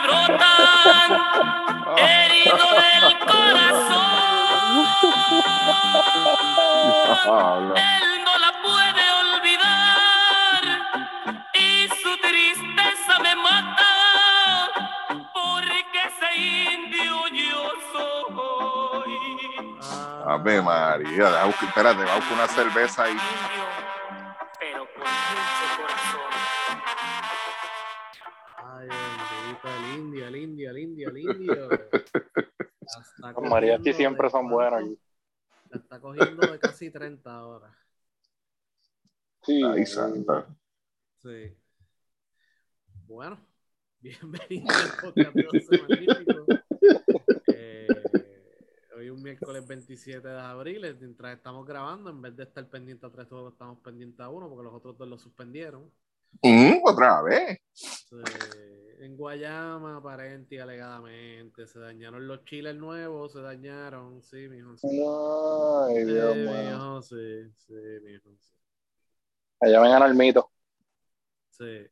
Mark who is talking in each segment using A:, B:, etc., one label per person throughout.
A: y brotan, herido del corazón. Él no la puede olvidar y su tristeza me mata porque ese indio yo soy.
B: Ave María, deja espérate, va a buscar una cerveza ahí.
C: Cogiendo
D: siempre
C: de
D: son buenos.
C: La está cogiendo de casi 30 ahora.
D: Sí,
B: Ay, santa.
C: Sí. Bueno, bienvenido al podcast Magníficos. Eh, hoy es un miércoles 27 de abril, mientras estamos grabando, en vez de estar pendiente a tres juegos, estamos pendientes a uno, porque los otros dos los suspendieron.
B: Mm, otra vez.
C: En Guayama, aparente y alegadamente, se dañaron los chiles nuevos, se dañaron, sí, mijo. Sí,
D: Ay, Dios
C: Sí, mijo, sí, sí, mijo, sí.
D: Allá vengan al mito.
C: Sí.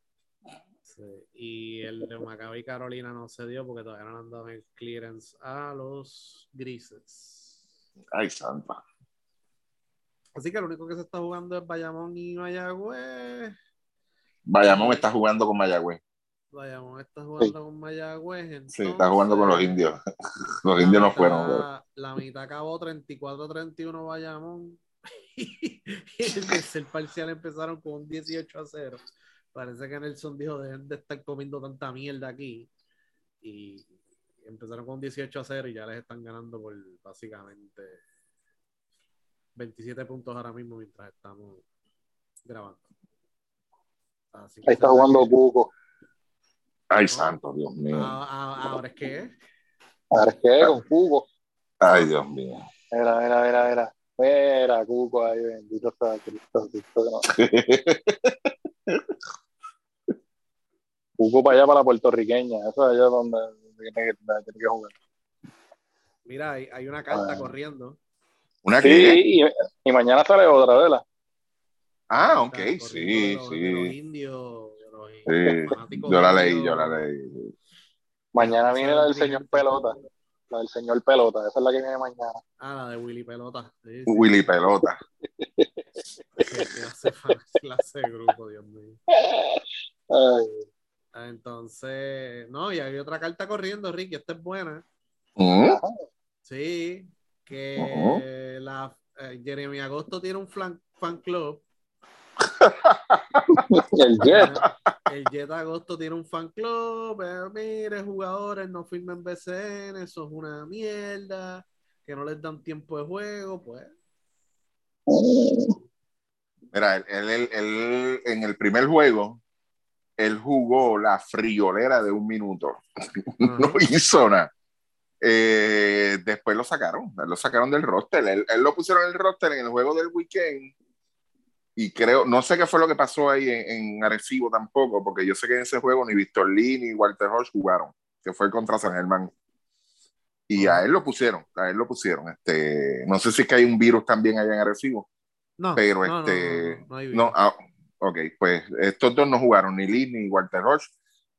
C: Sí. Y el de Maccabi Carolina no se dio porque todavía no han dado el clearance a los grises.
B: Ay, santa.
C: Así que lo único que se está jugando es Bayamón y Mayagüez.
B: Bayamón está jugando con Mayagüez.
C: Bayamón está jugando con Mayagüez.
B: Sí, está jugando con los indios. Los indios no fueron.
C: La mitad acabó 34-31 Bayamón. y el tercer parcial empezaron con un 18 a 0. Parece que Nelson dijo, dejen de estar comiendo tanta mierda aquí. Y empezaron con 18 a 0 y ya les están ganando por básicamente 27 puntos ahora mismo mientras estamos grabando. Así
D: Ahí está jugando Cuco.
B: Ay, santo, Dios mío.
C: Ah, ah, ahora es que
D: Ahora es que con Cuco.
B: Ay, Dios mío.
D: Mira, mira, mira, mira. Mira, Cuco ahí, bendito sea Cristo. Cristo que no- Cuco para allá, para la puertorriqueña. Eso es allá donde tiene que, donde tiene que jugar.
C: mira, hay, hay una carta
D: Ah.
C: corriendo.
B: ¿Una
D: Sí, y, y mañana sale otra, ¿verdad?
B: Ah, ok, sí,
C: de los- de los
B: sí.
C: indios,
B: Sí,
C: fanáticos
B: Yo la leí, yo la leí.
D: Mañana viene la del señor Pelota. La del señor Pelota. Esa es la que viene mañana.
C: Ah, la de Willy Pelota. Sí, sí.
B: Willy Pelota.
C: Qué clase, clase de grupo, Dios mío.
D: Ay,
C: Ah, Entonces, no, y hay otra carta corriendo, Ricky, esta es buena.
B: Mm,
C: Sí, que la, eh, Jeremy Agosto tiene un flan- fan club.
D: el Jet.
C: El Jet Agosto tiene un fan club. Pero mire, jugadores no firmen BCN, eso es una mierda. Que no les dan tiempo de juego, pues.
B: Mira, él, él- él- él, en el primer juego, él jugó la friolera de un minuto. No hizo nada. Eh, después lo sacaron, lo sacaron del roster. Él, él lo pusieron en el roster en el juego del weekend. Y creo, no sé qué fue lo que pasó ahí en, en Arecibo tampoco, porque yo sé que en ese juego ni Víctor Lee ni Walter Hodge jugaron, que fue contra San Germán. Y a él lo pusieron, a él lo pusieron. Este, no sé si es que hay un virus también allá en Arecibo.
C: No,
B: Pero
C: no,
B: este,
C: no,
B: ah, ok, pues estos dos no jugaron, ni Lee ni Walter Hodge,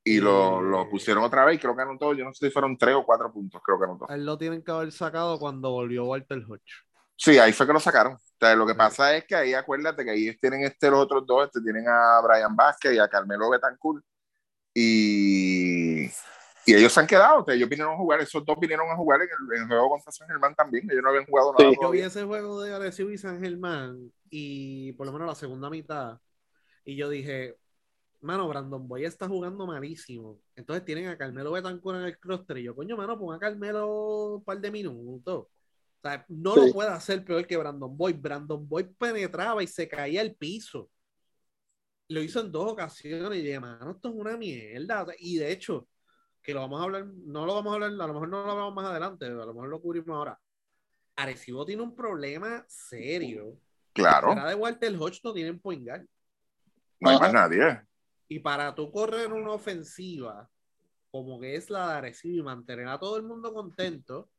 B: y
C: Y-
B: lo, lo pusieron otra vez, y creo que anotó, yo no sé si fueron tres o cuatro puntos, creo que anotó.
C: A él lo tienen que haber sacado cuando volvió Walter Hodge.
B: Sí, ahí fue que lo sacaron. O sea, lo que pasa es que ahí acuérdate que ahí tienen este, los otros dos, este, tienen a Brian Vázquez y a Carmelo Betancourt, y, y ellos se han quedado, o sea, ellos vinieron a jugar, esos dos vinieron a jugar en el, en el juego contra San Germán también, ellos no habían jugado nada.
D: Sí.
C: Yo vi ese juego de Arecibo y San Germán y por lo menos la segunda mitad y yo dije, mano, Brandon Boy está jugando malísimo. Entonces tienen a Carmelo Betancourt en el cluster y yo, coño, mano, pon a Carmelo un par de minutos. O sea, no
D: Sí.
C: lo puede hacer peor que Brandon Boy. Brandon Boy penetraba y se caía al piso. Lo hizo en dos ocasiones y dije, mano, esto es una mierda. O sea, y de hecho, que lo vamos a hablar, no lo vamos a hablar, a lo mejor no lo hablamos más adelante, a lo mejor lo cubrimos ahora. Arecibo tiene un problema serio.
B: Claro,
C: Fuera de Walter Hodge no tienen point guard.
B: no hay
D: Ajá.
B: más nadie.
C: Y para tú correr una ofensiva como que es la de Arecibo y mantener a todo el mundo contento,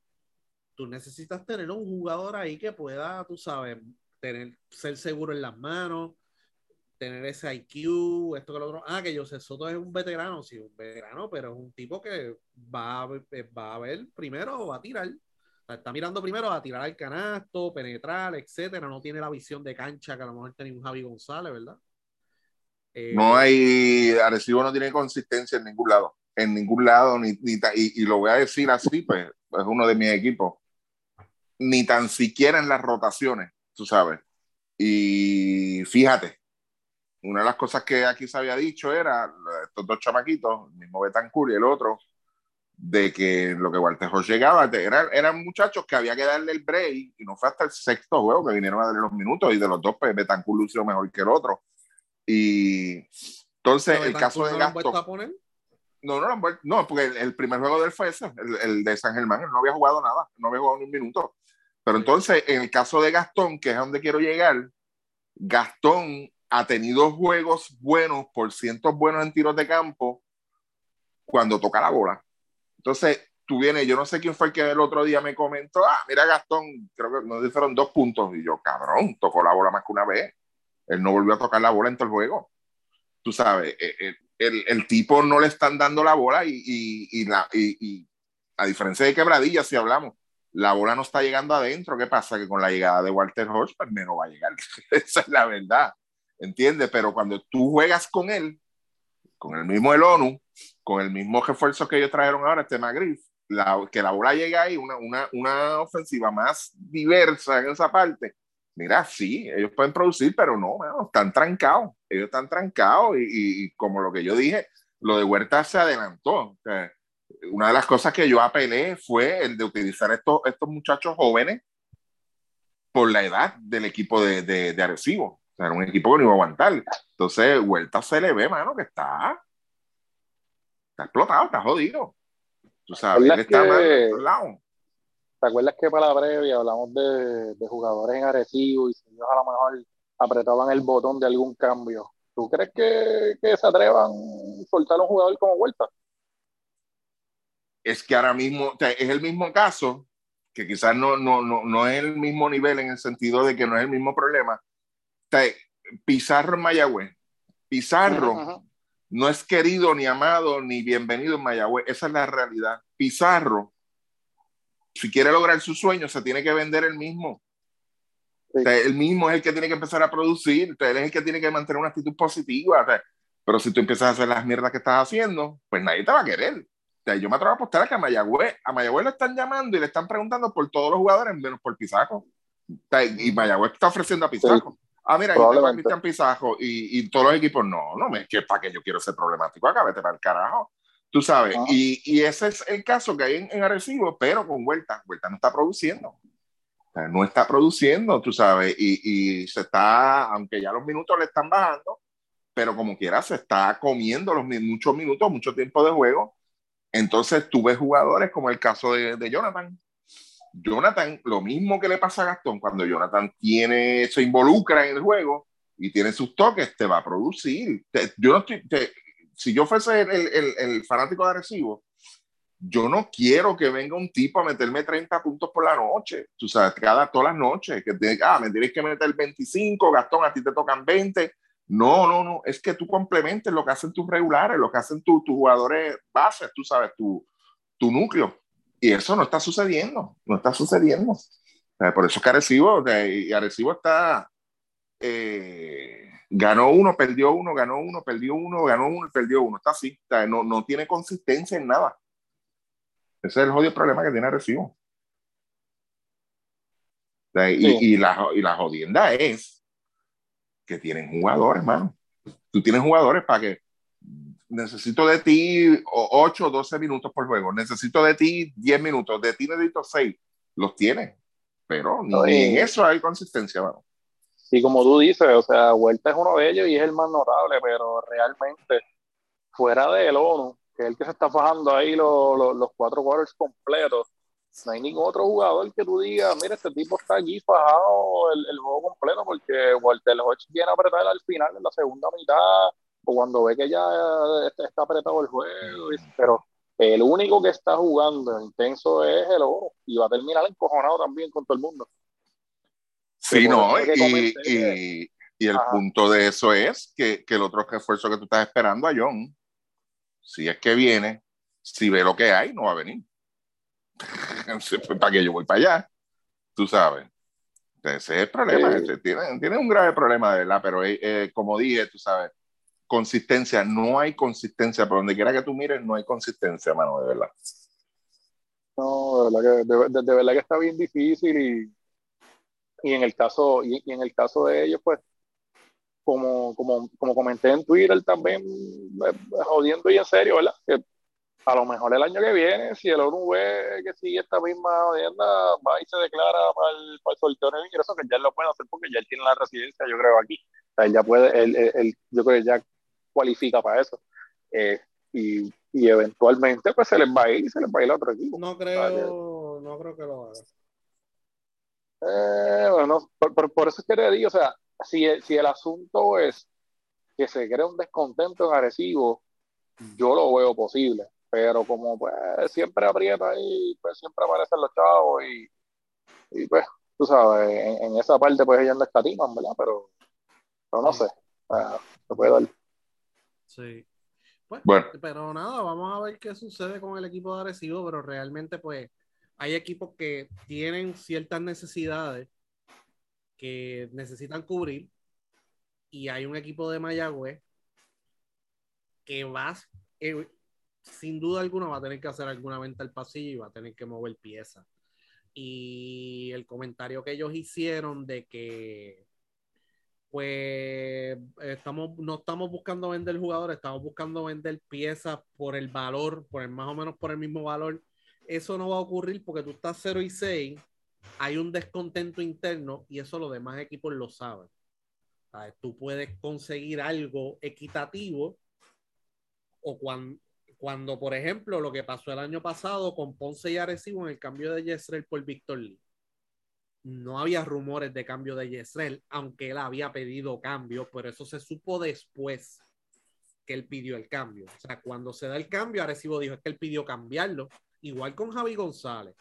C: tú necesitas tener un jugador ahí que pueda, tú sabes, tener, ser seguro en las manos. tener ese IQ, esto que lo otro. Ah, que José Soto es un veterano, sí, un veterano, pero es un tipo que va a, va a ver primero, va a tirar. está mirando primero a tirar al canasto, penetrar, etcétera. No tiene la visión de cancha que a lo mejor tenía un Javi González, ¿verdad?
B: Eh, no hay, Arecibo no tiene consistencia en ningún lado, en ningún lado, ni, ni y, lo voy a decir así, pues es uno de mis equipos, ni tan siquiera en las rotaciones, tú sabes. Y fíjate, una de las cosas que aquí se había dicho era, estos dos chamaquitos, el mismo Betancourt y el otro, de que lo que Walter llegaba, eran, eran muchachos que había que darle el break, y no fue hasta el sexto juego que vinieron a darle los minutos, y de los dos, pues Betancourt lució mejor que el otro. Y entonces, el caso de. No, no, no, no, porque el, primer juego del fue ese, el, el, de San Germán, él no había jugado nada, no había jugado ni un minuto. Pero entonces, en el caso de Gastón, que es a donde quiero llegar, Gastón ha tenido juegos buenos por cientos buenos en tiros de campo cuando toca la bola. Entonces, tú vienes, yo no sé quién fue el que el otro día me comentó, ah, mira Gastón, creo que nos dijeron dos puntos. Y yo, cabrón, tocó la bola más que una vez. Él no volvió a tocar la bola en todo el juego. Tú sabes, eh, eh, el, el, tipo no le están dando la bola y, y, y la, y, a diferencia de Quebradilla, si hablamos, la bola no está llegando adentro. ¿Qué pasa? Que con la llegada de Walter Hodge, pues menos va a llegar. Esa es la verdad. ¿entiendes? Pero cuando tú juegas con él, con el mismo el ONU, con el mismo refuerzo que ellos trajeron ahora, este Magritte, la, que la bola llega ahí, una, una, una, ofensiva más diversa en esa parte. Mira, sí, ellos pueden producir, pero no, están trancados. Ellos están trancados y, como lo que yo dije, lo de Huerta se adelantó. Una de las cosas que yo apelé fue el de utilizar estos, estos muchachos jóvenes por la edad del equipo de, de, de Arecibo era un equipo que no iba a aguantar. Entonces, Vuelta se le ve, mano, que está, está explotado, está jodido. Tú sabes, él está
D: que, mal ¿Te acuerdas que para la previa hablamos de, de jugadores en Arecibo y si ellos a lo mejor apretaban el botón de algún cambio? ¿Tú crees que, que se atrevan a soltar a un jugador como Vuelta?
B: Es que ahora mismo, es el mismo caso, que quizás no, no, no, no es el mismo nivel en el sentido de que no es el mismo problema, Pizarro en Mayagüez. Pizarro no es querido, ni amado, ni bienvenido en Mayagüez. Esa es la realidad. Pizarro, si quiere lograr su sueño, se tiene que vender el mismo. el mismo es el que tiene que empezar a producir. él es el que tiene que mantener una actitud positiva. pero si tú empiezas a hacer las mierdas que estás haciendo, pues nadie te va a querer. Yo me atrevo a apostar a que a Mayagüez, a Mayagüez le están llamando y le están preguntando por todos los jugadores, menos por Pizarro. y Mayagüez está ofreciendo a Pizarro. Ah, mira, yo tengo a Cristian Pizajo y, y, todos los equipos, no, no, es que para que yo quiero ser problemático acá, vete para el carajo. Tú sabes, ah. y, y, ese es el caso que hay en, en, Arecibo, pero con Vuelta. Vuelta no está produciendo. no está produciendo, tú sabes, y, y, se está, aunque ya los minutos le están bajando, pero como quiera, se está comiendo los muchos minutos, mucho tiempo de juego. Entonces tú ves jugadores como el caso de, Jonathan, Jonathan, lo mismo que le pasa a Gastón, cuando Jonathan tiene, se involucra en el juego y tiene sus toques, te va a producir. yo no estoy, si yo fuese el, fanático de Arecibo, yo no quiero que venga un tipo a meterme 30 puntos por la noche, tú sabes, cada, todas las noches, que te, ah, me tienes que meter 25, Gastón, a ti te tocan 20. No, no, no, es que tú complementes lo que hacen tus regulares, lo que hacen tus jugadores bases, tú sabes, tu, tu núcleo. Y eso no está sucediendo, no está sucediendo. por eso es que Arecibo, y Arecibo está, eh, ganó uno, perdió uno, ganó uno, perdió uno, ganó uno y perdió uno. Está así, no, no tiene consistencia en nada. Ese es el jodido problema que tiene Arecibo. Y, y, la, y la jodienda es que tienen jugadores, hermano. Tú tienes jugadores para que necesito de ti 8 o 12 minutos por juego, necesito de ti 10 minutos, de ti necesito 6, los tienes, pero ni, en eso hay consistencia, mano.
D: Y como tú dices, o sea, Vuelta es uno de ellos y es el más notable, pero realmente, fuera de el ONU, que es el que se está fajando ahí los, los, cuatro quarters completos, no hay ningún otro jugador que tú digas, mira, este tipo está aquí fajado el, el juego completo, porque Walter Hodge viene a apretar al final en la segunda mitad, o cuando ve que ya está apretado el juego, pero el único que está jugando intenso es el oro y va a terminar encojonado también con todo el mundo.
B: Sí, no, y, Y el
D: Ajá.
B: punto de eso es que, que el otro refuerzo que tú estás esperando a John, si es que viene, si ve lo que hay, no va a venir. ¿Para qué yo voy para allá? Tú sabes. Ese es el problema. Tiene, tiene un grave problema, de verdad, pero eh, eh, como dije, tú sabes, consistencia, no hay consistencia. Por donde quiera que tú mires, no hay consistencia, mano, de verdad.
D: No, de verdad que, de, de- de verdad que está bien difícil y, y en el caso, y, y en el caso de ellos, pues, como, como, como comenté en Twitter también, eh, jodiendo y en serio, ¿verdad? Que a lo mejor el año que viene, si el ONU ve que sigue esta misma jodienda, va y se declara para el, para el sorteo de ingreso, que ya él lo puede hacer porque ya él tiene la residencia, yo creo, aquí. O sea, él ya puede, él, él- él- yo creo que ya cualifica para eso. Eh, y, y eventualmente, pues se les va a ir y se les va a ir a otro equipo.
C: No creo, no creo que lo haga.
D: Eh, bueno, por, por- por eso es que te digo, o sea, si el, si el asunto es que se crea un descontento en Arecibo, yo lo veo posible, pero como pues siempre aprieta ahí, pues siempre aparecen los chavos y, y pues, tú sabes, en, en esa parte pues ellos no escatiman, ¿verdad? Pero, pero no sé, se puede dar.
C: Sí. Pues,
B: Bueno.
C: pero nada, vamos a ver qué sucede con el equipo de Arecibo, pero realmente pues hay equipos que tienen ciertas necesidades que necesitan cubrir y hay un equipo de Mayagüez que va, eh, sin duda alguna va a tener que hacer alguna venta al pasillo y va a tener que mover piezas. Y el comentario que ellos hicieron de que pues estamos, no estamos buscando vender jugadores, estamos buscando vender piezas por el valor, por el más o menos por el mismo valor. Eso no va a ocurrir porque tú estás 0 y 6, hay un descontento interno y eso los demás equipos lo saben. ¿Sabes? Tú puedes conseguir algo equitativo o cuando, cuando, por ejemplo, lo que pasó el año pasado con Ponce y Arecibo en el cambio de Yesrel por Víctor Lee no había rumores de cambio de Yesrel, aunque él había pedido cambio, pero eso se supo después que él pidió el cambio. O sea, cuando se da el cambio, Arecibo dijo es que él pidió cambiarlo, igual con Javi González.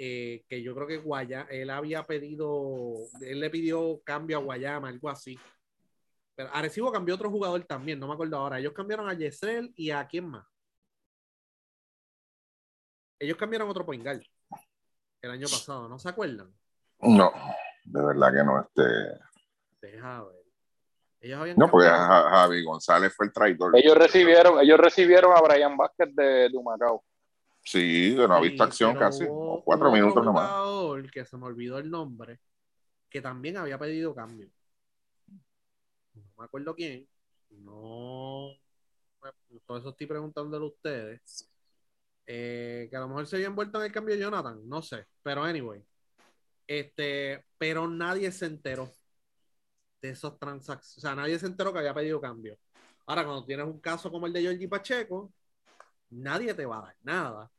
C: Eh, que yo creo que Guaya, él había pedido, él le pidió cambio a Guayama, algo así. Pero Arecibo cambió otro jugador también, no me acuerdo ahora. Ellos cambiaron a Yesrel y a quién más. Ellos cambiaron otro Poingal el año pasado, ¿no se acuerdan?
B: No, de verdad que no. Este...
C: Deja ver. Ellos habían
B: No, porque Javi González fue el traidor.
D: Ellos recibieron, ellos recibieron a Brian Vázquez de, de Humacao.
B: Sí, que no ha
C: Sí,
B: visto acción casi.
C: hubo-
B: cuatro
C: hubo
B: minutos nomás.
C: jugador que se me olvidó el nombre, que también había pedido cambio. Me acuerdo quién. No. Por eso estoy preguntándole a ustedes. Eh, que a lo mejor se había envuelto en el cambio de Jonathan, no sé. Pero anyway. Este, pero nadie se enteró de esos transacciones. O sea, nadie se enteró que había pedido cambio. Ahora, cuando tienes un caso como el de Georgie Pacheco, nadie te va a dar nada.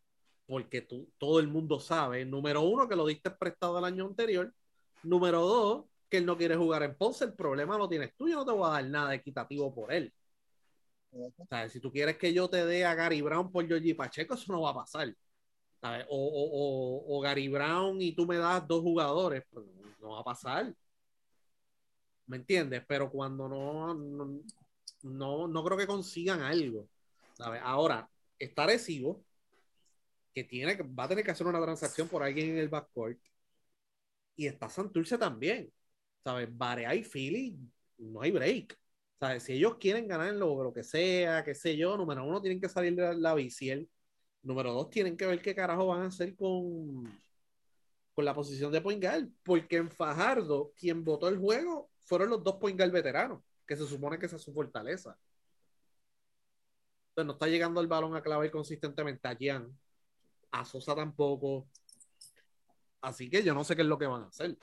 C: Porque tú, todo el mundo sabe, número uno, que lo diste prestado el año anterior. Número dos, que él no quiere jugar en Ponce. El problema lo tienes tú. Yo no te voy a dar nada equitativo por él. O sea, si tú quieres que yo te dé a Gary Brown por Georgie Pacheco, eso no va a pasar. ¿Sabes? O, o- o- o Gary Brown y tú me das dos jugadores, pues no va a pasar. ¿Me entiendes? Pero cuando no, no, no, no creo que consigan algo. ¿sabes? Ahora, está Arecibo, que tiene va a tener que hacer una transacción por alguien en el backcourt. Y está Santurce también. ¿Sabes? Barea y Philly, no hay break. ¿Sabes? Si ellos quieren ganar lo, lo que sea, qué sé yo, número uno, tienen que salir de la, la. Número dos, tienen que ver qué carajo van a hacer con, con la posición de point porque en Fajardo, quien votó el juego fueron los dos point veteranos, que se supone que esa es su fortaleza. Entonces no está llegando el balón a clavar consistentemente a Gian, a Sosa tampoco. Así que yo no sé qué es lo que van a hacer.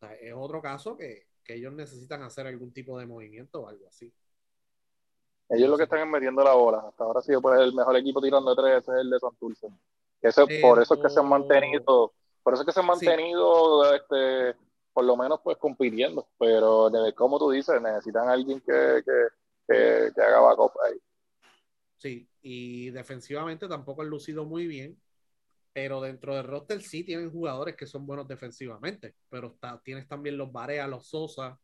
C: Ahí. O sea, es otro caso que, que ellos necesitan hacer algún tipo de movimiento o algo así.
D: Ellos lo que están es metiendo la bola. Hasta ahora ha sido pues, el mejor equipo tirando de tres, ese es el de Santurce. Ese,
C: Pero-
D: Por eso es que se han mantenido, por eso es que se han mantenido, este, por lo menos pues compitiendo. Pero como tú dices, necesitan a alguien que, que, que, que haga backup ahí.
C: Sí, y defensivamente tampoco han lucido muy bien. Pero dentro del roster sí tienen jugadores que son buenos defensivamente, pero está, tienes también los Barea, los Sosa,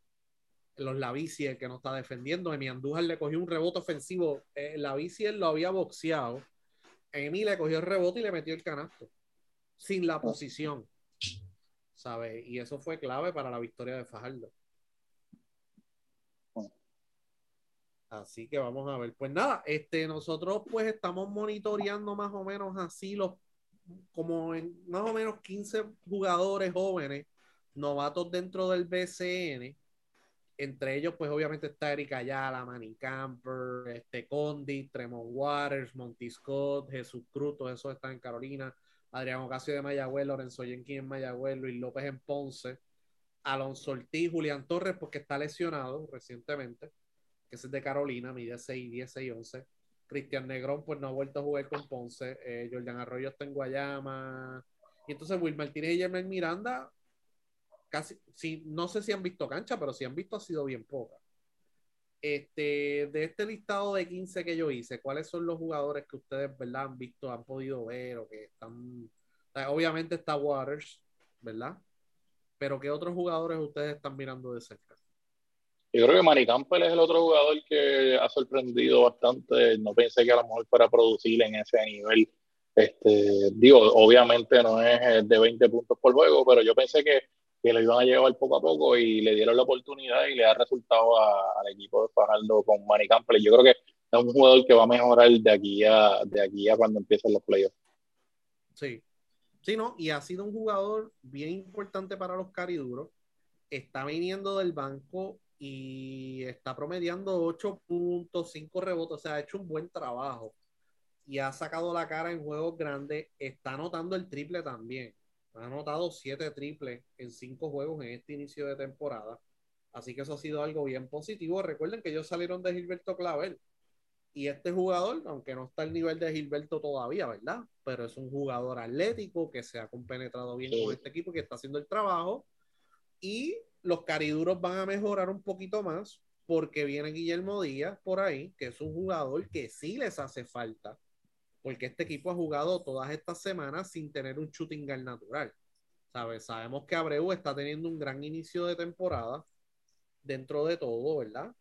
C: los Lavici, el que no está defendiendo. Emi Andújar le cogió un rebote ofensivo. Eh, Lavici lo había boxeado. Emi le cogió el rebote y le metió el canasto. Sin la posición. ¿Sabes? Y eso fue clave para la victoria de Fajardo. Así que vamos a ver. Pues nada, este, nosotros pues estamos monitoreando más o menos así los, como en más o menos 15 jugadores jóvenes, novatos dentro del BCN entre ellos, pues obviamente está Erika Ayala, Manny Camper, este Condi, Tremont Waters, Monty Scott, Jesús Cruz, todos esos están en Carolina. Adrián Ocasio de Mayagüez, Lorenzo Yenkin en Mayagüez, Luis López en Ponce, Alonso Ortiz, Julián Torres, porque está lesionado recientemente, que es de Carolina, mide 6, 10, 6, 11. Cristian Negrón, pues no ha vuelto a jugar con Ponce. Eh, Jordan Arroyo está en Guayama. Y entonces Will Martínez y Germán Miranda casi, sí, no sé si han visto cancha, pero si han visto ha sido bien poca. Este, de este listado de 15 que yo hice, ¿cuáles son los jugadores que ustedes, verdad, han visto, han podido ver o que están... obviamente está Waters, ¿verdad? Pero ¿qué otros jugadores ustedes están mirando de cerca?
D: Yo creo que Mari Campbell es el otro jugador que ha sorprendido bastante. No pensé que a lo mejor fuera producir en ese nivel. Este, digo, obviamente no es de 20 puntos por juego, pero yo pensé que que lo iban a llevar poco a poco y le dieron la oportunidad y le da resultado al equipo de Fajardo con Manny Campbell. Yo creo que es un jugador que va a mejorar de aquí a, de aquí a cuando empiecen los playoffs.
C: Sí, sí, ¿no? Y ha sido un jugador bien importante para los cariduros. Está viniendo del banco y está promediando 8.5 rebotes, o sea, ha hecho un buen trabajo y ha sacado la cara en juegos grandes, está anotando el triple también. Ha anotado siete triples en cinco juegos en este inicio de temporada. Así que eso ha sido algo bien positivo. Recuerden que ellos salieron de Gilberto Clavel. Y este jugador, aunque no está al nivel de Gilberto todavía, ¿verdad? Pero es un jugador atlético que se ha compenetrado bien con este equipo, que está haciendo el trabajo. Y los cariduros van a mejorar un poquito más porque viene Guillermo Díaz por ahí, que es un jugador que sí les hace falta porque este equipo ha jugado todas estas semanas sin tener un shooting guard natural. ¿Sabes? Sabemos que Abreu está teniendo un gran inicio de temporada dentro de todo, ¿verdad?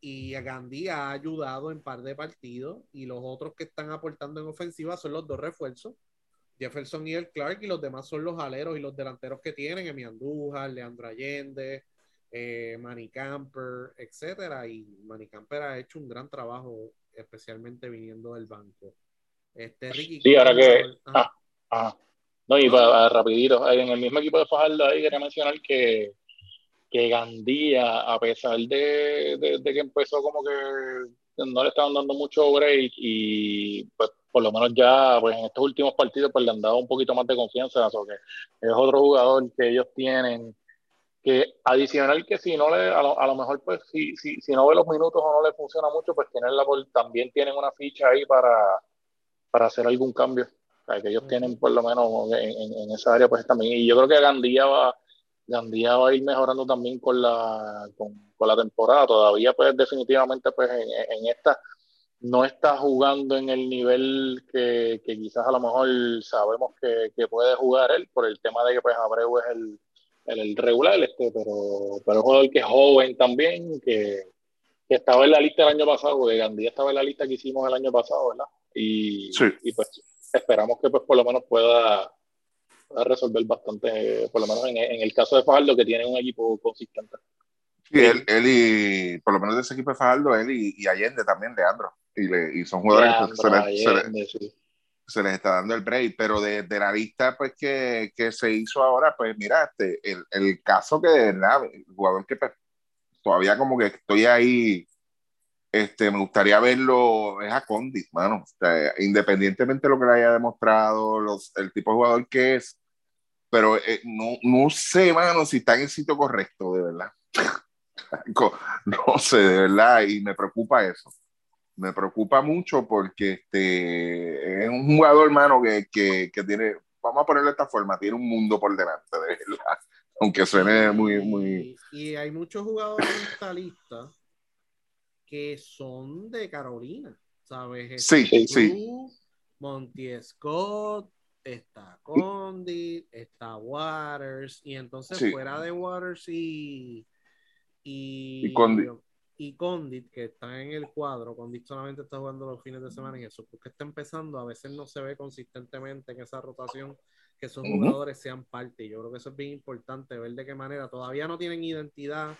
C: Y Gandhi ha ayudado en par de partidos y los otros que están aportando en ofensiva son los dos refuerzos, Jefferson y el Clark, y los demás son los aleros y los delanteros que tienen, Emi Andújar, Leandro Allende, eh, Manny Camper, etcétera. Y Manny Camper ha hecho un gran trabajo, especialmente viniendo del banco. Este, Ricky,
D: sí, ahora que. Ah, ah, No, y para, rapidito, en el mismo equipo de Fajardo ahí quería mencionar que, que Gandía, a pesar de, de, que empezó como que no le estaban dando mucho break y pues por lo menos ya pues en estos últimos partidos pues le han dado un poquito más de confianza, o que es otro jugador que ellos tienen que adicional que si no le, a lo, a lo mejor pues si, si, si, no ve los minutos o no le funciona mucho, pues tienen la, también tienen una ficha ahí para, para hacer algún cambio. que ellos tienen por lo menos en, esa área, pues también. Y yo creo que Gandía va, Gandía va a ir mejorando también con la, con, la temporada. Todavía, pues definitivamente, pues en, esta no está jugando en el nivel que, quizás a lo mejor sabemos que, puede jugar él, por el tema de que pues Abreu es el, el, regular, este, pero, pero es un jugador que es joven también, que, que estaba en la lista el año pasado, de Gandía estaba en la lista que hicimos el año pasado, ¿verdad? Y, pues esperamos que pues por lo menos pueda, resolver bastante, por lo menos en, el caso de Fajardo, que tiene un equipo consistente.
B: Sí, él, él, y por lo menos de ese equipo de Fajardo, él y, Allende también, Leandro. Y, le, y son jugadores que se, les, está dando el break, pero de, la lista pues que, que, se hizo ahora, pues mira, este, el, el caso que de verdad, el jugador que pues, todavía como que estoy ahí este, me gustaría verlo, es a Condit, mano. independientemente de lo que le haya demostrado, los, el tipo de jugador que es, pero eh, no, no sé, mano, si está en el sitio correcto, de verdad. no sé, de verdad, y me preocupa eso. Me preocupa mucho porque este, es un jugador, hermano, que, que, que tiene, vamos a ponerlo de esta forma, tiene un mundo por delante, de verdad. Aunque suene muy, muy...
C: Y, y hay muchos jugadores en esta lista que son de Carolina, ¿sabes?
B: Sí, sí.
C: Monty Scott, está Condit, está Waters, y entonces
B: Sí.
C: fuera de Waters y. Y,
B: Y Condit.
C: Y Condit, que está en el cuadro, Condit solamente está jugando los fines de semana y eso, porque está empezando, a veces no se ve consistentemente en esa rotación que esos jugadores sean parte. Y yo creo que eso es bien importante, ver de qué manera todavía no tienen identidad,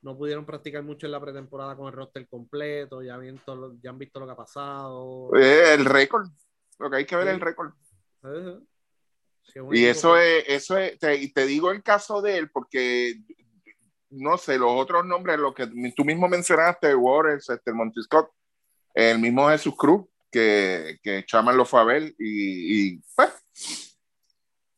C: no pudieron practicar mucho en la pretemporada con el roster completo, ya, visto lo- ya han visto lo que ha pasado.
B: Eh, el récord. Lo que hay que ver
C: Sí.
B: es el récord.
C: Sí, es
B: Y eso es, eso es, te digo el caso de él porque no sé, los otros nombres, lo que tú mismo mencionaste, Waters, este, Monty Scott, el mismo Jesús Cruz, que, que Chaman lo fue a ver, y, y, pues,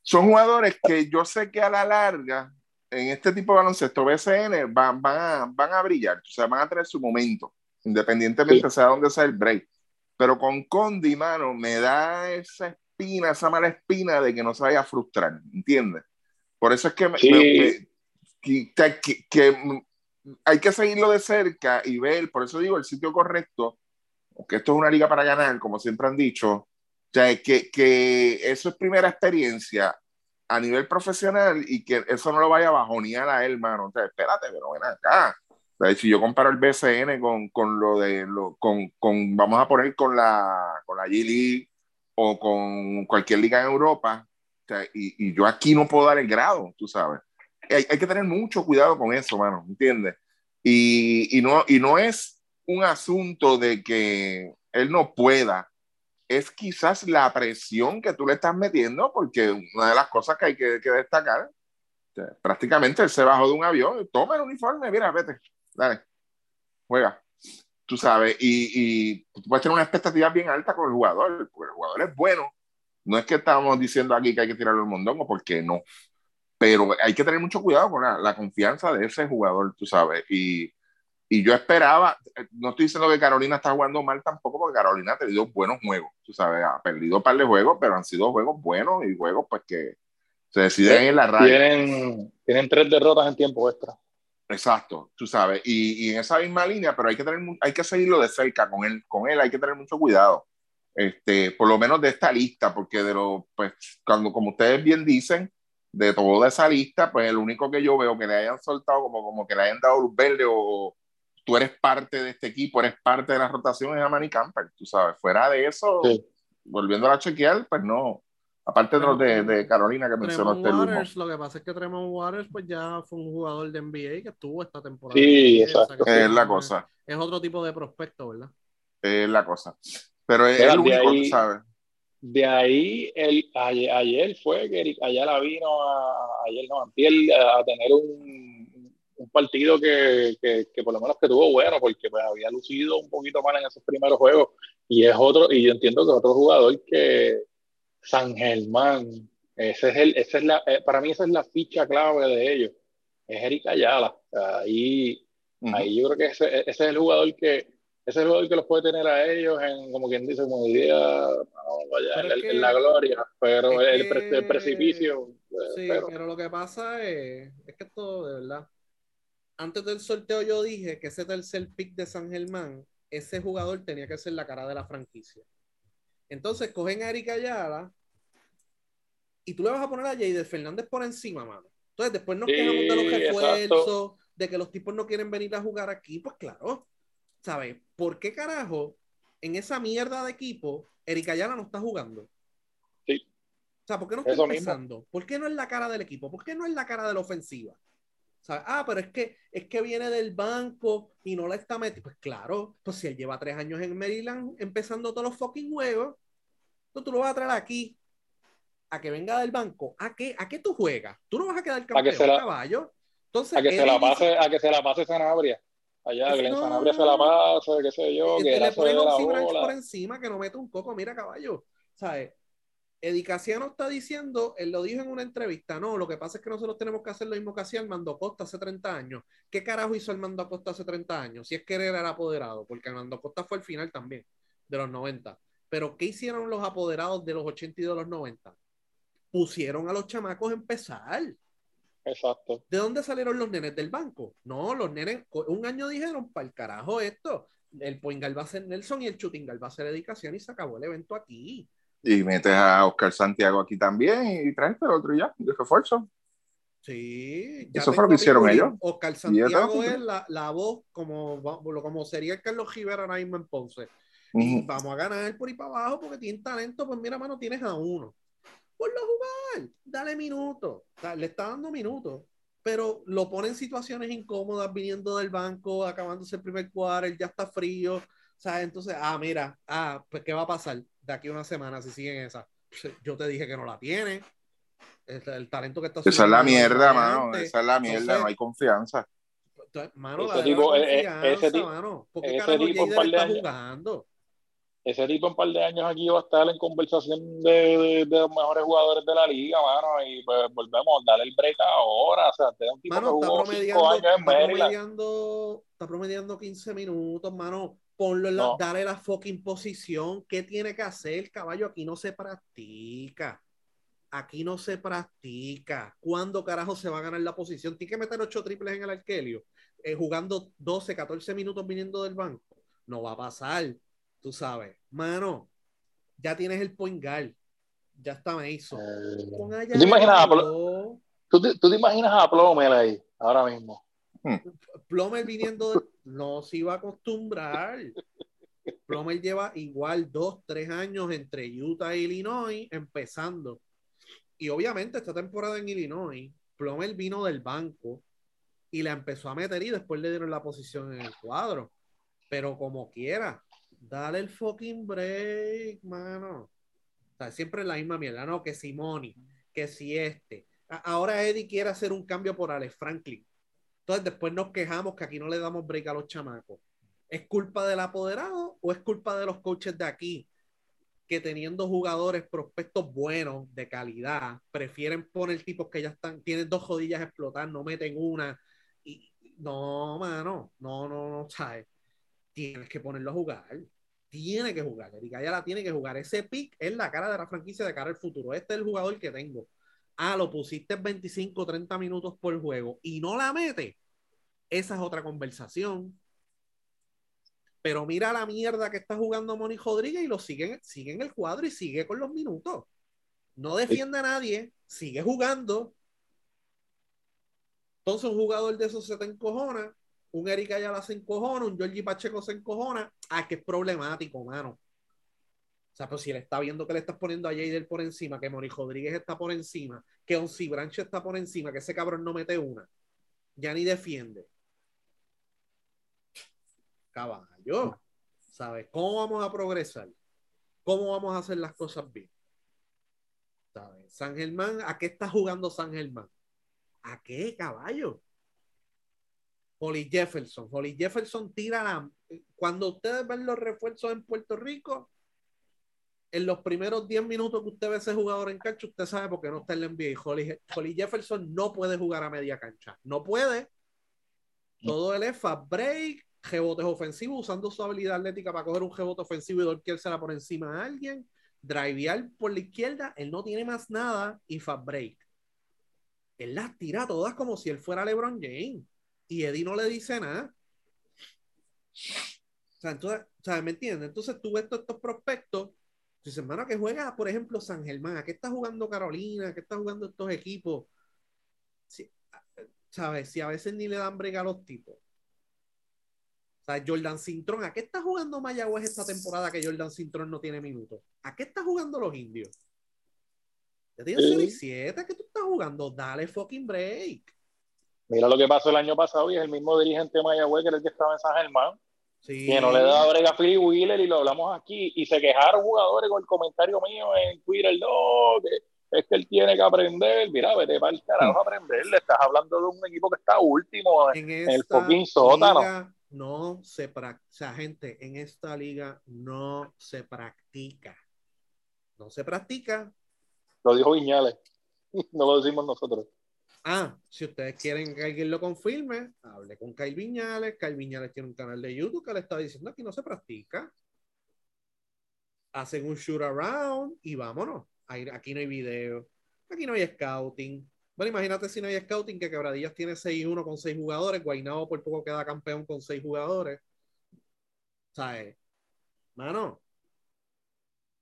B: son jugadores que yo sé que a la larga, en este tipo de baloncesto BCN, van, van, a, van a brillar, o sea, van a tener su momento, independientemente sea donde sea el break. Pero con Condi, mano, me da esa espina, esa mala espina de que no se vaya a frustrar, ¿entiendes? Por eso es que, me-
D: Sí.
B: me- me- que, que- que, hay que seguirlo de cerca y ver, por eso digo, el sitio correcto, que esto es una liga para ganar, como siempre han dicho, o sea, que, que eso es primera experiencia a nivel profesional y que eso no lo vaya a bajonear a él, mano. O sea, espérate, pero ven acá. O sea, si yo comparo el BCN con, con lo de, lo, con, con, vamos a poner con la, con la G-League o con cualquier liga en Europa, o sea, y, y yo aquí no puedo dar el grado, tú sabes. Hay, hay que tener mucho cuidado con eso, mano, ¿entiendes? Y, y, no, y no es un asunto de que él no pueda, es quizás la presión que tú le estás metiendo, porque una de las cosas que hay que, que destacar, prácticamente él se bajó de un avión, toma el uniforme, mira, vete, dale, juega, tú sabes, y, y tú puedes tener una expectativa bien alta con el jugador, porque el jugador es bueno, no es que estamos diciendo aquí que hay que tirarlo al mondongo, porque no, pero hay que tener mucho cuidado con la, la confianza de ese jugador, tú sabes, y, y yo esperaba, no estoy diciendo que Carolina está jugando mal tampoco, porque Carolina ha tenido buenos juegos, tú sabes, ha perdido un par de juegos, pero han sido juegos buenos y juegos pues que se deciden en la raya.
D: Tienen, tienen tres derrotas en tiempo extra.
B: Exacto, tú sabes, y, y, en esa misma línea, pero hay que, tener, hay que seguirlo de cerca con él, con él hay que tener mucho cuidado, este, por lo menos de esta lista, porque de lo, pues, cuando, como ustedes bien dicen, de toda esa lista, pues el único que yo veo que le hayan soltado, como, como que le hayan dado luz verde o tú eres parte de este equipo, eres parte de la rotación, es a Manny Camper, tú sabes, fuera de eso,
D: Sí.
B: volviendo a chequear, pues no, aparte de los de, de Carolina que mencionó este.
C: Waters, lo que pasa es que Tremont Waters pues ya fue un jugador de NBA que estuvo esta temporada.
D: Sí,
C: o sea,
D: exacto.
C: que
B: Es la
C: es-
B: cosa,
C: Es otro tipo de prospecto, ¿verdad?
B: es la cosa. Pero es
D: Mira,
B: el único,
D: ahí-
B: tú sabes.
D: De ahí, el, ayer, ayer fue que Eric Ayala vino a, ayer no, antier, a tener un, un partido que, que, que por lo menos que tuvo bueno, porque pues, había lucido un poquito mal en esos primeros juegos. Y es otro, y yo entiendo que otro jugador que San Germán, ese es el, ese es la, eh, para mí esa es la ficha clave de ellos, es Eric Ayala. Ahí, ahí yo creo que ese, ese es el jugador que ese es el jugador que los puede tener a ellos en, como quien dice, como diría, allá,
C: Pero
D: en, la-
C: que-
D: en la gloria, pero el, pre-
C: que-
D: el precipicio, eh,
C: Sí,
D: pero,
C: pero lo que pasa es, es que todo, de verdad. Antes del sorteo yo dije que ese tercer pick de San Germán, ese jugador tenía que ser la cara de la franquicia. Entonces cogen a Erika Ayala y tú le vas a poner a Jade Fernández por encima, mano. Entonces después nos
D: Sí,
C: quejamos de los
D: exacto.
C: refuerzos, de que los tipos no quieren venir a jugar aquí. Pues claro, ¿sabes? ¿Por qué carajo en esa mierda de equipo Erika Ayala no está jugando?
D: Sí.
C: O sea, ¿por qué no está empezando? ¿Por qué no es la cara del equipo? ¿Por qué no es la cara de la ofensiva? ¿Sabes? Ah, pero es que, es que viene del banco y no la está metiendo. Pues claro, pues si él lleva tres años en Maryland empezando todos los fucking juegos, entonces tú lo vas a traer aquí a que venga del banco. ¿A qué, a qué tú juegas? Tú no vas a quedar
D: que
C: campeón,
D: se la-
C: caballo. Entonces,
D: a que se la pase, a que se la pase Sanabria, allá, que
C: No.
D: Sanabria se la pase, qué sé yo,
C: Eh,
D: que
C: le ponen a
D: la
C: por encima que no mete un coco, mira caballo, ¿sabes? Edicaciano está diciendo, él lo dijo en una entrevista, no, lo que pasa es que nosotros tenemos que hacer lo mismo que hacía el Mando Costa hace 30 años. ¿Qué carajo hizo el Mando Costa hace 30 años? Si es que él era apoderado, porque el Mando Costa fue el final también, de los 90. Pero ¿qué hicieron los apoderados de los 80 y de los 90? Pusieron a los chamacos a empezar.
D: Exacto,
C: ¿De dónde salieron los nenes del banco? No, los nenes, un año dijeron, para el carajo esto, el Poingal va a ser Nelson y el Chutingal va a ser dedicación y se acabó el evento aquí.
B: Y metes a Oscar Santiago aquí también y traes el otro ya, de refuerzo.
C: Sí,
B: Eso fue lo que hicieron ellos.
C: Oscar
B: Y ya
C: Santiago es la, la voz como, como sería el Carlos Rivera ahora mismo en Ponce.
B: Ujú.
C: Vamos a ganar por ahí para abajo porque tienen talento. Pues mira, mano, tienes a uno. Ponlo a jugar, dale minutos. O sea, le está dando minutos, pero lo pone en situaciones incómodas viniendo del banco, acabándose el primer quarter, ya está frío. O sea, entonces, ah, mira, ah, pues ¿qué va a pasar de aquí a una semana si siguen esa? Yo te dije que no la tiene. El, el talento que está
B: Esa es la mierda, mano. Esa es la mierda,
C: Entonces-
B: no hay confianza.
C: Entonces, Mano,
D: Ese tipo, eh, eh,
C: confianza,
D: ese ti-
C: mano. ¿Por qué
D: ese tipo, un
C: Jader
D: par de
C: está
D: años-
C: jugando?
D: Ese tipo en par de años aquí va a estar en conversación de, de- de los mejores jugadores de la liga, mano, y pues volvemos, dale el break ahora, o sea, este es un tipo
C: Mano,
D: que
C: está
D: jugó
C: promediando,
D: cinco años en
C: está, promediando, está promediando 15 minutos, mano. Ponlo en la,
D: No.
C: dale la fucking posición. ¿Qué tiene que hacer, caballo? Aquí no se practica. Aquí no se practica. ¿Cuándo carajo se va a ganar la posición? Tiene que meter 8 triples en el arquelio, eh, jugando 12, 14 minutos viniendo del banco. No va a pasar, tú sabes. Mano, ya tienes el point guard. Ya está Mason.
D: Eh, ¿Tú te imaginas a,
C: Jared
D: Plo-
C: Allen.
D: tú te- tú te imaginas a Plumel ahí, ahora mismo?
C: Plomer viniendo de- no se iba a acostumbrar. Plomer lleva igual dos, tres años entre Utah e Illinois empezando. Y obviamente esta temporada en Illinois, Plomer vino del banco y la empezó a meter y después le dieron la posición en el cuadro. Pero como quiera, dale el fucking break, mano. O sea, siempre la misma mierda, ¿no? Que si Money, que si este. Ahora Eddie quiere hacer un cambio por Alex Franklin. Entonces después nos quejamos que aquí no le damos break a los chamacos. ¿Es culpa del apoderado o es culpa de los coaches de aquí? Que teniendo jugadores, prospectos buenos, de calidad, prefieren poner tipos que ya están, tienen dos rodillas a explotar, no meten una. Y no, mano, no, no, no, ¿sabes? Tienes que ponerlo a jugar. Tiene que jugar. Erika ya la tiene que jugar. Ese pick es la cara de la franquicia de cara al futuro. Este es el jugador que tengo. Ah, lo pusiste 25, 30 minutos por juego y no la mete. Esa es otra conversación. Pero mira la mierda que está jugando Moni Rodríguez y lo sigue, sigue en el cuadro y sigue con los minutos. No defiende a nadie, sigue jugando. Entonces un jugador de esos se te encojona, un Eric Ayala se encojona, un Georgie Pacheco se encojona. Ah, que es problemático, mano. O sea, pues si él está viendo que le estás poniendo a Jader por encima, que Moni Rodríguez está por encima, que Onsi Branch está por encima, que ese cabrón no mete una, ya ni defiende. Caballo, ¿sabes? ¿Cómo vamos a progresar? ¿Cómo vamos a hacer las cosas bien? ¿Sabes? San Germán, ¿a qué está jugando San Germán? ¿A qué, caballo? Holly Jefferson. Holly Jefferson tira la. Cuando ustedes ven los refuerzos en Puerto Rico, en los primeros 10 minutos que usted ve ese jugador en cancha, usted sabe por qué no está en la NBA. Holly, Holly Jefferson no puede jugar a media cancha. No puede. Todo él es fast break, rebotes ofensivos, usando su habilidad atlética para coger un rebote ofensivo y dorquírsela por encima a alguien, drivear por la izquierda, él no tiene más nada y fast break. Él las tira todas como si él fuera LeBron James y Eddie no le dice nada. O sea, entonces, o sea, ¿me entiendes? Entonces tú ves todos estos prospectos, dices, hermano, que juega, por ejemplo, San Germán, ¿a qué está jugando Carolina? ¿A qué está jugando estos equipos? Si- ¿Sabes? Si a veces ni le dan brega a los tipos. O sea, Jordan Cintrón, ¿a qué está jugando Mayagüez esta temporada que Jordan Cintrón no tiene minutos? ¿A qué está jugando los indios? Ya tienes
D: Sí.
C: 0 y 7, ¿qué tú estás jugando? Dale fucking break.
D: Mira lo que pasó el año pasado y es el mismo dirigente de Mayagüez que era el que estaba en San Germán,
C: Sí.
D: que no le daba brega a Philly Wheeler y lo hablamos aquí y se quejaron jugadores con el comentario mío en Twitter, no, que es que él tiene que aprender, mira, vete para el carajo a aprender, le estás hablando de un equipo que está último,
C: en
D: el
C: esta
D: fucking sótano.
C: liga no se practica, o sea, gente, en esta liga no se practica. No se practica.
D: lo dijo Viñales, no lo decimos nosotros.
C: Ah, si ustedes quieren que alguien lo confirme, hable con Kyle Viñales. Kyle Viñales tiene un canal de YouTube que le está diciendo aquí no se practica. Hacen un shoot around y vámonos. Aquí no hay video, aquí no hay scouting. Bueno, imagínate si no hay scouting, que Quebradillas tiene 6-1 con 6 jugadores, Guaynabo por poco queda campeón con 6 jugadores. ¿Sabes? Mano,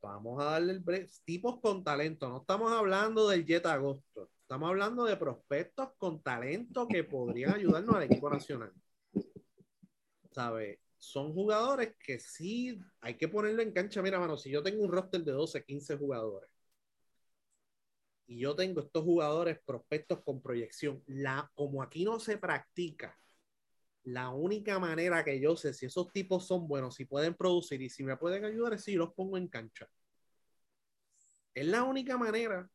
C: Vamos a darle el break. Tipos con talento. No estamos hablando del Jet Agosto. Estamos hablando de prospectos con talento que podrían ayudarnos al equipo nacional. ¿Sabes? Son jugadores que sí hay que ponerlo en cancha. Mira, mano, si yo tengo un roster de 12, 15 jugadores y yo tengo estos jugadores prospectos con proyección, la, como aquí no se practica, la única manera que yo sé si esos tipos son buenos, si pueden producir y si me pueden ayudar es si los pongo en cancha. Es la única manera.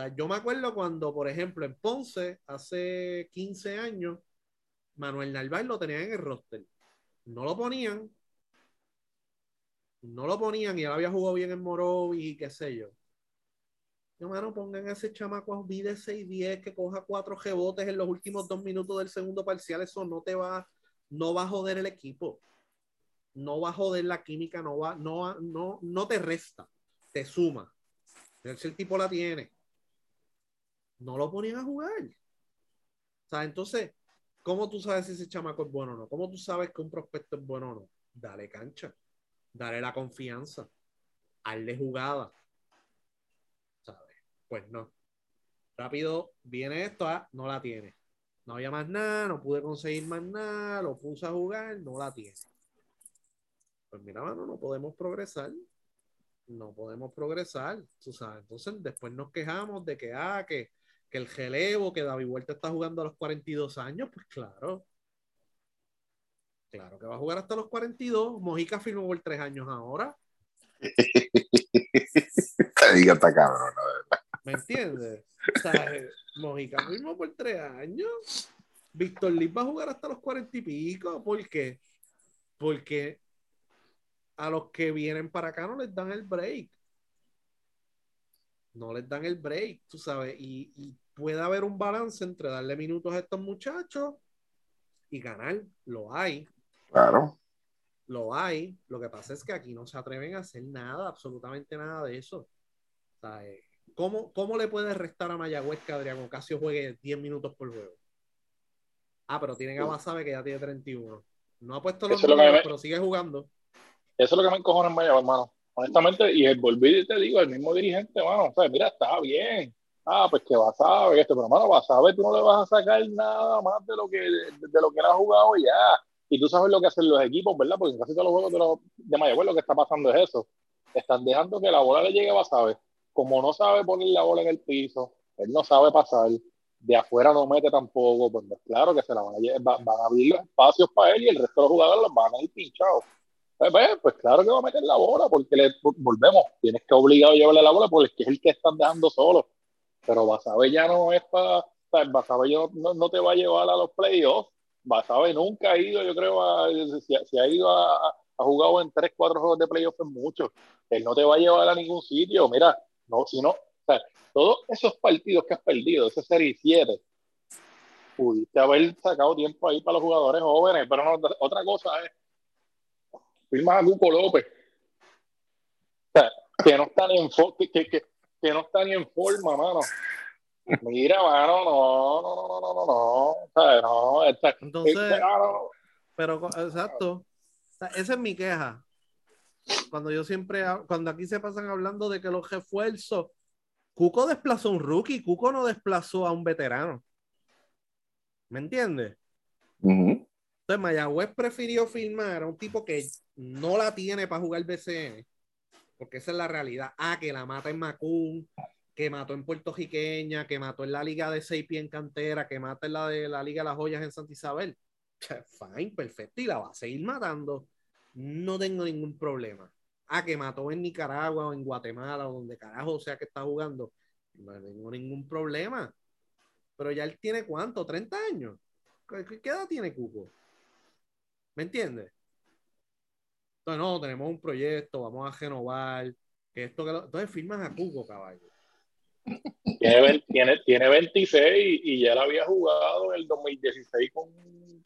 C: Sea, yo me acuerdo cuando, por ejemplo, en Ponce, hace 15 años, Manuel Narváez lo tenían en el roster. No lo ponían. No lo ponían y él había jugado bien en Moro y qué sé yo. Hermano, pongan a ese chamaco a de 6-10 que coja cuatro rebotes en los últimos dos minutos del segundo parcial. Eso no te va, no va a joder el equipo. No va a joder la química, no va, no, no, no te resta, te suma. El tipo la tiene. No lo ponían a jugar. O entonces, ¿cómo tú sabes si ese chamaco es bueno o no? ¿Cómo tú sabes que un prospecto es bueno o no? Dale cancha, dale la confianza, hazle jugada pues no. Rápido viene esto, ah, no la tiene. No había más nada, no pude conseguir más nada, lo puse a jugar, no la tiene. Pues mira, mano, no podemos progresar. No podemos progresar, sabes. Entonces, después nos quejamos de que, ah, que, que el relevo, que David Huerta está jugando a los 42 años, pues claro. Claro que va a jugar hasta los 42. Mojica firmó por tres años ahora.
B: Te diga, está cabrón, la verdad.
C: ¿Me entiendes? O sea, Mojica mismo por tres años. Víctor Liz va a jugar hasta los cuarenta y pico. ¿Por qué? Porque a los que vienen para acá no les dan el break. No les dan el break, tú sabes. Y, y puede haber un balance entre darle minutos a estos muchachos y ganar. Lo hay.
B: Claro.
C: Lo hay. Lo que pasa es que aquí no se atreven a hacer nada, absolutamente nada de eso. O sea, eh, ¿Cómo, ¿Cómo le puede restar a Mayagüez que Adrián Ocasio juegue 10 minutos por juego? Ah, pero tiene a Basabe que ya tiene 31. No ha puesto los números, pero sigue jugando.
D: Eso es lo que me encojona en Mayagüez, hermano. Honestamente, y volví, te digo, el mismo dirigente, mano, o mira, está bien. Ah, pues que Basabe, esto, pero hermano, Basabe tú no le vas a sacar nada más de lo que, de, lo que él ha jugado ya. Y tú sabes lo que hacen los equipos, ¿verdad? Porque en casi todos los juegos de, los, de Mayagüez lo que está pasando es eso. Están dejando que la bola le llegue a Basabe como no sabe poner la bola en el piso, él no sabe pasar, de afuera no mete tampoco, pues, claro que se la van a, van a abrir los espacios para él y el resto de los jugadores los van a ir pinchados. Pues, pues, pues, claro que va a meter la bola, porque le volvemos, tienes que obligar a llevarle la bola porque es el que están dejando solo. Pero Basabe ya no es para, Basabe no, no, te va a llevar a los playoffs. Basabe nunca ha ido, yo creo, a, si, ha ido a, ha jugado en 3, 4 juegos de playoffs en muchos. Él no te va a llevar a ningún sitio. Mira, no, sino, o sea, todos esos partidos que has perdido, ese serie 7, pudiste haber sacado tiempo ahí para los jugadores jóvenes, pero no, otra cosa es, firmas a Cuco López, o sea, que no está ni en, que, que, que, no está ni en forma, mano. Mira, mano, no, no, no, no, no, no, o sea, no,
C: Entonces, pero exacto, esa es mi queja. Cuando yo siempre, cuando aquí se pasan hablando de que los refuerzos, Cuco desplazó a un rookie, Cuco no desplazó a un veterano. ¿Me entiendes? Entonces Mayagüez prefirió firmar a un tipo que no la tiene para jugar BCN, porque esa es la realidad. Ah, que la mata en Macún, que mató en Puerto Riqueña, que mató en la Liga de Seipi en Cantera, que mata en la de la Liga de las Joyas en Santa Isabel. Fine, perfecto, y la va a seguir matando no tengo ningún problema. Ah, que mató en Nicaragua o en Guatemala o donde carajo sea que está jugando, no tengo ningún problema. Pero ya él tiene cuánto, 30 años. ¿Qué, edad tiene Cuco? ¿Me entiendes? Entonces, no, tenemos un proyecto, vamos a renovar. Que esto que Entonces firman a Cuco, caballo.
D: Tiene, tiene, tiene 26 y ya la había jugado en el 2016 con,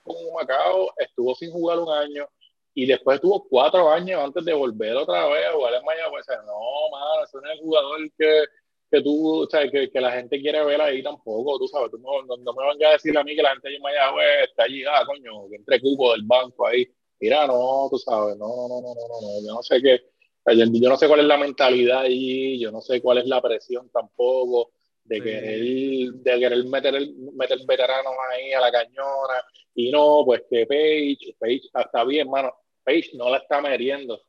D: con Macao. Estuvo sin jugar un año y después tuvo cuatro años antes de volver otra vez a jugar en Mayagüez. no, mano, ese no es el jugador que, que tú, o sea, que, que, la gente quiere ver ahí tampoco, tú sabes, tú no, no, me van a decir a mí que la gente de Mayagüez está allí, ah, coño, que entre cubo del banco ahí. mira, no, tú sabes, no, no, no, no, no, no, yo no sé qué, yo no sé cuál es la mentalidad ahí, yo no sé cuál es la presión tampoco de querer, de querer meter, meter veteranos ahí a la cañona, y no, pues que Page, Page, está bien, mano, Page no la está metiendo,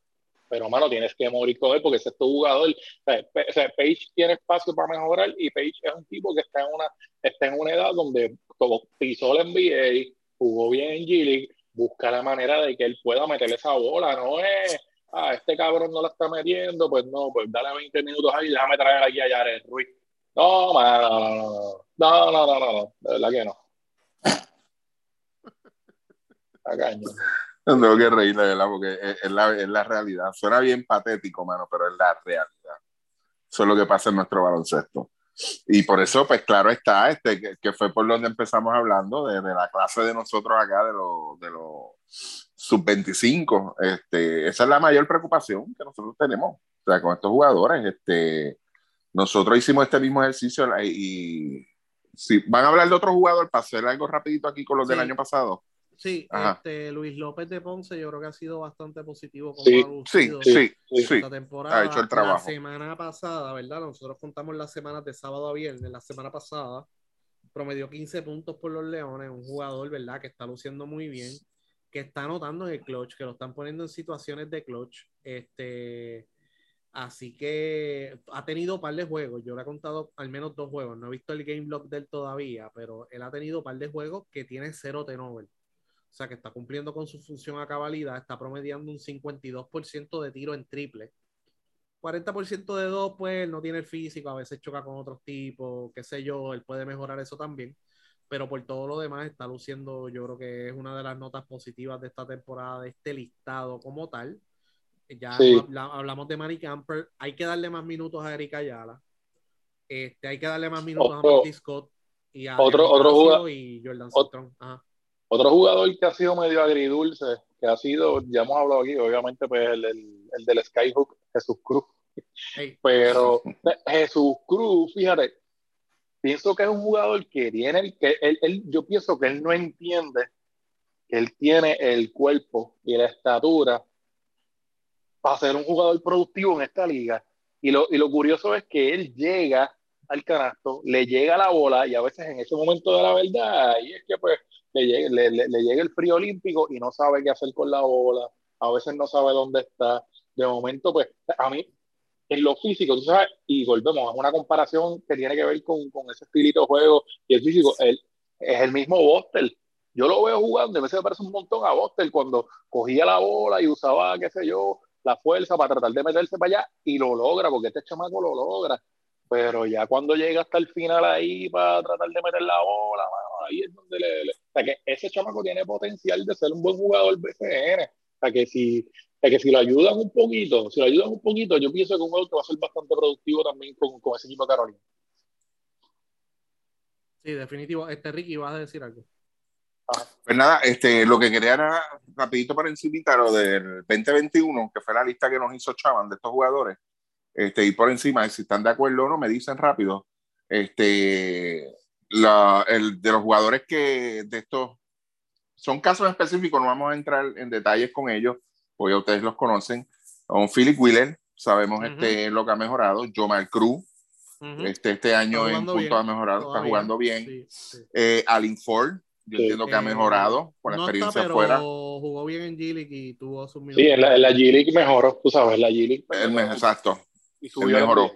D: pero mano, tienes que morir con él porque ese es tu jugador. O sea, Page tiene espacio para mejorar y Page es un tipo que está en una, está en una edad donde como pisó el NBA, jugó bien en G busca la manera de que él pueda meterle esa bola, no es, ah, este cabrón no la está metiendo, pues no, pues dale 20 minutos ahí y déjame traer aquí a Jared Ruiz. No, no, no, no, no, no, no, de verdad que no. A
B: Tengo que reírle, ¿verdad? Porque es, la, es la realidad. Suena bien patético, mano, pero es la realidad. Eso es lo que pasa en nuestro baloncesto. Y por eso, pues claro está, este, que, fue por donde empezamos hablando, de, la clase de nosotros acá, de los de los sub-25. Este, esa es la mayor preocupación que nosotros tenemos. O sea, con estos jugadores, este, nosotros hicimos este mismo ejercicio y, si van a hablar de otro jugador para hacer algo rapidito aquí con los del año pasado.
C: Sí, este, Luis López de Ponce yo creo que ha sido bastante positivo
B: como sí, sí, sí, esta
C: temporada. Ha hecho el trabajo. La semana pasada, ¿verdad? Nosotros contamos las semanas de sábado a viernes. La semana pasada promedió 15 puntos por los Leones, un jugador, ¿verdad? Que está luciendo muy bien, que está anotando en el clutch, que lo están poniendo en situaciones de clutch. Este, así que ha tenido un par de juegos. Yo le he contado al menos dos juegos. No he visto el game block de él todavía, pero él ha tenido un par de juegos que tiene cero turnover o sea, que está cumpliendo con su función a cabalidad, está promediando un 52% de tiro en triple. 40% de dos, pues no tiene el físico, a veces choca con otros tipos, qué sé yo, él puede mejorar eso también. Pero por todo lo demás está luciendo, yo creo que es una de las notas positivas de esta temporada, de este listado como tal. Ya hablamos de Manny Camper, hay que darle más minutos a Erika Ayala. Este, hay que darle más minutos a Marty Scott y a
D: otro, otro jugador
C: y Jordan Ajá.
D: Otro jugador que ha sido medio agridulce, que ha sido, ya hemos hablado aquí, obviamente, pues el, el, del Skyhook, Jesús Cruz. Pero Jesús Cruz, fíjate, pienso que es un jugador que tiene, el, que él, yo pienso que él no entiende que él tiene el cuerpo y la estatura para ser un jugador productivo en esta liga. Y lo, y lo curioso es que él llega al canasto, le llega la bola y a veces en ese momento de la verdad, y es que pues le, le, le, llega el frío olímpico y no sabe qué hacer con la bola, a veces no sabe dónde está. De momento, pues, a mí, en lo físico, tú sabes, y volvemos a una comparación que tiene que ver con, con ese estilito de juego y el físico, él, es el mismo Bostel. Yo lo veo jugando a veces me parece un montón a Bostel cuando cogía la bola y usaba, qué sé yo, la fuerza para tratar de meterse para allá y lo logra, porque este chamaco lo logra. Pero ya cuando llega hasta el final ahí para tratar de meter la bola, ahí es donde le, O sea, que ese chamaco tiene potencial de ser un buen jugador BCN. O sea, que si, que si lo ayudan un poquito, si lo ayudan un poquito, yo pienso que un jugador que va a ser bastante productivo también con, con ese equipo de Carolina.
C: Sí, definitivo. Este Ricky, vas a decir algo.
B: Pues nada, este, lo que quería era rapidito para incitar lo del 2021, que fue la lista que nos hizo Chavan de estos jugadores, este, y por encima, si están de acuerdo o no, me dicen rápido. Este, la, el, de los jugadores que de estos son casos específicos, no vamos a entrar en detalles con ellos, porque ustedes los conocen. Con Philip Wheeler, sabemos este, lo que ha mejorado. Jomal Cruz, este, este año en punto ha mejorado, está jugando bien. Eh, Alin Ford, yo entiendo que ha mejorado con la experiencia
C: está,
B: afuera.
C: Jugó bien en G-League y tuvo sus
D: minutos. Sí, en la, G-League mejoró, tú sabes, la G-League.
B: Exacto. Y mejoró.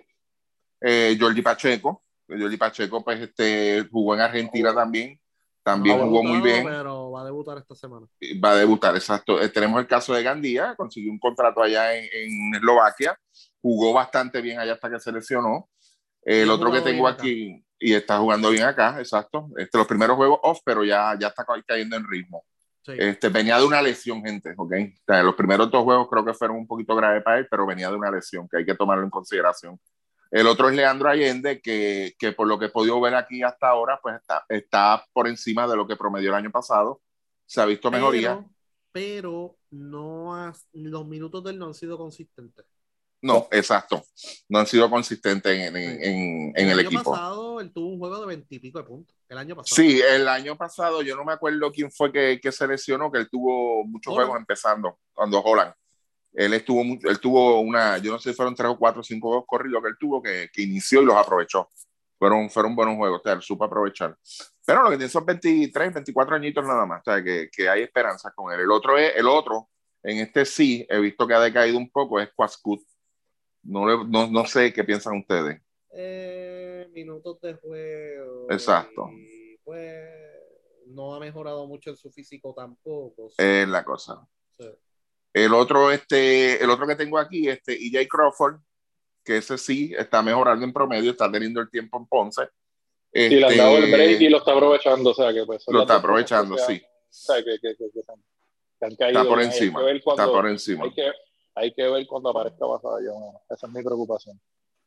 B: Eh, Jordi Pacheco, Jordi Pacheco pues este, jugó en Argentina también, también jugó muy bien.
C: Pero va a debutar esta semana.
B: Va a debutar, exacto. Eh, tenemos el caso de Gandía, consiguió un contrato allá en, Eslovaquia, jugó bastante bien allá hasta que se lesionó. El otro que tengo aquí, y está jugando bien acá, exacto. Este, los primeros juegos off, pero ya, ya está cayendo en ritmo. Este, venía de una lesión, gente, ¿ok? los primeros dos juegos creo que fueron un poquito graves para él, pero venía de una lesión que hay que tomarlo en consideración. El otro es Leandro Allende, que, que, por lo que he podido ver aquí hasta ahora, pues está, está por encima de lo que promedió el año pasado. Se ha visto mejoría.
C: Pero, no los minutos de él no han sido consistentes.
B: No, exacto. No han sido consistentes en, en, en, en el,
C: año
B: equipo.
C: pasado él tuvo un juego de veintipico de puntos. El año pasado.
B: Sí, el año pasado yo no me acuerdo quién fue que, que se lesionó, que él tuvo muchos
C: Holland.
B: juegos empezando cuando Holland. Él estuvo, él tuvo una, yo no sé si fueron tres o cuatro o cinco juegos corridos que él tuvo que, que inició y los aprovechó. Fueron, fueron buenos juegos, o sea, él supo aprovechar. Pero lo que tiene son 23, 24 añitos nada más, o sea, que, que hay esperanza con él. El otro es, el otro, en este sí, he visto que ha decaído un poco, es Quascut. No, le- no, no sé qué piensan ustedes.
C: Eh, minutos de juego.
B: Exacto.
C: Y pues no ha mejorado mucho en su físico tampoco.
B: Es la cosa.
C: Sí.
B: El otro, este, el otro que tengo aquí, este, EJ Crawford, que ese sí está mejorando en promedio, está teniendo el tiempo en Ponce.
D: Y le han
B: Este,
D: dado el break y lo está aprovechando, o sea que pues
B: lo está aprovechando, sí.
D: que, que, que, han- caído
B: Está por encima. Está por encima.
D: Hay que, hay que ver cuando aparezca Basayo, mano. Esa es mi preocupación.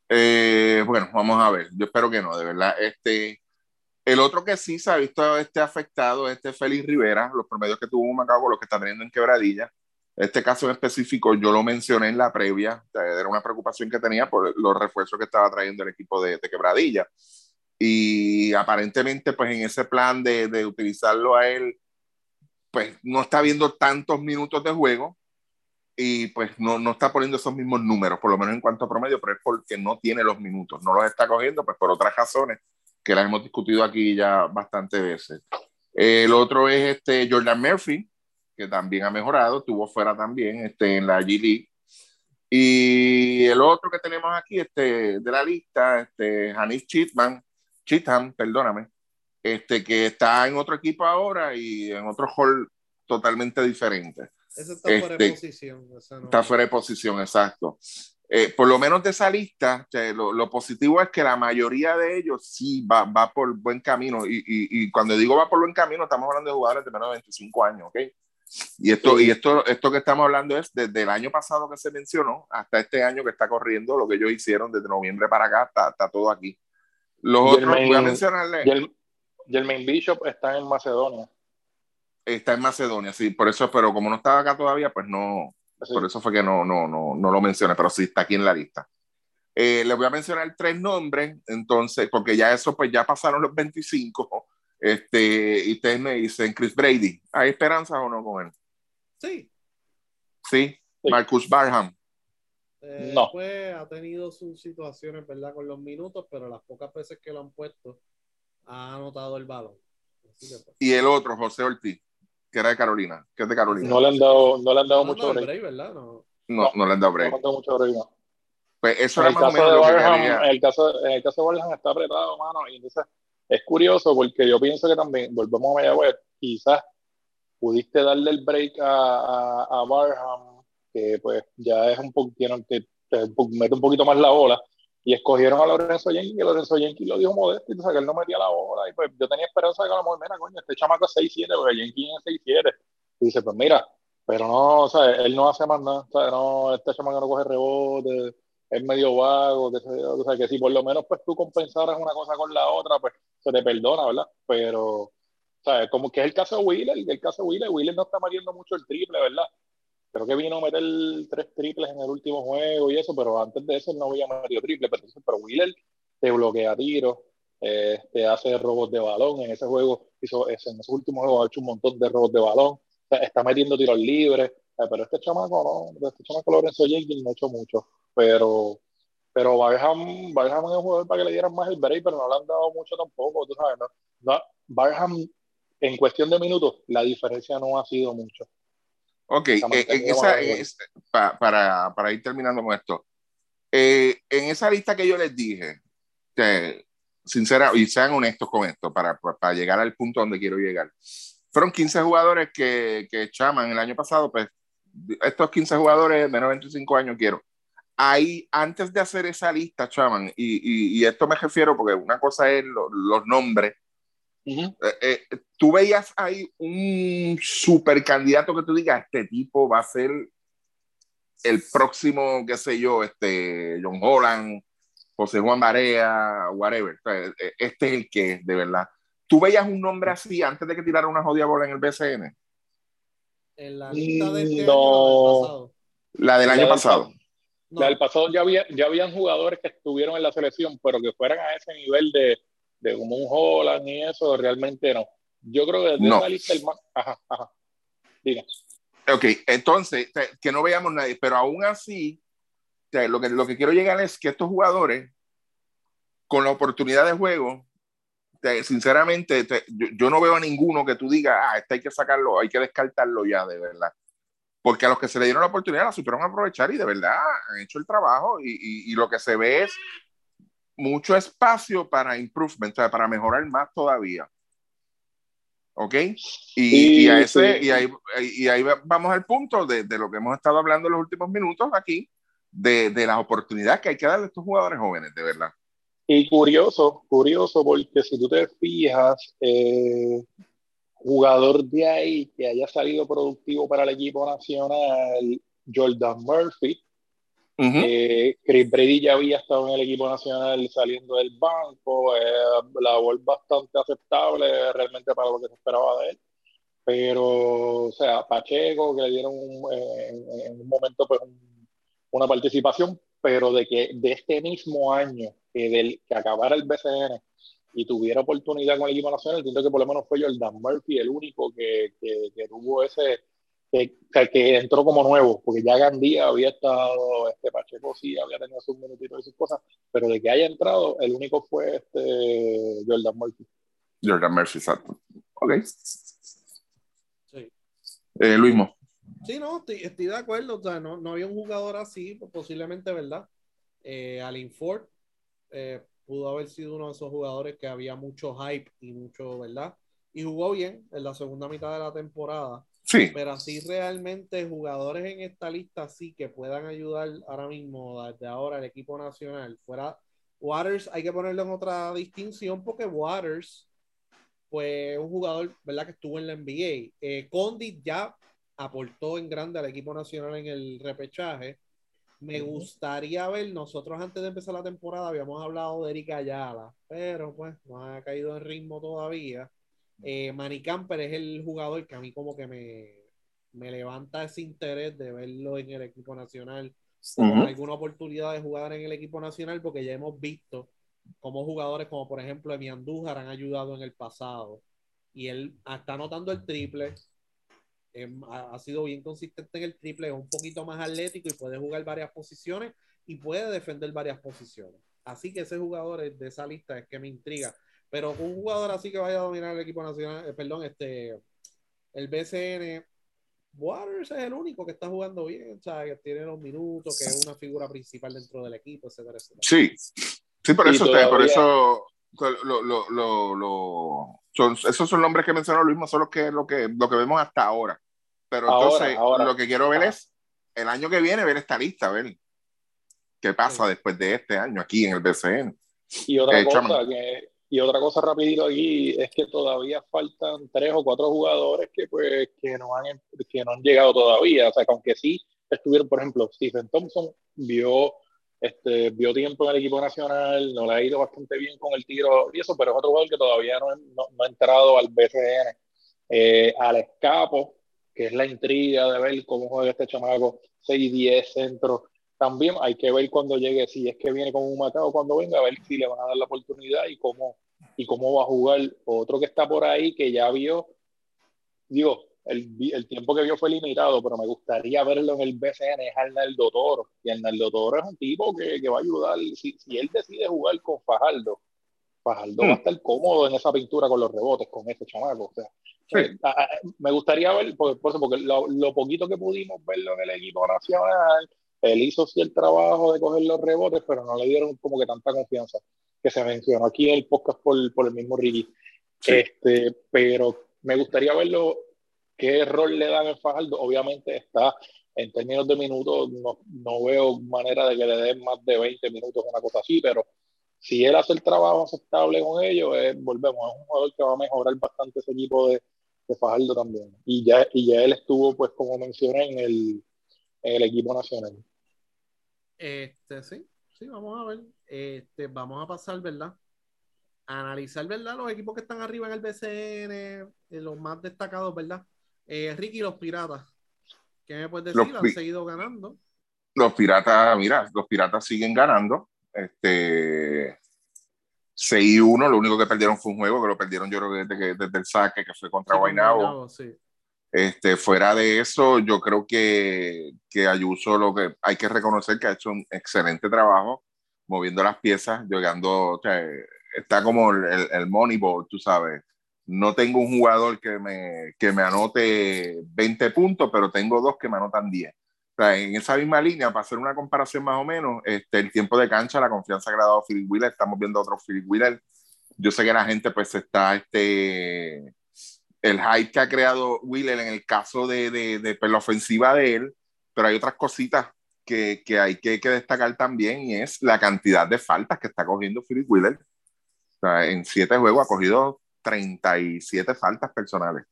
B: Eh, bueno, vamos a ver. Yo espero que no, de verdad. Este, el otro que sí se ha visto este afectado es este Félix Rivera, los promedios que tuvo Macao con los que está teniendo en quebradilla. Este caso en específico yo lo mencioné en la previa, era una preocupación que tenía por los refuerzos que estaba trayendo el equipo de, de quebradilla. Y aparentemente, pues en ese plan de, de utilizarlo a él, pues no está viendo tantos minutos de juego y pues no, no está poniendo esos mismos números, por lo menos en cuanto a promedio, pero es porque no tiene los minutos, no los está cogiendo, pues por otras razones que las hemos discutido aquí ya bastantes veces. El otro es este Jordan Murphy, que también ha mejorado, estuvo fuera también este, en la G League. Y el otro que tenemos aquí este, de la lista, este, Hanis Chitman, Chitham, perdóname, este, que está en otro equipo ahora y en otro hall totalmente diferente.
C: Ese está fuera de
B: Este,
C: posición. no.
B: Está fuera de posición, exacto. Eh, por lo menos de esa lista, o sea, lo, lo positivo es que la mayoría de ellos sí va, va por buen camino. Y, y, y cuando digo va por buen camino, estamos hablando de jugadores de menos de 25 años, ¿ok? Y esto,
D: Sí.
B: y esto, esto que estamos hablando es desde el año pasado que se mencionó hasta este año que está corriendo, lo que ellos hicieron desde noviembre para acá, está, está todo aquí. Los
D: Y el
B: otros, voy a
D: main-
B: mencionarle,
D: Jermaine Bishop está en Macedonia.
B: Está en Macedonia, sí, por eso, pero como no estaba acá todavía, pues no,
D: Sí.
B: Por eso fue que no, no, no, no lo mencioné, pero sí está aquí en la lista. Eh, les voy a mencionar tres nombres, entonces, porque ya eso, pues ya pasaron los 25. Este, y ustedes me dicen, Chris Brady, ¿hay esperanza o no con él?
C: Sí.
B: Sí,
D: Sí.
B: Marcus Barham.
C: Eh,
D: No.
C: Pues ha tenido sus situaciones, ¿verdad? Con los minutos, pero las pocas veces que lo han puesto, ha anotado el balón. Pues,
B: Y el otro, José Ortiz, que era de Carolina, que es de Carolina.
D: No le han dado, no le han dado
C: no,
D: mucho
C: no,
D: break.
C: break, ¿verdad? No.
B: No, no le han dado
D: No le
B: break.
D: han dado mucho break, no.
B: Pues eso
D: En
B: era
D: el
B: más o
D: caso
B: menos
D: de
B: lo que
D: Barham,
B: quería.
D: en el caso, en el caso de Barham está apretado, mano, y entonces es curioso porque yo pienso que también, volvemos a Mayagüez, quizás pudiste darle el break a, a, a Barham, que pues ya es un poco, tiene, que mete un poquito más la bola, y escogieron a Lorenzo Jenkins, y Lorenzo Jenkins lo dijo modesto, y sabes que él no metía la bola, y pues yo tenía esperanza de que a lo mejor, mira, coño, este chamaco es 6'7, porque Jenkins es 6'7, y dice, pues mira, pero no, o sea, él no hace más nada, o sea, no, este chamaco no coge rebote, es medio vago, que, o sea, que si por lo menos pues tú compensaras una cosa con la otra, pues se te perdona, ¿verdad? Pero, o sea, como que es el caso de Wheeler, el caso de Wheeler, Wheeler no está metiendo mucho el triple, ¿verdad? Creo que vino a meter tres triples en el último juego y eso, pero antes de eso no había metido triple, pero, pero Wheeler te bloquea tiros, eh, te hace robos de balón, en ese juego, hizo, en ese último juego ha hecho un montón de robos de balón, está metiendo tiros libres, pero este chamaco no, este chamaco Lorenzo Jenkins no ha hecho mucho, pero pero Barham, Barham es un jugador para que le dieran más el break, pero no le han dado mucho tampoco, tú sabes, ¿no? No, Barham, en cuestión de minutos, la diferencia no ha sido mucho.
B: Ok, eh, en esa, pa- para, para ir terminando con esto, eh, en esa lista que yo les dije, que, sincera, y sean honestos con esto, para, para, para llegar al punto donde quiero llegar, fueron 15 jugadores que, que Chaman el año pasado, pues estos 15 jugadores de menos de 25 años quiero. Ahí, antes de hacer esa lista, Chaman, y, y, y esto me refiero porque una cosa es lo- los nombres, Eh, eh, tú veías ahí un super candidato que tú digas, este tipo va a ser el próximo, qué sé yo, este John Holland, José Juan Barea, whatever. O sea, eh, este es el que es, de verdad. ¿Tú veías un nombre así antes de que tirara una jodida bola en el BCN?
C: En la lista de este
D: No.
C: año del pasado.
B: La del
D: La
B: año
D: del
B: pasado.
C: No.
D: La del pasado ya, había, ya habían jugadores que estuvieron en la selección, pero que fueran a ese nivel de, de como un Holland y eso, realmente no. Yo creo que desde
B: No.
D: esa lista el más. Ajá, ajá. Diga.
B: Ok, entonces, que no veamos nadie, pero aún así, lo que, lo que quiero llegar es que estos jugadores, con la oportunidad de juego, te- sinceramente, te- yo, yo no veo a ninguno que tú digas, ah, este hay que sacarlo, hay que descartarlo ya, de verdad. Porque a los que se le dieron la oportunidad la supieron aprovechar y de verdad han hecho el trabajo y, y- y lo que se ve es mucho espacio para improvement, para mejorar más todavía. ¿Ok? Y,
D: Sí,
B: y a ese,
D: sí.
B: y, ahí, y ahí vamos al punto de, de lo que hemos estado hablando en los últimos minutos aquí, de, de las oportunidades que hay que darle a estos jugadores jóvenes, de verdad.
D: Y curioso, curioso, porque si tú te fijas, eh, jugador de ahí que haya salido productivo para el equipo nacional, Jordan Murphy,
B: Ujú.
D: Eh, Chris Brady ya había estado en el equipo nacional saliendo del banco, eh, labor bastante aceptable realmente para lo que se esperaba de él. Pero, o sea, Pacheco, que le dieron un- en, en un momento pues, un- una participación, pero de que de este mismo año, que, del, que acabara el BCN y tuviera oportunidad con el equipo nacional, entiendo que por lo menos fue Jordan Murphy el único que, que, que tuvo ese, que, que- entró como nuevo, porque ya Gandía había estado, este Pacheco sí había tenido sus minutitos y sus cosas, pero de que haya entrado, el único fue este Jordan Murphy.
B: Jordan Murphy, exacto. Ok.
C: Sí.
B: Eh, Luismo.
C: Sí, no, estoy, estoy de acuerdo. O sea, no, no había un jugador así, pues, posiblemente, ¿verdad? Eh, Alin Ford eh, pudo haber sido uno de esos jugadores que había mucho hype y mucho, ¿verdad? Y jugó bien en la segunda mitad de la temporada.
B: Sí,
C: Pero así realmente jugadores en esta lista sí que puedan ayudar ahora mismo, desde ahora, el equipo nacional. Fuera Waters, hay que ponerlo en otra distinción porque Waters, pues un jugador, ¿verdad? Que estuvo en la NBA. Eh, Condit ya aportó en grande al equipo nacional en el repechaje. Me gustaría ver, nosotros antes de empezar la temporada habíamos hablado de Eric Ayala, pero pues no ha caído en ritmo todavía. Eh, Manny Camper es el jugador que a mí como que me, me levanta ese interés de verlo en el equipo nacional, con
B: Ujú.
C: alguna oportunidad de jugar en el equipo nacional, porque ya hemos visto como jugadores como por ejemplo Emi Andújar han ayudado en el pasado y él está anotando el triple, em, ha, sido bien consistente en el triple, es un poquito más atlético y puede jugar varias posiciones y puede defender varias posiciones. Así que ese jugador de esa lista es que me intriga. Pero un jugador así que vaya a dominar el equipo nacional, eh, perdón, este, el BCN, Waters es el único que está jugando bien, o sea, que tiene los minutos, que es una figura principal dentro del equipo, etcétera, etcétera.
B: sí. Sí, por eso, usted- por eso lo, lo, lo, lo- son, esos son nombres que mencionó Luismo, son los que, lo que, lo que vemos hasta ahora. Pero
D: Ahora,
B: entonces,
D: ahora.
B: lo que quiero ver es el año que viene, ver esta lista, ver qué pasa
C: Sí.
B: después de este año aquí en el BCN.
D: Y otra
B: Eh,
D: cosa que y otra cosa rapidito aquí es que todavía faltan tres o cuatro jugadores que pues que no han que no han llegado todavía, o sea, que aunque sí estuvieron, por ejemplo, Stephen Thompson vio este vio tiempo en el equipo nacional, no le ha ido bastante bien con el tiro y eso, pero es otro jugador que todavía no, no- no ha entrado al BCN. Eh, al escapo, que es la intriga de ver cómo juega este chamaco, 6-10 centro. También hay que ver cuando llegue, si es que viene con un Macao cuando venga, a ver si le van a dar la oportunidad y cómo, y cómo va a jugar. Otro que está por ahí que ya vio, digo, el, el tiempo que vio fue limitado, pero me gustaría verlo en el BCN, es Arnaldo Toro. Y Arnaldo Toro es un tipo que, que va a ayudar, si, si él decide jugar con Fajardo, Fajardo
B: Mm.
D: va a estar cómodo en esa pintura con los rebotes, con ese chamaco. O sea,
B: Sí.
D: eh, a- a- me gustaría ver, por, por eso, porque lo, lo poquito que pudimos verlo en el equipo nacional, él hizo sí el trabajo de coger los rebotes, pero no le dieron como que tanta confianza que se mencionó aquí en el podcast por, por el mismo Ricky.
B: Sí.
D: Este, pero me gustaría verlo, qué rol le dan en Fajardo. Obviamente está en términos de minutos, no, no veo manera de que le den más de 20 minutos, una cosa así, pero si él hace el trabajo aceptable con ellos, eh, volvemos, es un jugador que va a mejorar bastante ese equipo de, de Fajardo también. Y ya, y ya él estuvo, pues como mencioné, en el, en el equipo nacional.
C: Este, sí, sí, vamos a ver. Este, vamos a pasar, ¿verdad? A analizar, ¿verdad? Los equipos que están arriba en el BCN, eh, los más destacados, ¿verdad? Eh, Ricky, los Piratas. ¿Qué me puedes
B: Los
C: decir? Han seguido ganando.
B: Los piratas, mira, los piratas siguen ganando. Este 6-1, lo único que perdieron fue un juego, que lo perdieron yo creo que desde, desde el saque, que fue contra
C: Sí,
B: Guaynabo.
C: Guaynabo, sí.
B: Este, fuera de eso, yo creo que, que Ayuso lo que hay que reconocer que ha hecho un excelente trabajo moviendo las piezas, llegando, o sea, está como el, el, Moneyball, tú sabes. No tengo un jugador que me, que me anote 20 puntos, pero tengo dos que me anotan 10. O sea, en esa misma línea, para hacer una comparación más o menos, este, el tiempo de cancha, la confianza que le ha dado Philip Wheeler, estamos viendo otro Philip Wheeler. Yo sé que la gente pues está este, el hype que ha creado Wheeler en el caso de, de, de, pues, la ofensiva de él, pero hay otras cositas que, que hay que, que, destacar también y es la cantidad de faltas que está cogiendo Philip Wheeler. O sea, en siete juegos ha cogido 37 faltas personales.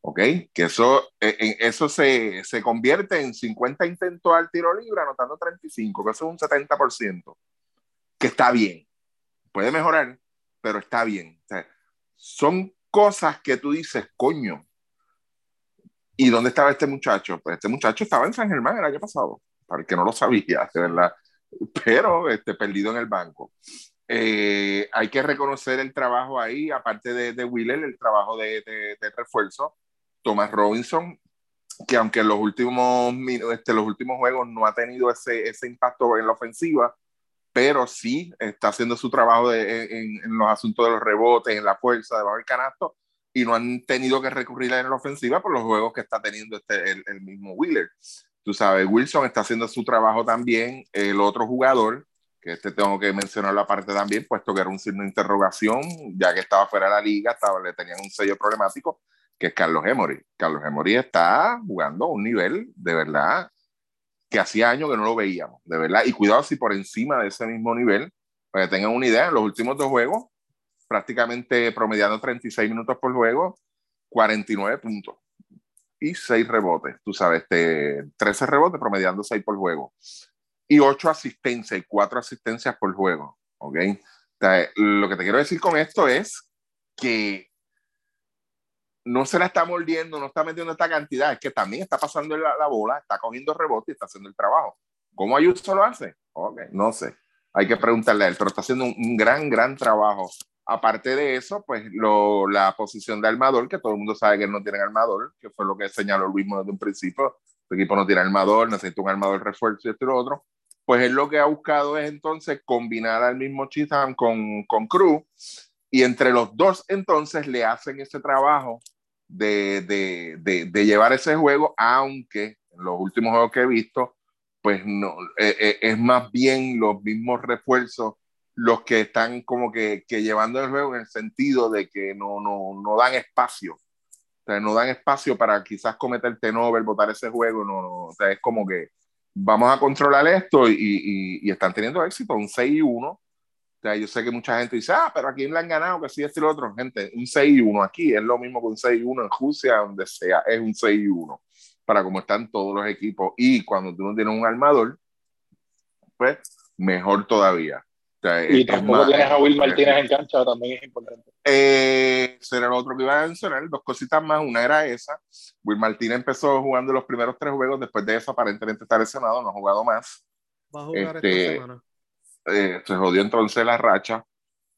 B: ¿Ok? Que eso, eh, eso se, se, convierte en 50 intentos al tiro libre, anotando 35, que eso es un 70%. Que está bien. Puede mejorar, pero está bien. Son cosas que tú dices, coño. ¿Y dónde estaba este muchacho? Pues este muchacho estaba en San Germán el año pasado, para el que no lo sabía, de verdad. Pero este, perdido en el banco. Eh, hay que reconocer el trabajo ahí, aparte de, de Wheeler, el trabajo de, de, de, refuerzo. Thomas Robinson, que aunque en los últimos, este, los últimos juegos no ha tenido ese, ese impacto en la ofensiva, pero sí está haciendo su trabajo de, en, en, los asuntos de los rebotes, en la fuerza, debajo del canasto, y no han tenido que recurrir en la ofensiva por los juegos que está teniendo este, el, el mismo Wheeler. Tú sabes, Wilson está haciendo su trabajo también, el otro jugador, que este tengo que mencionar la parte también, puesto que era un signo de interrogación, ya que estaba fuera de la liga, estaba, le tenían un sello problemático, que es Carlos Emory. Carlos Emory está jugando a un nivel de verdad que hacía años que no lo veíamos, de verdad. Y cuidado si por encima de ese mismo nivel, para que tengan una idea, los últimos dos juegos, prácticamente promediando 36 minutos por juego, 49 puntos y 6 rebotes. Tú sabes, este, 13 rebotes promediando 6 por juego. Y 8 asistencias y 4 asistencias por juego. ¿Ok? Lo que te quiero decir con esto es que no se la está mordiendo, no está metiendo esta cantidad, es que también está pasando la, la bola, está cogiendo rebote y está haciendo el trabajo. ¿Cómo Ayuso lo hace? Ok, no sé. Hay que preguntarle a él, pero está haciendo un, un gran, gran trabajo. Aparte de eso, pues lo, la posición de armador, que todo el mundo sabe que no tienen armador, que fue lo que señaló Luis desde un principio. El equipo no tiene armador, necesita un armador refuerzo y esto y lo otro. Pues él lo que ha buscado es entonces combinar al mismo Chisholm con, con Cruz y entre los dos entonces le hacen ese trabajo de, de, de, de, llevar ese juego, aunque en los últimos juegos que he visto, pues no, eh, eh, es más bien los mismos refuerzos los que están como que, que, llevando el juego en el sentido de que no, no, no dan espacio. O sea, no dan espacio para quizás cometer tenover, votar ese juego. No, no, o sea, es como que vamos a controlar esto y, y, están teniendo éxito, un 6 y 1. O sea, yo sé que mucha gente dice, ah, pero aquí le han ganado, que sí, este y lo otro. Gente, un 6 y 1 aquí es lo mismo que un 6 y 1 en Rusia, donde sea, es un 6 y 1, para como están todos los equipos. Y cuando tú no tienes un armador, pues mejor todavía. O sea,
D: y tampoco más, tienes a Will Martínez en cancha, también es importante.
B: Eh, será lo otro que iba a mencionar, dos cositas más. Una era esa. Will Martínez empezó jugando los primeros tres juegos, después de eso aparentemente está lesionado, no ha jugado más.
C: Va a jugar este, esta semana.
B: Eh, se jodió entonces la racha.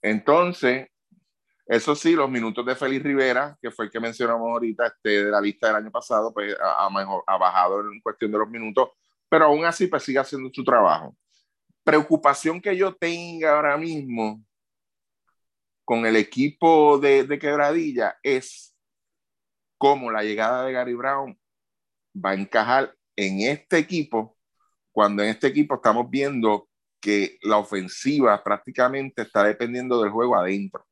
B: Entonces, eso sí, los minutos de Félix Rivera, que fue el que mencionamos ahorita este, de la lista del año pasado, pues ha, mejor, ha bajado en cuestión de los minutos, pero aún así pues sigue haciendo su trabajo preocupación que yo tenga ahora mismo con el equipo de, de, Quebradilla es cómo la llegada de Gary Brown va a encajar en este equipo, cuando en este equipo estamos viendo que la ofensiva prácticamente está dependiendo del juego adentro.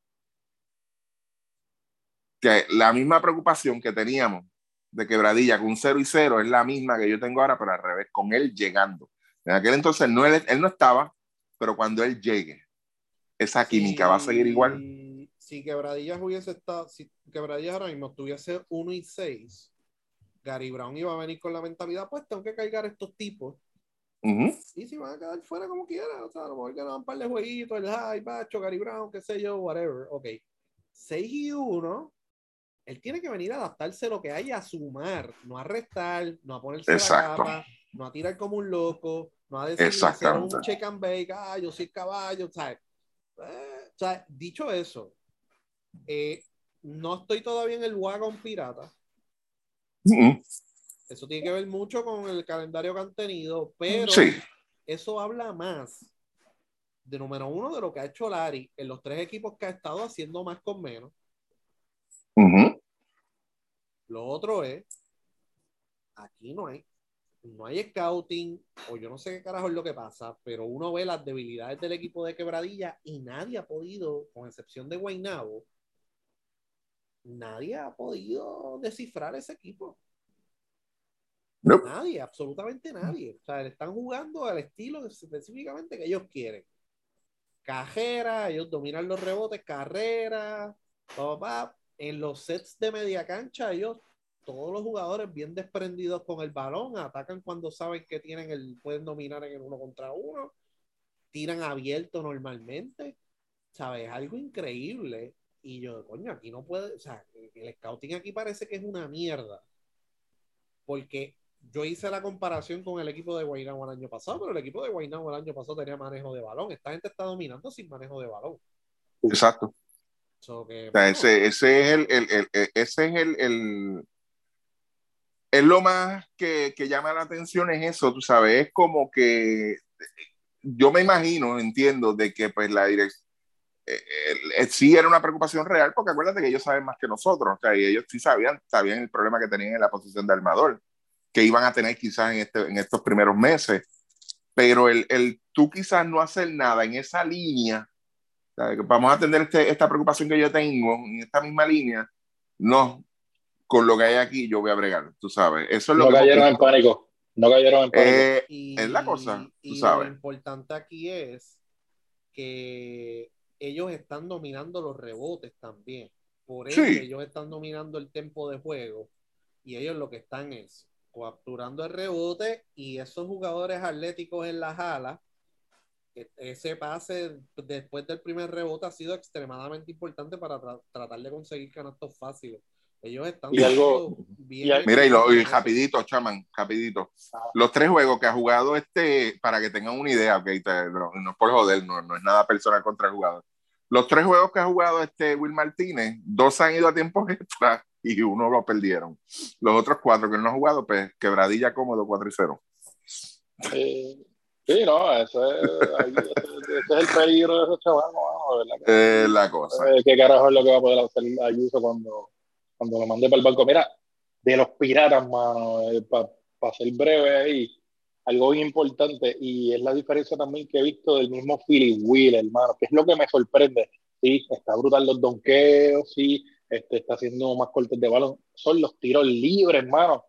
B: Que la misma preocupación que teníamos de Quebradilla con 0 y 0 es la misma que yo tengo ahora, pero al revés, con él llegando. En aquel entonces no, él, él no estaba, pero cuando él llegue, esa química sí, va a seguir igual.
C: Si Quebradillas hubiese estado, si Quebradillas ahora mismo tuviese 1 y 6, Gary Brown iba a venir con la mentalidad, pues tengo que cargar estos tipos. Uh -huh. Y si van a quedar fuera como quieran, o sea, a lo mejor ganan un par de jueguitos, el high, bacho, Gary Brown, qué sé yo, whatever. Ok. 6 y 1, él tiene que venir a adaptarse lo que hay, a sumar, no a restar, no a ponerse
B: Exacto.
C: la capa no a tirar como un loco, no a decir un check and bake, ah, yo soy caballo, ¿sabes? Eh, o sea, dicho eso, eh, no estoy todavía en el wagon pirata. Eso tiene que ver mucho con el calendario que han tenido, pero eso habla más de número uno de lo que ha hecho Larry en los tres equipos que ha estado haciendo más con menos. Lo otro es, aquí no hay, no hay scouting, o yo no sé qué carajo es lo que pasa, pero uno ve las debilidades del equipo de quebradilla y nadie ha podido, con excepción de Guaynabo, nadie ha podido descifrar ese equipo. Nadie, absolutamente nadie. O sea, le están jugando al estilo específicamente que ellos quieren. Cajera, ellos dominan los rebotes, carrera, papá. En los sets de media cancha, ellos, todos los jugadores bien desprendidos con el balón, atacan cuando saben que tienen el, pueden dominar en el uno contra uno, tiran abierto normalmente. ¿Sabes? Algo increíble. Y yo, coño, aquí no puede, o sea, el scouting aquí parece que es una mierda. Porque yo hice la comparación con el equipo de Guaynabo el año pasado, pero el equipo de Guaynabo el año pasado tenía manejo de balón. Esta gente está dominando sin manejo de balón.
B: Exacto. ese, es el, ese es el, es lo más que, que, llama la atención es eso, tú sabes, es como que yo me imagino, entiendo, de que pues la dirección eh, eh, sí era una preocupación real, porque acuérdate que ellos saben más que nosotros, o sea, y ellos sí sabían, sabían el problema que tenían en la posición de armador que iban a tener quizás en, este, en estos primeros meses. Pero el, el tú quizás no hacer nada en esa línea, vamos a atender este, esta preocupación que yo tengo en esta misma línea, no, con lo que hay aquí yo voy a bregar, tú sabes. Eso es lo
D: no cayeron en pánico. No cayeron en pánico.
B: Eh, es la cosa, tú sabes.
C: Lo importante aquí es que ellos están dominando los rebotes también. Por eso ellos están dominando el tempo de juego y ellos lo que están es capturando el rebote y esos jugadores atléticos en la jala, e, ese pase después del primer rebote ha sido extremadamente importante para tratar de conseguir canastos fáciles. Ellos están
D: y algo,
B: bien. mira, y, lo, y rapidito, chaman, rapidito. Los tres juegos que ha jugado este, para que tengan una idea, okay, no, no, es por joder, no, no es nada personal contra el jugador. Los tres juegos que ha jugado este Will Martínez, dos han ido a tiempo extra y uno lo perdieron. Los otros cuatro que no han jugado, pues quebradilla cómodo 4 y 0.
D: sí, no, ese es, es, el peligro de esos chavales, ¿no?
B: Es la cosa.
D: Eh, ¿Qué carajo es lo que va a poder hacer Ayuso cuando, cuando lo mande para el banco? Mira, de los piratas, mano, eh, para ser breve ahí, algo bien importante, y es la diferencia también que he visto del mismo Philly Will, hermano, que es lo que me sorprende. Sí, está brutal los donkeos, sí, este, está haciendo más cortes de balón, son los tiros libres, hermano.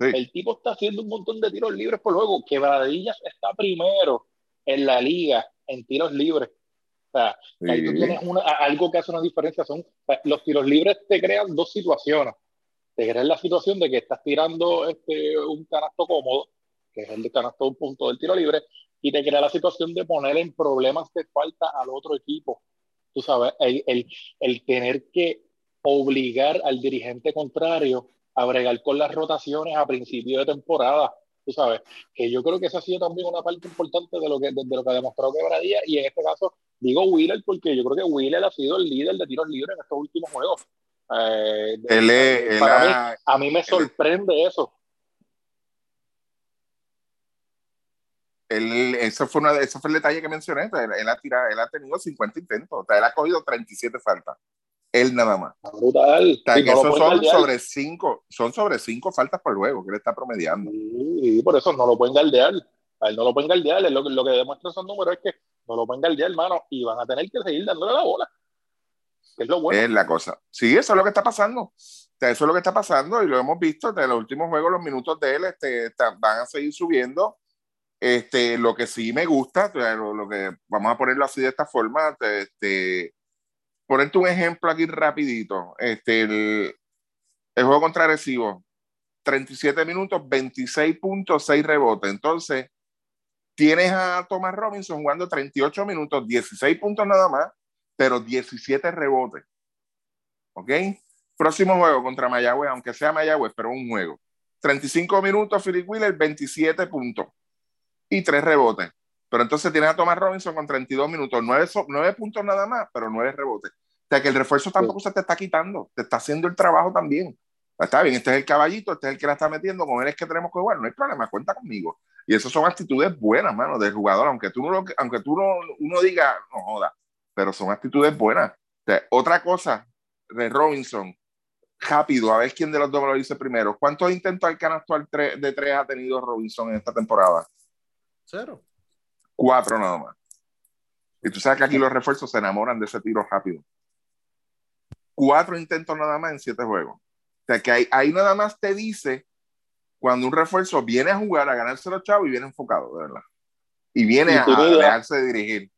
D: El tipo está haciendo un montón de tiros libres por juego. Quebradillas está primero en la liga en tiros libres. O sea, ahí tú tienes algo que hace una diferencia. Son, los tiros libres te crean dos situaciones. Te crean la situación de que estás tirando este, un canasto cómodo, que es el de canasto un punto del tiro libre, y te crea la situación de poner en problemas de falta al otro equipo. Tú sabes, el, el, el tener que obligar al dirigente contrario a bregar con las rotaciones a principio de temporada. Tú sabes, que yo creo que esa ha sido también una parte importante de lo que, de, lo que ha demostrado Quebradía, y en este caso digo Wheeler porque yo creo que Wheeler ha sido el líder de tiros libres en estos últimos juegos. Eh, a mí me sorprende eso.
B: Él, eso, fue una, eso fue el detalle que mencioné. Él, ha tirado, él ha tenido 50 intentos, o sea, él ha cogido 37 faltas él nada más.
D: Brutal.
B: son sobre cinco, son sobre cinco faltas por juego que él está promediando.
D: Y por eso no lo pueden galdear. A él no lo pueden galdear. Lo, lo que demuestra esos números es que no lo pueden galdear, hermano, y van a tener que seguir dándole la bola. es lo bueno.
B: Es la cosa. Sí, eso es lo que está pasando. eso es lo que está pasando y lo hemos visto en los últimos juegos, los minutos de él este, van a seguir subiendo. Este, lo que sí me gusta, lo, lo, que vamos a ponerlo así de esta forma, este, ponerte un ejemplo aquí rapidito. Este, el, juego contra Recibo, 37 minutos, 26.6 rebotes. Entonces, tienes a Thomas Robinson jugando 38 minutos, 16 puntos nada más, pero 17 rebotes. ¿Ok? Próximo juego contra Mayagüez, aunque sea Mayagüez, pero un juego. 35 minutos, Philip Wheeler, 27 puntos y 3 rebotes. Pero entonces tienes a Thomas Robinson con 32 minutos, 9, puntos nada más, pero 9 rebotes. O sea que el refuerzo tampoco se te está quitando, te está haciendo el trabajo también. Está bien, este es el caballito, este es el que la está metiendo, con él es que tenemos que jugar, no hay problema, cuenta conmigo. Y eso son actitudes buenas, mano, del jugador, aunque tú no, aunque tú no, uno diga, no joda, pero son actitudes buenas. otra cosa de Robinson, rápido, a ver quién de los dos lo dice primero. ¿Cuántos intentos al canasto de tres ha tenido Robinson en esta temporada?
C: Cero.
B: Cuatro nada más. Y tú sabes que aquí los refuerzos se enamoran de ese tiro rápido. Cuatro intentos nada más en siete juegos. O sea que ahí, nada más te dice cuando un refuerzo viene a jugar, a ganarse los chavos y viene enfocado, de verdad. Y viene a, dejarse dirigir.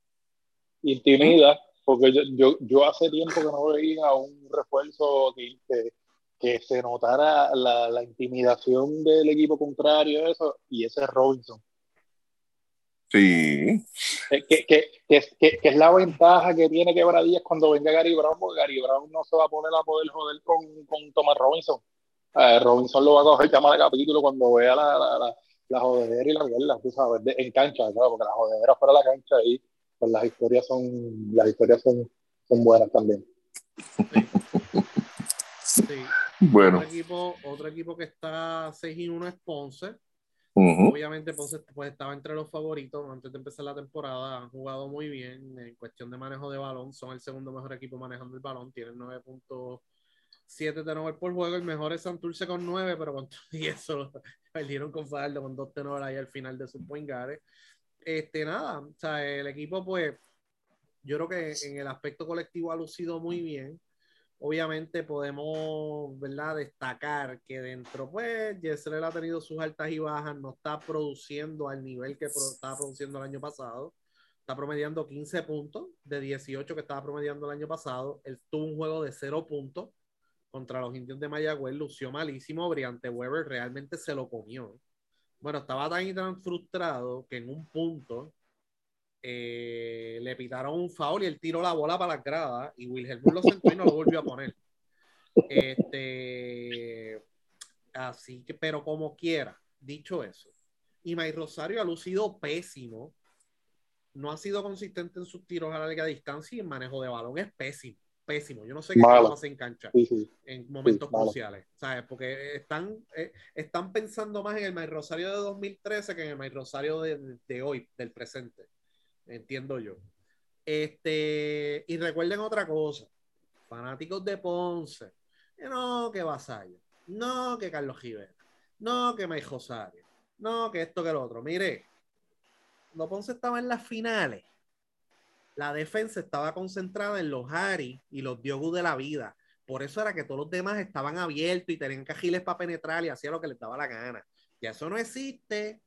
D: Intimida, porque yo, yo, hace tiempo que no veía un refuerzo que, que, se notara la, la, intimidación del equipo contrario, eso, y ese es Robinson.
B: Sí.
D: Que, que, que, es la ventaja que tiene Quebradillas cuando venga Gary Brown, porque Gary Brown no se va a poner a poder joder con, con Thomas Robinson. Eh, Robinson lo va a coger llama de capítulo cuando vea la, la, la, jodedera y la mierda, tú sabes, en cancha, claro, porque la jodedera fuera de la cancha ahí, pues las historias son, las historias son, son buenas también.
C: Sí. Bueno. Otro equipo, otro equipo que está 6 y 1 es Ponce Obviamente Ponce pues, estaba entre los favoritos antes de empezar la temporada, han jugado muy bien en cuestión de manejo de balón, son el segundo mejor equipo manejando el balón, tienen 9.7 turnovers por juego, el mejor es Santurce con 9, pero con todo y eso perdieron con Fajardo con dos tenores ahí al final de sus point Este, nada, o sea, el equipo pues yo creo que en el aspecto colectivo ha lucido muy bien obviamente podemos, ¿verdad? Destacar que dentro, pues, Yesrel ha tenido sus altas y bajas, no está produciendo al nivel que estaba produciendo el año pasado. Está promediando 15 puntos de 18 que estaba promediando el año pasado. Él tuvo un juego de 0 puntos contra los indios de Mayagüez, lució malísimo. Briante Weber realmente se lo comió. Bueno, estaba tan y tan frustrado que en un punto eh, le pitaron un foul y él tiró la bola para la grada y Wilhelm lo sentó y no lo volvió a poner. Este, así que, pero como quiera, dicho eso, y May Rosario ha lucido pésimo, no ha sido consistente en sus tiros a larga distancia y en manejo de balón es pésimo, pésimo. Yo no sé qué hace en cancha en momentos cruciales, ¿sabes? Porque están, eh, están pensando más en el May Rosario de 2013 que en el May Rosario de hoy, del presente entiendo yo. Este, y recuerden otra cosa, fanáticos de Ponce, no, que Vasallo, no, que Carlos Givera, no, que Mike Rosario, no, que esto, que lo otro. Mire, cuando Ponce estaba en las finales, la defensa estaba concentrada en los Harry y los Diogu de la vida. Por eso era que todos los demás estaban abiertos y tenían cajiles para penetrar y hacía lo que les daba la gana. Y eso no existe.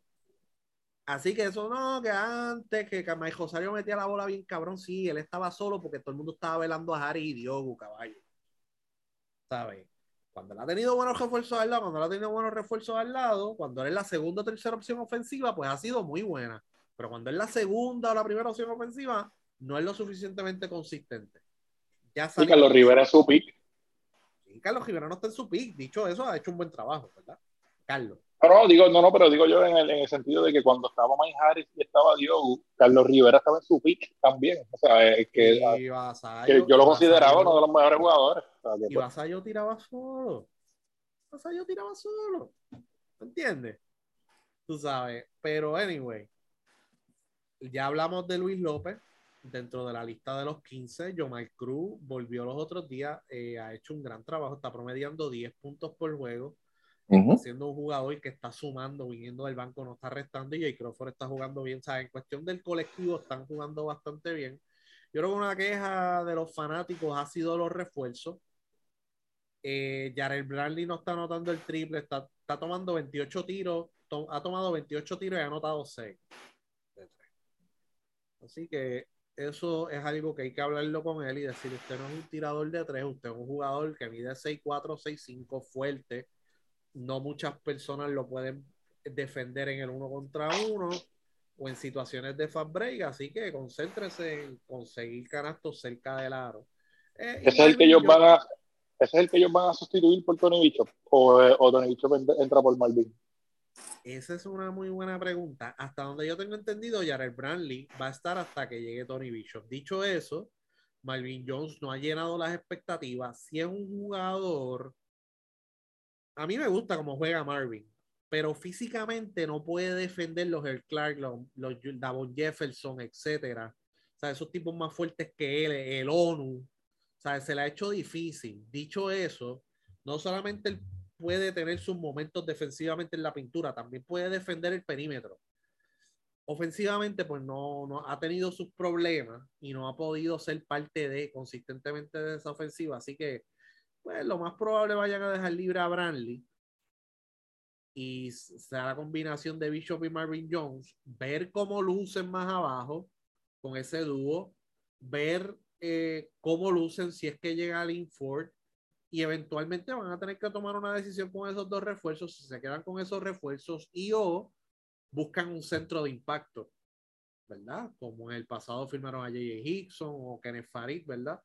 C: Así que eso no, que antes que Mike Rosario metía la bola bien cabrón, sí, él estaba solo porque todo el mundo estaba velando a Harry y Diogo, caballo. ¿Sabes? Cuando él ha tenido buenos refuerzos al lado, cuando él ha tenido buenos refuerzos al lado, cuando él es la segunda o tercera opción ofensiva, pues ha sido muy buena. Pero cuando es la segunda o la primera opción ofensiva, no es lo suficientemente consistente.
D: Ya y Carlos Rivera es su pick.
C: Y Carlos Rivera no está en su pick. Dicho eso, ha hecho un buen trabajo, ¿verdad? Carlos.
D: No, digo, no, no, pero digo yo en el, en el sentido de que cuando estaba Mike Harris y estaba Diogo, Carlos Rivera estaba en su pick también. O sea, es que, yo lo consideraba uno de los mejores jugadores.
C: y pues tiraba solo. Vasallo tiraba solo. ¿Entiendes? Tú sabes. Pero, anyway, ya hablamos de Luis López dentro de la lista de los 15. Jomar Cruz volvió los otros días, eh, ha hecho un gran trabajo, está promediando 10 puntos por juego siendo un jugador que está sumando, viniendo del banco, no está restando y Jay Crawford está jugando bien. O en cuestión del colectivo están jugando bastante bien. Yo creo que una queja de los fanáticos ha sido los refuerzos. Eh, Jared Bradley no está anotando el triple, está, está tomando 28 tiros, ha tomado 28 tiros y ha anotado 6. Así que eso es algo que hay que hablarlo con él y decir, usted no es un tirador de tres, usted es un jugador que mide 6'4, 6'5, fuerte, no muchas personas lo pueden defender en el uno contra uno o en situaciones de fast break, así que concéntrese en conseguir canastos cerca del aro.
D: Eh, ese es el que ellos van a ¿Ese es el que ellos van a sustituir por Tony Bishop? ¿O, eh, o Tony Bishop entra por Marvin?
C: Esa es una muy buena pregunta. Hasta donde yo tengo entendido, Jared Brantley va a estar hasta que llegue Tony Bishop. Dicho eso, Marvin Jones no ha llenado las expectativas. Si es un jugador, a mí me gusta cómo juega Marvin, pero físicamente no puede defender los El Clark, los, los Davon Jefferson, etcétera. O sea, esos tipos más fuertes que él, el ONU. O sea, se le ha hecho difícil. Dicho eso, no solamente él puede tener sus momentos defensivamente en la pintura, también puede defender el perímetro. Ofensivamente, pues no, no ha tenido sus problemas y no ha podido ser parte de consistentemente de esa ofensiva. Así que, pues lo más probable vayan a dejar libre a Brantley y será la combinación de Bishop y Marvin Jones, ver cómo lucen más abajo con ese dúo, ver eh, cómo lucen si es que llega Linford y eventualmente van a tener que tomar una decisión con esos dos refuerzos, si se quedan con esos refuerzos y o buscan un centro de impacto, ¿verdad? Como en el pasado firmaron a J.J. Hickson o Kenneth Farid, ¿verdad?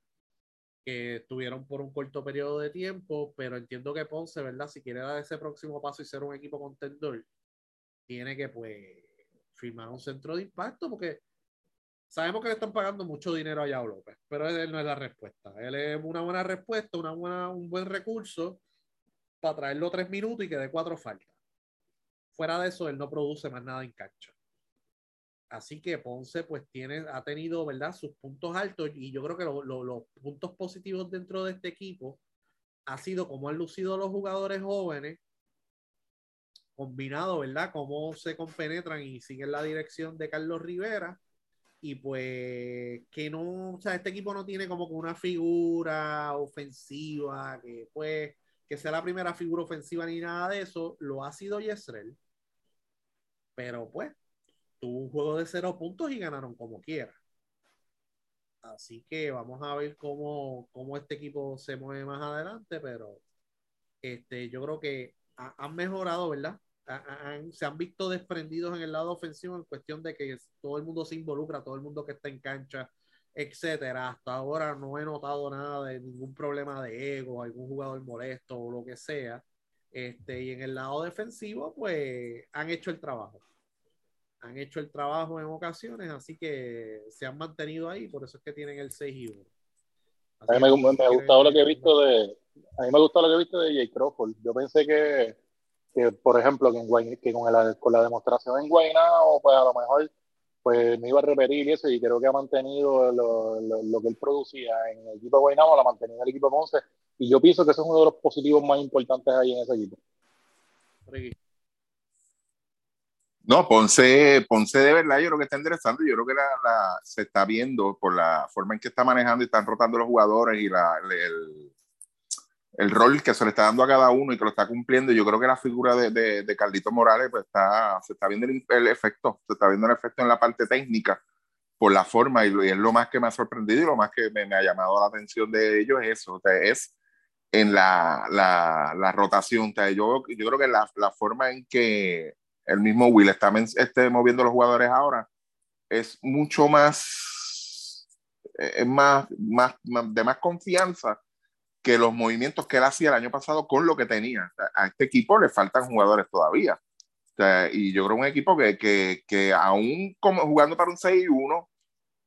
C: Que estuvieron por un corto periodo de tiempo, pero entiendo que Ponce, ¿verdad? Si quiere dar ese próximo paso y ser un equipo contendor, tiene que, pues, firmar un centro de impacto porque Sabemos que le están pagando mucho dinero a Yao López, pero él no es la respuesta. Él es una buena respuesta, una buena, un buen recurso para traerlo tres minutos y que dé cuatro faltas. Fuera de eso, él no produce más nada en cancha. Así que Ponce pues tiene, ha tenido, ¿verdad? Sus puntos altos y yo creo que los puntos positivos dentro de este equipo ha sido cómo han lucido los jugadores jóvenes, combinado, ¿verdad? Cómo se compenetran y siguen la dirección de Carlos Rivera y pues que no, o sea, este equipo no tiene como una figura ofensiva que pues que sea la primera figura ofensiva ni nada de eso, lo ha sido Yesrel, pero pues tuvo un juego de cero puntos y ganaron como quiera. Así que vamos a ver cómo, cómo este equipo se mueve más adelante, pero este, yo creo que han mejorado, ¿verdad? se han visto desprendidos en el lado ofensivo en cuestión de que todo el mundo se involucra, todo el mundo que está en cancha, etcétera. Hasta ahora no he notado nada de ningún problema de ego, algún jugador molesto o lo que sea. Este, y en el lado defensivo, pues han hecho el trabajo. Han hecho el trabajo en ocasiones, así que se han mantenido ahí, por eso es que tienen el 6 y 1.
D: a mí me, me, ha gustado lo que he visto de a mí me ha gustado lo que he visto de Jay Crawford. Yo pensé que que por ejemplo, que, en que con, la, con la demostración en Guaynabo, pues a lo mejor pues me iba a repetir y eso, y creo que ha mantenido lo, lo, que él producía en el equipo de Guaynabo, lo ha mantenido en el equipo de Ponce, y yo pienso que eso es uno de los positivos más importantes ahí en ese equipo.
B: No, Ponce, Ponce de verdad, yo creo que está interesante. Yo creo que la, se está viendo por la forma en que está manejando y están rotando los jugadores y la, el, el rol que se le está dando a cada uno y que lo está cumpliendo. Yo creo que la figura de, de, de Carlito Morales, pues está, se está viendo el, efecto, se está viendo el efecto en la parte técnica por la forma y, es lo más que me ha sorprendido y lo más que me, ha llamado la atención de ellos es eso, es en la, la, la rotación. yo, yo creo que la, la, forma en que el mismo Will está esté moviendo los jugadores ahora es mucho más, es más, más, de más confianza que los movimientos que él hacía el año pasado con lo que tenía. A este equipo le faltan jugadores todavía. y yo creo un equipo que, que, que aún como jugando para un 6 y 1,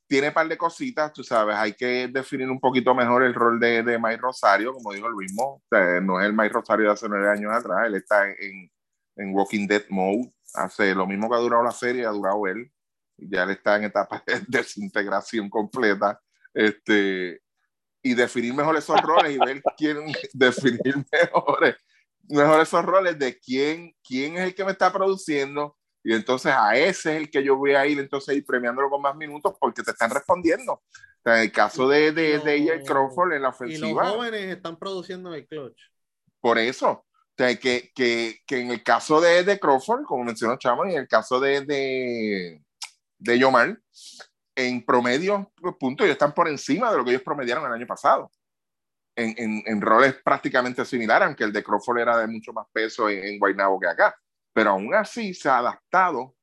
B: tiene un par de cositas, tú sabes, hay que definir un poquito mejor el rol de, de Mike Rosario, como dijo Luis Mo. no es el Mike Rosario de hace nueve años atrás, él está en, en Walking Dead Mode, hace lo mismo que ha durado la serie, ha durado él, ya él está en etapa de desintegración completa. Este, y definir mejor esos roles y ver quién definir mejores, mejor esos roles de quién, quién es el que me está produciendo y entonces a ese es el que yo voy a ir entonces ir premiándolo con más minutos porque te están respondiendo. en el caso de, de, de Crawford en la ofensiva. Y
C: los jóvenes están produciendo el clutch.
B: Por eso. Que, que, que, en el caso de, de Crawford, como mencionó Chamo, y en el caso de, de, de Yomar, en promedio, los puntos, ellos están por encima de lo que ellos promediaron el año pasado. En, en, en, roles prácticamente similares, aunque el de Crawford era de mucho más peso en, en Guaynabo que acá. Pero aún así se ha adaptado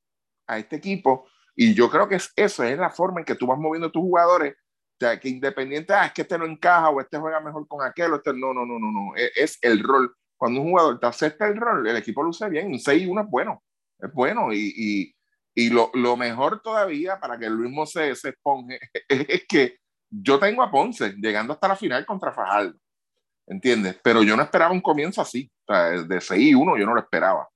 B: a este equipo y yo creo que es eso, es la forma en que tú vas moviendo tus jugadores sea, que independiente, ah, es que este no encaja o este juega mejor con aquel, o este, no, no, no, no, no, es, es el rol. Cuando un jugador te acepta el rol, el equipo luce bien, un 6-1 es bueno, es bueno, y, y, y lo, lo, mejor todavía para que el mismo se, se esponje es que yo tengo a Ponce llegando hasta la final contra Fajardo, ¿entiendes? Pero yo no esperaba un comienzo así, o sea, de 6-1 yo no lo esperaba.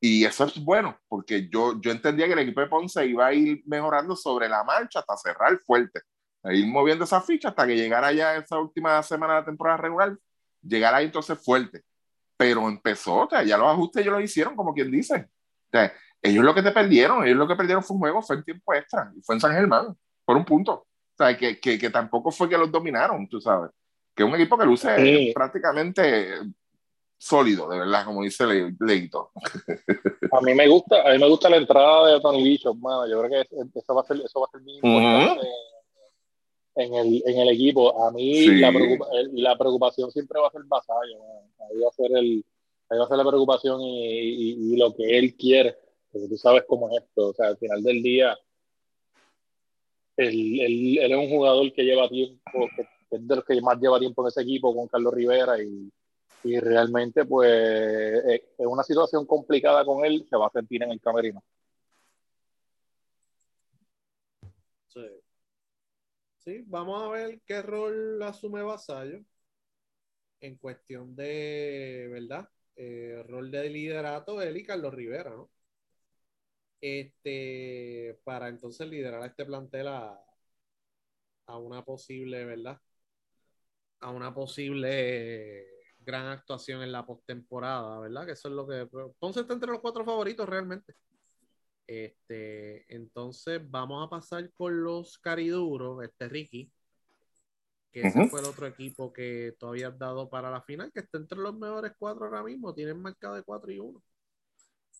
B: Y eso es bueno, porque yo, yo entendía que el equipo de Ponce iba a ir mejorando sobre la marcha hasta cerrar fuerte, a ir moviendo esa ficha hasta que llegara ya esa última semana de la temporada regular, llegara ahí entonces fuerte. Pero empezó, o sea, ya los ajustes ellos lo hicieron, como quien dice. O sea, ellos lo que te perdieron, ellos lo que perdieron fue un juego, fue en tiempo extra, y fue en San Germán, por un punto. O sea, que, que, que tampoco fue que los dominaron, tú sabes. Que es un equipo que luce sí. prácticamente sólido, de verdad, como dice Le Leito.
D: A mí me gusta, a mí me gusta la entrada de Tony Bishop, mano. Yo creo que eso va a ser, eso va a ser muy importante uh -huh. En, el, en el equipo. A mí sí. la, preocupa, la, preocupación siempre va a ser Vasallo, ahí va a ser el, ahí va a ser la preocupación y, y, y, lo que él quiere, porque tú sabes cómo es esto, o sea, al final del día, él, él, él es un jugador que lleva tiempo, que es de los que más lleva tiempo en ese equipo con Carlos Rivera y y realmente pues es una situación complicada con él, se va a sentir en el camerino.
C: Sí. Sí, vamos a ver qué rol asume Vasallo en cuestión de, ¿verdad? Eh, rol de liderato él y Carlos Rivera, ¿no? Este, para entonces liderar a este plantel a, a una posible, ¿verdad? A una posible gran actuación en la postemporada, ¿verdad? Que eso es lo que. Ponce está entre los cuatro favoritos realmente. Este, entonces vamos a pasar con los cariduros, este Ricky, que ese uh -huh. fue el otro equipo que todavía has dado para la final, que está entre los mejores cuatro ahora mismo, tienen marcado de 4 y 1.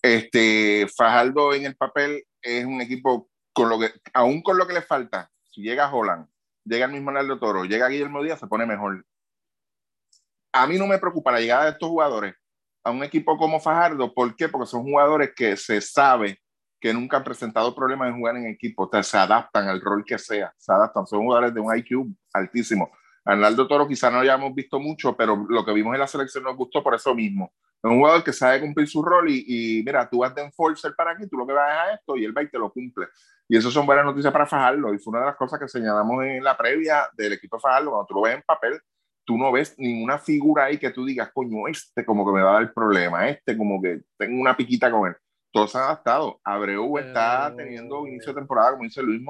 B: Este, Fajardo en el papel es un equipo con lo que, aún con lo que le falta, si llega Holland, llega el mismo Arnaldo Toro, llega Guillermo Díaz, se pone mejor a mí no me preocupa la llegada de estos jugadores a un equipo como Fajardo. ¿Por qué? Porque son jugadores que se sabe que nunca han presentado problemas en jugar en equipo, o sea, se adaptan al rol que sea, se adaptan, son jugadores de un IQ altísimo. Arnaldo Toro quizá no lo hayamos visto mucho, pero lo que vimos en la selección nos gustó por eso mismo. Es un jugador que sabe cumplir su rol y, y mira, tú vas de enforcer para aquí, tú lo que vas a esto y él va y te lo cumple. Y eso son buenas noticias para Fajardo y fue una de las cosas que señalamos en la previa del equipo de Fajardo, cuando tú lo ves en papel, tú no ves ninguna figura ahí que tú digas, coño, este como que me va a dar problema, este como que tengo una piquita con él. Todos se han adaptado. Abreu está teniendo inicio de temporada, como dice Luis,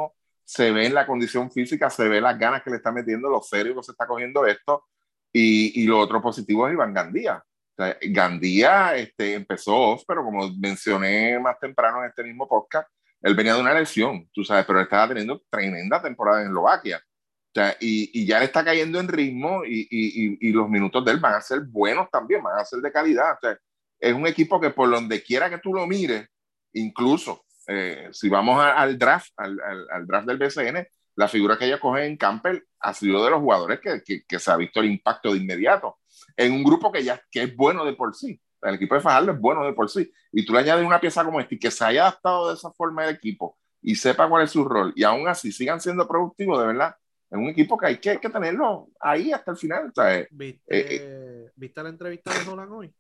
B: se ve en la condición física, se ve las ganas que le está metiendo, lo serio que se está cogiendo esto. Y, y lo otro positivo es Iván Gandía. O sea, Gandía este, empezó off, pero como mencioné más temprano en este mismo podcast, él venía de una lesión, tú sabes, pero él estaba teniendo tremenda temporada en Eslovaquia. O sea, y, y, ya le está cayendo en ritmo y, y, y, los minutos de él van a ser buenos también, van a ser de calidad. O sea, es un equipo que por donde quiera que tú lo mires, incluso eh, si vamos a, al draft, al, al, al, draft del BCN, la figura que ella coge en Campbell ha sido de los jugadores que, que, que, se ha visto el impacto de inmediato. En un grupo que ya que es bueno de por sí. El equipo de Fajardo es bueno de por sí. Y tú le añades una pieza como esta y que se haya adaptado de esa forma el equipo y sepa cuál es su rol y aún así sigan siendo productivos, de verdad es un equipo que hay que, que tenerlo ahí hasta el final. ¿sabes?
C: ¿Viste, eh, ¿Viste la entrevista de Nolan hoy?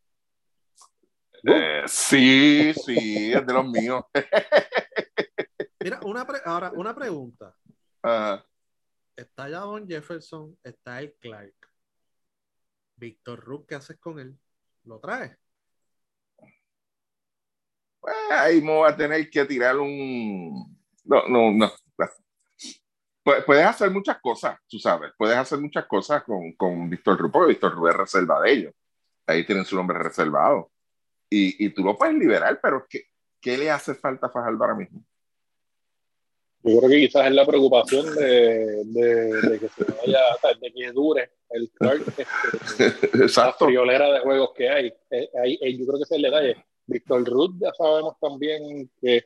B: Eh, sí, sí, es de los míos.
C: Mira, una ahora una pregunta. Está ya Don Jefferson, está el Clark. Víctor Rook, ¿qué haces con él? ¿Lo traes?
B: Pues ahí me voy a tener que tirar un. No, no, no puedes hacer muchas cosas, tú sabes, puedes hacer muchas cosas con, con Víctor Rú, porque Víctor Rú es reserva de ellos. Ahí tienen su nombre reservado. Y, y tú lo puedes liberar, pero ¿qué, ¿qué le hace falta a Fajardo ahora mismo?
D: Yo creo que quizás es la preocupación de, de, de que se vaya, de que dure el Clark, este,
B: Exacto.
D: la friolera de juegos que hay. Eh, hay. Yo creo que ese es el detalle. Víctor Ruth ya sabemos también que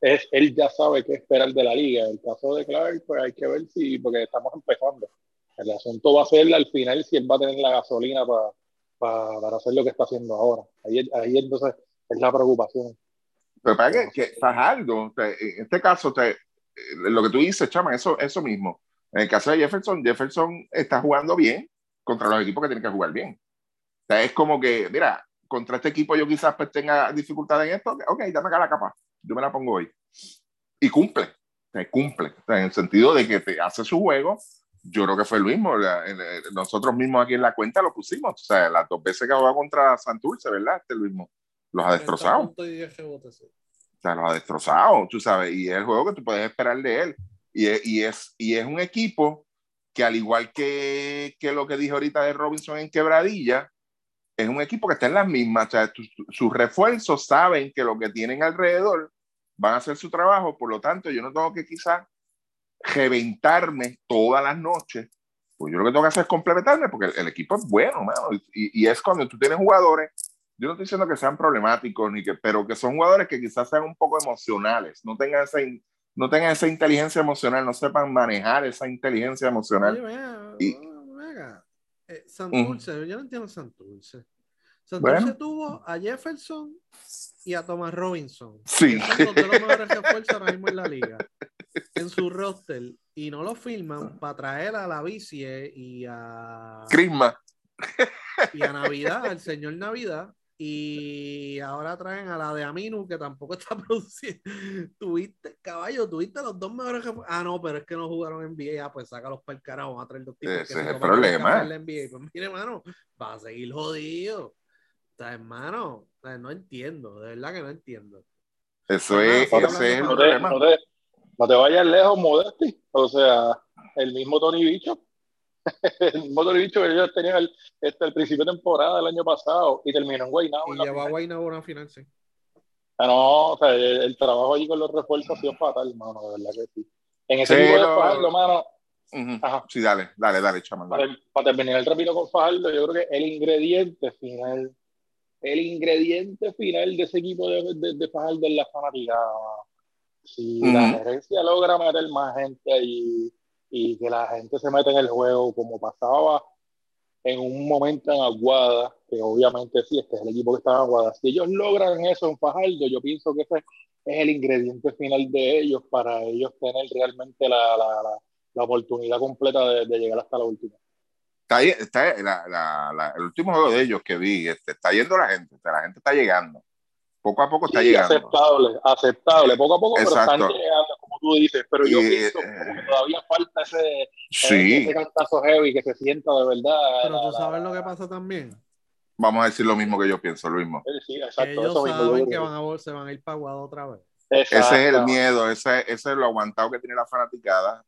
D: es, él ya sabe qué esperar de la liga. En el caso de Clark, pues hay que ver si, porque estamos empezando. El asunto va a ser al final si él va a tener la gasolina para, para, para hacer lo que está haciendo ahora. Ahí, ahí entonces es la preocupación.
B: Pero para que, que Fajardo, en este caso, te, lo que tú dices, Chama, eso, eso mismo. En el caso de Jefferson, Jefferson está jugando bien contra los equipos que tienen que jugar bien. O sea, es como que, mira, contra este equipo yo quizás pues, tenga dificultad en esto, ok, dame acá la capa, yo me la pongo hoy. Y cumple, o cumple, en el sentido de que te hace su juego. Yo creo que fue lo mismo, nosotros mismos aquí en la cuenta lo pusimos, o sea, las dos veces que jugado contra Santurce, ¿verdad? Este mismo, los ha destrozado. O sea, los ha destrozado, tú sabes, y es el juego que tú puedes esperar de él. Y, y, es, y es un equipo que al igual que, que lo que dije ahorita de Robinson en Quebradilla, es un equipo que está en las mismas. O sea, sus refuerzos saben que lo que tienen alrededor van a hacer su trabajo, por lo tanto, yo no tengo que quizás reventarme todas las noches. Pues yo lo que tengo que hacer es complementarme, porque el, equipo es bueno, y, y, es cuando tú tienes jugadores, yo no estoy diciendo que sean problemáticos, ni que, pero que son jugadores que quizás sean un poco emocionales, no tengan esa, no tengan esa inteligencia emocional, no sepan manejar esa inteligencia emocional. y,
C: eh, Santurce, yo no entiendo Santurce. Santurce tuvo a Jefferson y a Thomas Robinson.
B: Sí.
C: son dos de los mejores refuerzos ahora mismo en la liga. En su roster. Y no lo firman para traer a la bici y a.
B: Crisma.
C: Y a Navidad, al señor Navidad. Y ahora traen a la de Aminu, que tampoco está produciendo. Tuviste, caballo, tuviste los dos mejores. Ah, no, pero es que no jugaron en NBA. Ah, pues sácalos para el carajo, a traer dos tipos.
B: Ese es el problema.
C: Pues mire, hermano, va a seguir jodido. O sea, hermano, no entiendo, de verdad que no entiendo.
B: Eso es, ese es el problema.
D: No te, no te vayas lejos, Modesti. O sea, el mismo Tony Bicho el motor bicho que ellos tenían el, este, el principio de temporada del año pasado y terminó en Guaynabo.
C: Y llevó a Guaynabo una final, sí.
D: Ah, no, o sea, el, trabajo allí con los refuerzos ha sido fatal, hermano, de verdad que sí. En ese tipo de Fajardo, mano.
B: Sí, dale, dale, dale, chaval.
D: Para, terminar el rapino con Fajardo, yo creo que el ingrediente final, el ingrediente final de ese equipo de, de, Fajardo es la fanaticada. Si la gerencia logra meter más gente allí y que la gente se meta en el juego como pasaba en un momento en Aguada, que obviamente sí, este es el equipo que está en Aguada. Si ellos logran eso en Fajardo, yo pienso que ese es el ingrediente final de ellos para ellos tener realmente la, la, la, oportunidad completa de, de, llegar hasta la última.
B: Está, está el último juego de ellos que vi, este, está yendo la gente, la gente está llegando poco a poco está llegando.
D: Aceptable, aceptable, poco a poco, pero están llegando, como tú dices. Pero yo pienso que todavía falta ese,
B: sí.
D: ese cantazo heavy que se sienta de verdad.
C: Pero tú sabes lo que pasa también.
B: Vamos a decir lo mismo que yo pienso, lo mismo.
D: Sí, exacto,
C: Ellos saben que van a, se van a ir para Guado otra vez.
B: Ese es el miedo, ese, ese, es lo aguantado que tiene la fanaticada.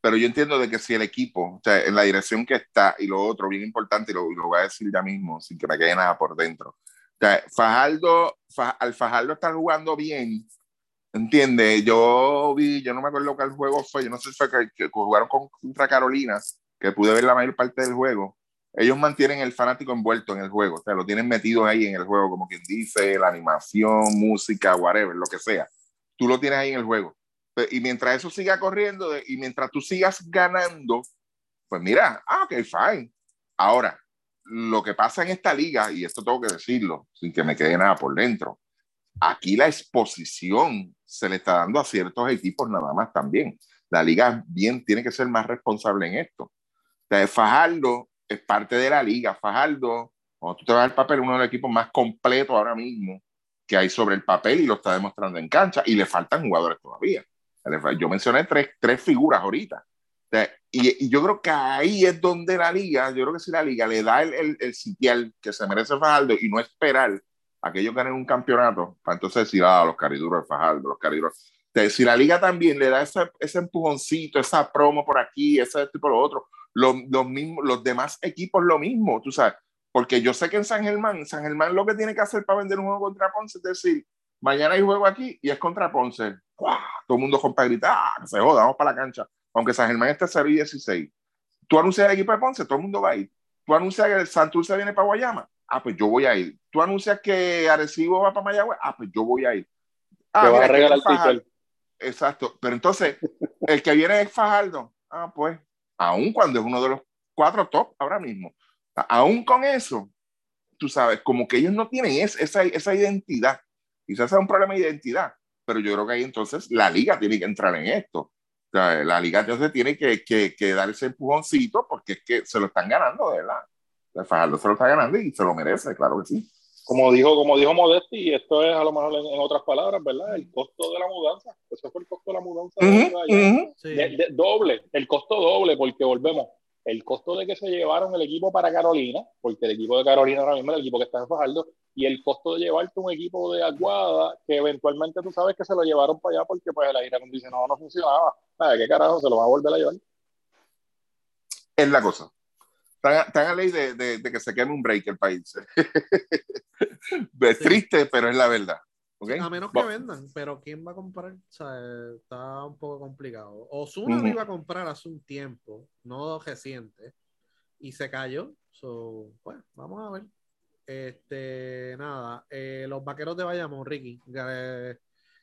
B: pero yo entiendo de que si el equipo, o sea, en la dirección que está, y lo otro, bien importante, y lo, y lo voy a decir ya mismo, sin que me quede nada por dentro, Fajardo, al Fajardo estar jugando bien, ¿entiendes? Yo vi, yo no me acuerdo que el juego fue, yo no sé si fue que, jugaron contra Carolina, que pude ver la mayor parte del juego. Ellos mantienen el fanático envuelto en el juego, o sea, lo tienen metido ahí en el juego, como quien dice, la animación, música, whatever, lo que sea. Tú lo tienes ahí en el juego. Y mientras eso siga corriendo y mientras tú sigas ganando, pues mira, ah, ok, fine. Ahora, lo que pasa en esta liga, y esto tengo que decirlo, sin que me quede nada por dentro, aquí la exposición se le está dando a ciertos equipos nada más también. La liga bien tiene que ser más responsable en esto. O Fajardo es parte de la liga. Fajardo, cuando tú te vas al papel, uno de los equipos más completos ahora mismo que hay sobre el papel y lo está demostrando en cancha y le faltan jugadores todavía. Yo mencioné tres, tres figuras ahorita y, yo creo que ahí es donde la liga, yo creo que si la liga le da el, el, el sitial que se merece Fajardo y no esperar a que ellos ganen un campeonato, para entonces decir, ah, los cariduros de Fajardo, los cariduros. si la liga también le da ese, ese empujoncito, esa promo por aquí, ese tipo lo otro, los, los, mismos, los demás equipos lo mismo, tú sabes, porque yo sé que en San Germán, San Germán lo que tiene que hacer para vender un juego contra Ponce es decir, mañana hay juego aquí y es contra Ponce. Todo el mundo compra gritar, ah, se joda, vamos para la cancha aunque San Germán esté 0 y 16, tú anuncias el equipo de Ponce, todo el mundo va a ir. Tú anuncias que el Santurce viene para Guayama, ah, pues yo voy a ir. Tú anuncias que Arecibo va para Mayagüez, ah, pues yo voy a ir.
D: Ah, Te va a regalar el
B: Exacto, pero entonces, el que viene es Fajardo, ah, pues, aún cuando es uno de los cuatro top ahora mismo, aún con eso, tú sabes, como que ellos no tienen esa, esa identidad. Quizás sea un problema de identidad, pero yo creo que ahí entonces la liga tiene que entrar en esto sea, la liga entonces tiene que, que, que dar ese empujoncito porque es que se lo están ganando, de verdad. El Fajardo se lo está ganando y se lo merece, claro que sí.
D: Como dijo, como dijo Modesti, y esto es a lo mejor en, en otras palabras, ¿verdad? El costo de la mudanza. Ese fue el costo de la mudanza.
C: Sí.
D: De- de- doble, el costo doble, porque volvemos. El costo de que se llevaron el equipo para Carolina, porque el equipo de Carolina ahora mismo es el equipo que está en Fajardo, y el costo de llevarte un equipo de Aguada, que eventualmente tú sabes que se lo llevaron para allá porque pues el aire acondicionado no funcionaba. ¿Sabes qué carajo? Se lo van a volver a llevar.
B: Es la cosa. Están a, ley de, de, de que se queme un break el país. es triste, pero es la verdad.
C: A menos que vendan, pero ¿quién va a comprar? O sea, está un poco complicado. Osuna lo iba a comprar hace un tiempo, no reciente, y se cayó. So, bueno, vamos a ver. Este, nada, eh, los vaqueros de Bayamón, Ricky, eh,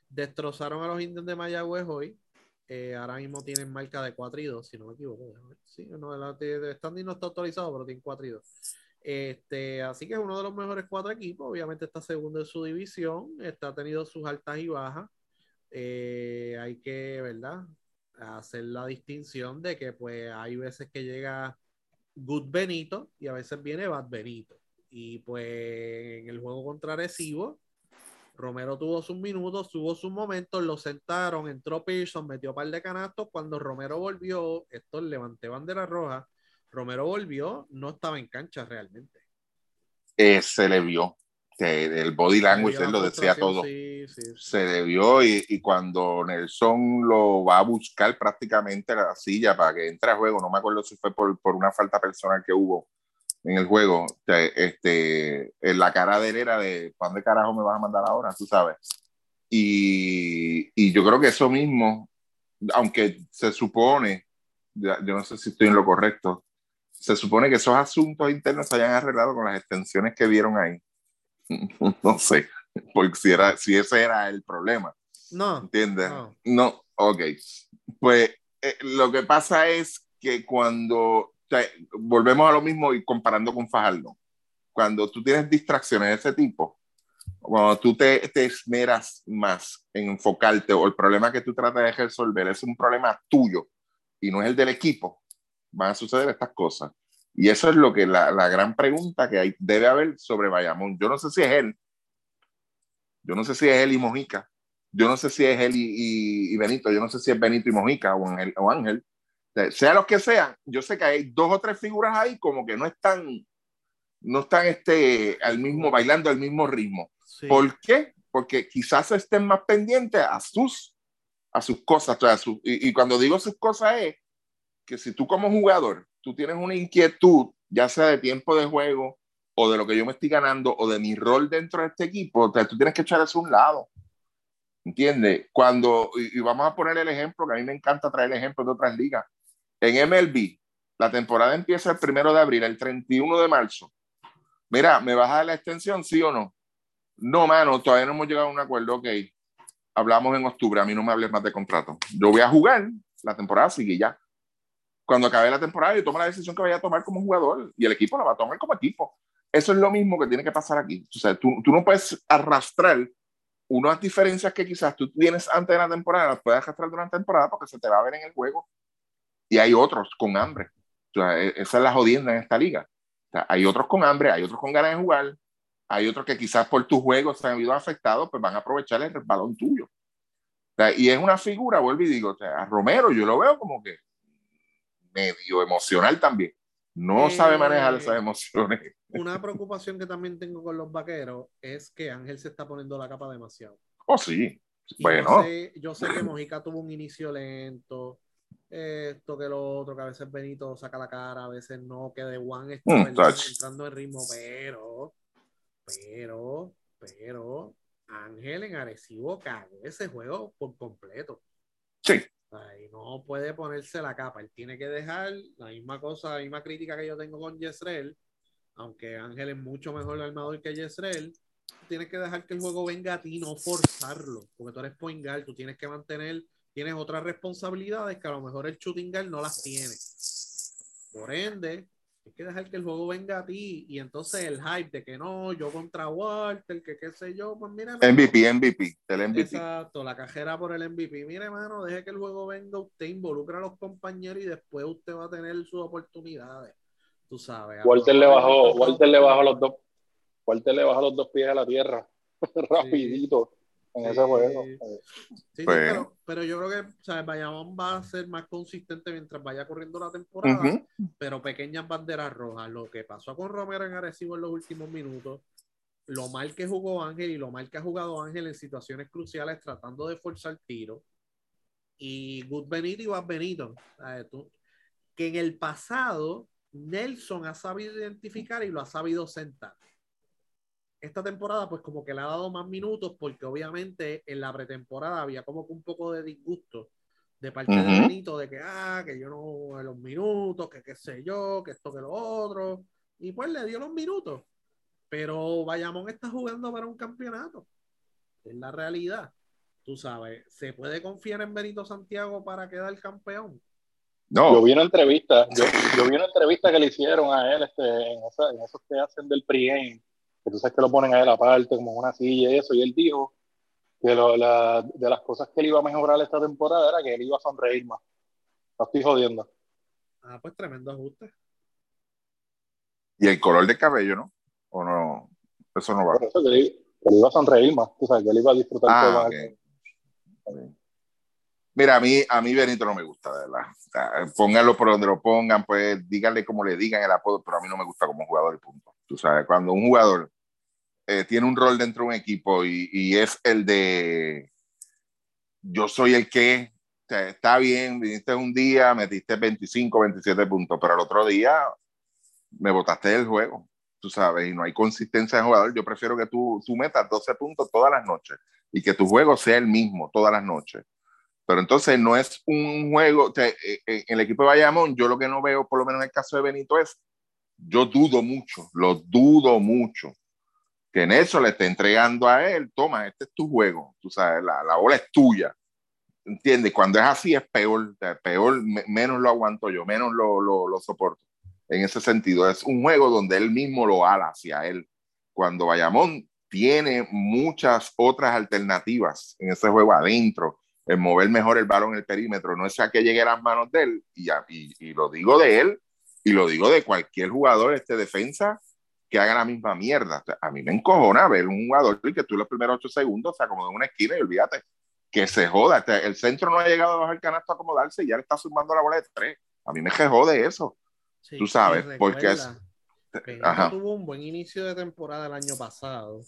C: destrozaron a los indios de Mayagüez hoy. Eh, ahora mismo tienen marca de 4 y 2, si no me equivoco. Sí, no, el el standing no está autorizado, pero tiene 4 y 2. Este, así que es uno de los mejores cuatro equipos. Obviamente está segundo en su división. Está ha tenido sus altas y bajas. Eh, hay que, ¿verdad? Hacer la distinción de que pues hay veces que llega Good Benito y a veces viene Bad Benito. Y pues en el juego contra Arecibo, Romero tuvo sus minutos, tuvo sus momentos, lo sentaron, entró Pearson, metió un par de canastos. Cuando Romero volvió, esto levanté bandera roja. Romero volvió, no estaba en cancha realmente.
B: eh, se le vio. El body language, él lo decía todo.
C: Sí, sí, sí.
B: Se le vio y, y cuando Nelson lo va a buscar prácticamente a la silla para que entre a juego, no me acuerdo si fue por, por una falta personal que hubo en el juego, este, en la cara de él era de, ¿para dónde carajo me vas a mandar ahora? Tú sabes. Y, y yo creo que eso mismo, aunque se supone, yo no sé si estoy en lo correcto, se supone que esos asuntos internos se hayan arreglado con las extensiones que vieron ahí. No sé, porque si, era, si ese era el problema,
C: No,
B: ¿entiendes?
C: no.
B: No, ok. Pues eh, lo que pasa es que cuando, volvemos a lo mismo y comparando con Fajardo, cuando tú tienes distracciones de ese tipo, cuando tú te, te esmeras más en enfocarte o el problema que tú tratas de resolver es un problema tuyo y no es el del equipo, van a suceder estas cosas. Y eso es lo que la, la gran pregunta que hay, debe haber sobre Bayamón. Yo no sé si es él, yo no sé si es él y Mojica, yo no sé si es él y, y- y Benito, yo no sé si es Benito y Mojica o Ángel, o Ángel. Sea, lo que sea, yo sé que hay dos o tres figuras ahí como que no están, no están este, al mismo, bailando al mismo ritmo.
C: Sí.
B: ¿Por qué? Porque quizás estén más pendientes a sus, a sus cosas. o sea, a y, y cuando digo sus cosas es que si tú como jugador, tú tienes una inquietud, ya sea de tiempo de juego o de lo que yo me estoy ganando o de mi rol dentro de este equipo, tú tienes que echar eso a un lado. ¿Entiendes? Cuando, y, vamos a poner el ejemplo, que a mí me encanta traer ejemplos de otras ligas. En MLB, la temporada empieza el primero de abril, el 31 de marzo. Mira, ¿me vas a dar la extensión, sí o no? No, mano, todavía no hemos llegado a un acuerdo. Ok, hablamos en octubre, a mí no me hables más de contrato. Yo voy a jugar, la temporada sigue ya. Cuando acabe la temporada, yo tomo la decisión que vaya a tomar como jugador y el equipo la va a tomar como equipo. Eso es lo mismo que tiene que pasar aquí. O sea, tú, tú no puedes arrastrar unas diferencias que quizás tú tienes antes de la temporada, las puedes arrastrar durante la temporada porque se te va a ver en el juego. Y hay otros con hambre. O sea, e- esa es la jodienda en esta liga. O sea, hay otros con hambre, hay otros con ganas de jugar, hay otros que quizás por tus juegos se han visto afectados, pues van a aprovechar el balón tuyo. O sea, y es una figura, vuelvo y digo, o sea, a Romero yo lo veo como que medio emocional también. No
C: Eh,
B: sabe manejar esas emociones.
C: Una preocupación que también tengo con los vaqueros es que Ángel se está poniendo la capa demasiado.
B: Oh, sí.
C: Y
B: Bueno,
C: Yo sé, yo sé que Mojica tuvo un inicio lento, esto que lo otro, que a veces Benito saca la cara, a veces no, que de Juan está
B: Mm,
C: entrando en ritmo, pero, pero, pero, Ángel en Arecibo cagó ese juego por completo.
B: sí.
C: Ahí no puede ponerse la capa, él tiene que dejar la misma cosa, la misma crítica que yo tengo con Yesrel, aunque Ángel es mucho mejor armador que Yesrel, tienes que dejar que el juego venga a ti, no forzarlo, porque tú eres point guard, tú tienes que mantener, tienes otras responsabilidades que a lo mejor el shooting guard no las tiene. Por ende, Hay que dejar que el juego venga a ti y entonces el hype de que no, yo contra Walter, que qué sé yo, pues mira.
B: MVP, MVP, el MVP.
C: Exacto, la cajera por el MVP. Mire, hermano, deje que el juego venga, usted involucra a los compañeros y después usted va a tener sus oportunidades. Tú sabes.
D: Walter le bajó, Walter le bajó los dos, Walter le bajó los dos pies a la tierra. Rapidito en ese juego.
C: Sí, pues, pero, pero, yo creo que ¿sabes? Bayamón va a ser más consistente mientras vaya corriendo la temporada, pero pequeñas banderas rojas. Lo que pasó con Romero en Arecibo en los últimos minutos, lo mal que jugó Ángel y lo mal que ha jugado Ángel en situaciones cruciales tratando de forzar tiro. Y Good Benito y Bad Benito. que en el pasado Nelson ha sabido identificar y lo ha sabido sentar esta temporada pues como que le ha dado más minutos porque obviamente en la pretemporada había como que un poco de disgusto de parte de Benito de que, ah, que yo no, los minutos, que qué sé yo, que esto, que lo otro. Y pues le dio los minutos. Pero Bayamón está jugando para un campeonato. Es la realidad. Tú sabes, ¿se puede confiar en Benito Santiago para quedar campeón?
D: No. Yo vi una entrevista, yo, vi una entrevista que le hicieron a él este, en, esa, en esos que hacen del pregame que tú sabes que lo ponen a él aparte, como una silla y eso, y él dijo que lo, la, de las cosas que él iba a mejorar esta temporada era que él iba a sonreír más. No estoy jodiendo.
C: Ah, pues tremendo ajuste.
B: Y el color de cabello, ¿no? ¿O no? Eso no va.
D: Por eso que él, iba a sonreír más, tú sabes, que él iba a disfrutar ah,
B: más. Mira, a mí, a mí Benito no me gusta, de verdad. pónganlo por donde lo pongan, pues díganle como le digan el apodo, pero a mí no me gusta como jugador y punto. Tú sabes, cuando un jugador eh, tiene un rol dentro de un equipo y, es el de yo soy el que está bien, viniste un día, metiste 25, 27 puntos, pero el otro día me botaste del juego, tú sabes, y no hay consistencia de jugador. Yo prefiero que tú, tú metas 12 puntos todas las noches y que tu juego sea el mismo todas las noches. Pero entonces no es un juego, eh, eh, en el equipo de Bayamón, yo lo que no veo, por lo menos en el caso de Benito, es, yo dudo mucho, lo dudo mucho que en eso le esté entregando a él, toma, este es tu juego, tú sabes, la, la bola es tuya. ¿Entiendes? Cuando es así es peor, peor, menos lo aguanto yo, menos lo, lo, soporto. En ese sentido, es un juego donde él mismo lo ala hacia él. Cuando Bayamón tiene muchas otras alternativas en ese juego adentro, en mover mejor el balón el perímetro, no es a que llegue a las manos de él, y, y, y lo digo de él, y lo digo de cualquier jugador, este defensa, que haga la misma mierda. a mí me encojona ver un jugador que tú los primeros ocho segundos se acomodó en una esquina y olvídate, que se joda. El centro no ha llegado a bajar el canasto a acomodarse y ya le está sumando la bola de tres. A mí me jode eso. tú sabes, porque es.
C: tuvo un buen inicio de temporada el año pasado.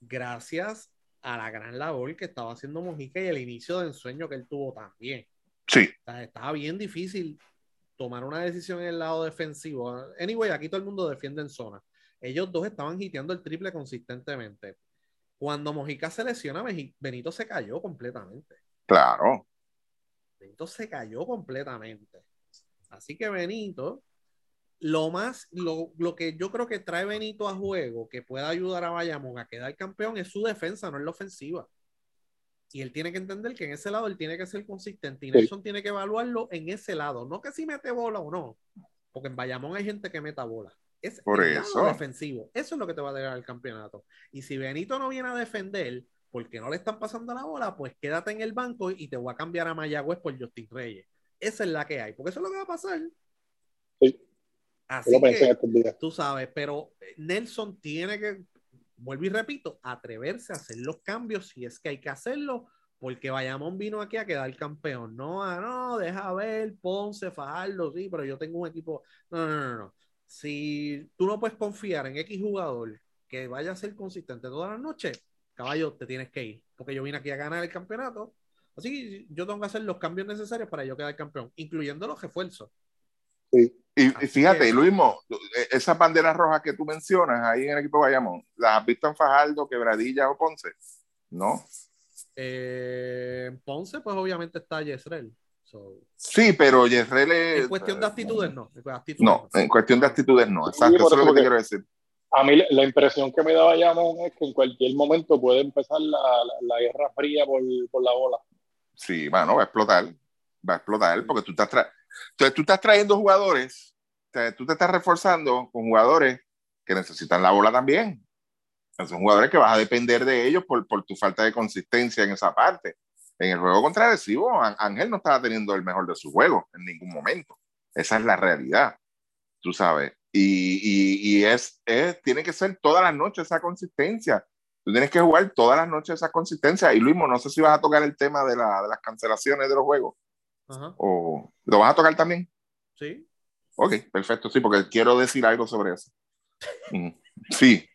C: Gracias a la gran labor que estaba haciendo Mojica y el inicio de ensueño que él tuvo también.
B: Sí.
C: estaba bien difícil tomar una decisión en el lado defensivo. Anyway, aquí todo el mundo defiende en zona. Ellos dos estaban hiteando el triple consistentemente. Cuando Mojica se lesiona, Benito se cayó completamente.
B: Claro.
C: Benito se cayó completamente. Así que Benito, lo más, lo, lo, que yo creo que trae Benito a juego, que pueda ayudar a Bayamón a quedar campeón, es su defensa, no es la ofensiva. Y él tiene que entender que en ese lado él tiene que ser consistente y Nelson tiene que evaluarlo en ese lado, no que si mete bola o no, porque en Bayamón hay gente que meta bola. Es
B: Por el eso.
C: defensivo. Eso es lo que te va a dar el campeonato. Y si Benito no viene a defender porque no le están pasando la bola, pues quédate en el banco y te voy a cambiar a Mayagüez por Justin Reyes. Esa es la que hay, porque eso es lo que va a pasar.
D: Sí.
C: Así que, tú sabes, pero Nelson tiene que vuelvo y repito, atreverse a hacer los cambios si es que hay que hacerlo, porque Bayamón vino aquí a quedar campeón. No, no, deja ver, Ponce, Fajardo, sí, pero yo tengo un equipo. No, no, no, no. Si tú no puedes confiar en X jugador que vaya a ser consistente todas las noches, caballo, te tienes que ir, porque yo vine aquí a ganar el campeonato. Así que yo tengo que hacer los cambios necesarios para yo quedar campeón, incluyendo los refuerzos.
B: Sí. Y, fíjate, Luis, e, esas banderas rojas que tú mencionas ahí en el equipo de Bayamón, ¿las has visto en Fajardo, Quebradilla o Ponce? ¿No?
C: Eh, Ponce, pues obviamente está Yesrel.
B: Sí, pero Yesrel es.
C: En cuestión de actitudes, no.
B: no, en cuestión de actitudes, no. Exacto, eso es lo que te quiero decir.
D: A mí la impresión que me da Bayamón es que en cualquier momento puede empezar la, la, guerra fría por, por, la bola.
B: Sí, bueno, va a explotar. Va a explotar porque tú estás, entonces tú estás trayendo jugadores te- tú te estás reforzando con jugadores que necesitan la bola también. Son jugadores que vas a depender de ellos por, por tu falta de consistencia en esa parte. En el juego contra Arecibo, Ángel no estaba teniendo el mejor de su juego en ningún momento. Esa es la realidad, tú sabes. Y, y, y es, es, tiene que ser todas las noches esa consistencia. Tú tienes que jugar todas las noches esa consistencia. Y Luismo, no sé si vas a tocar el tema de, la, de las cancelaciones de los juegos.
C: Ajá,
B: ¿O lo vas a tocar también?
C: sí.
B: Ok, perfecto, sí, porque quiero decir algo sobre eso. Ujú. Sí.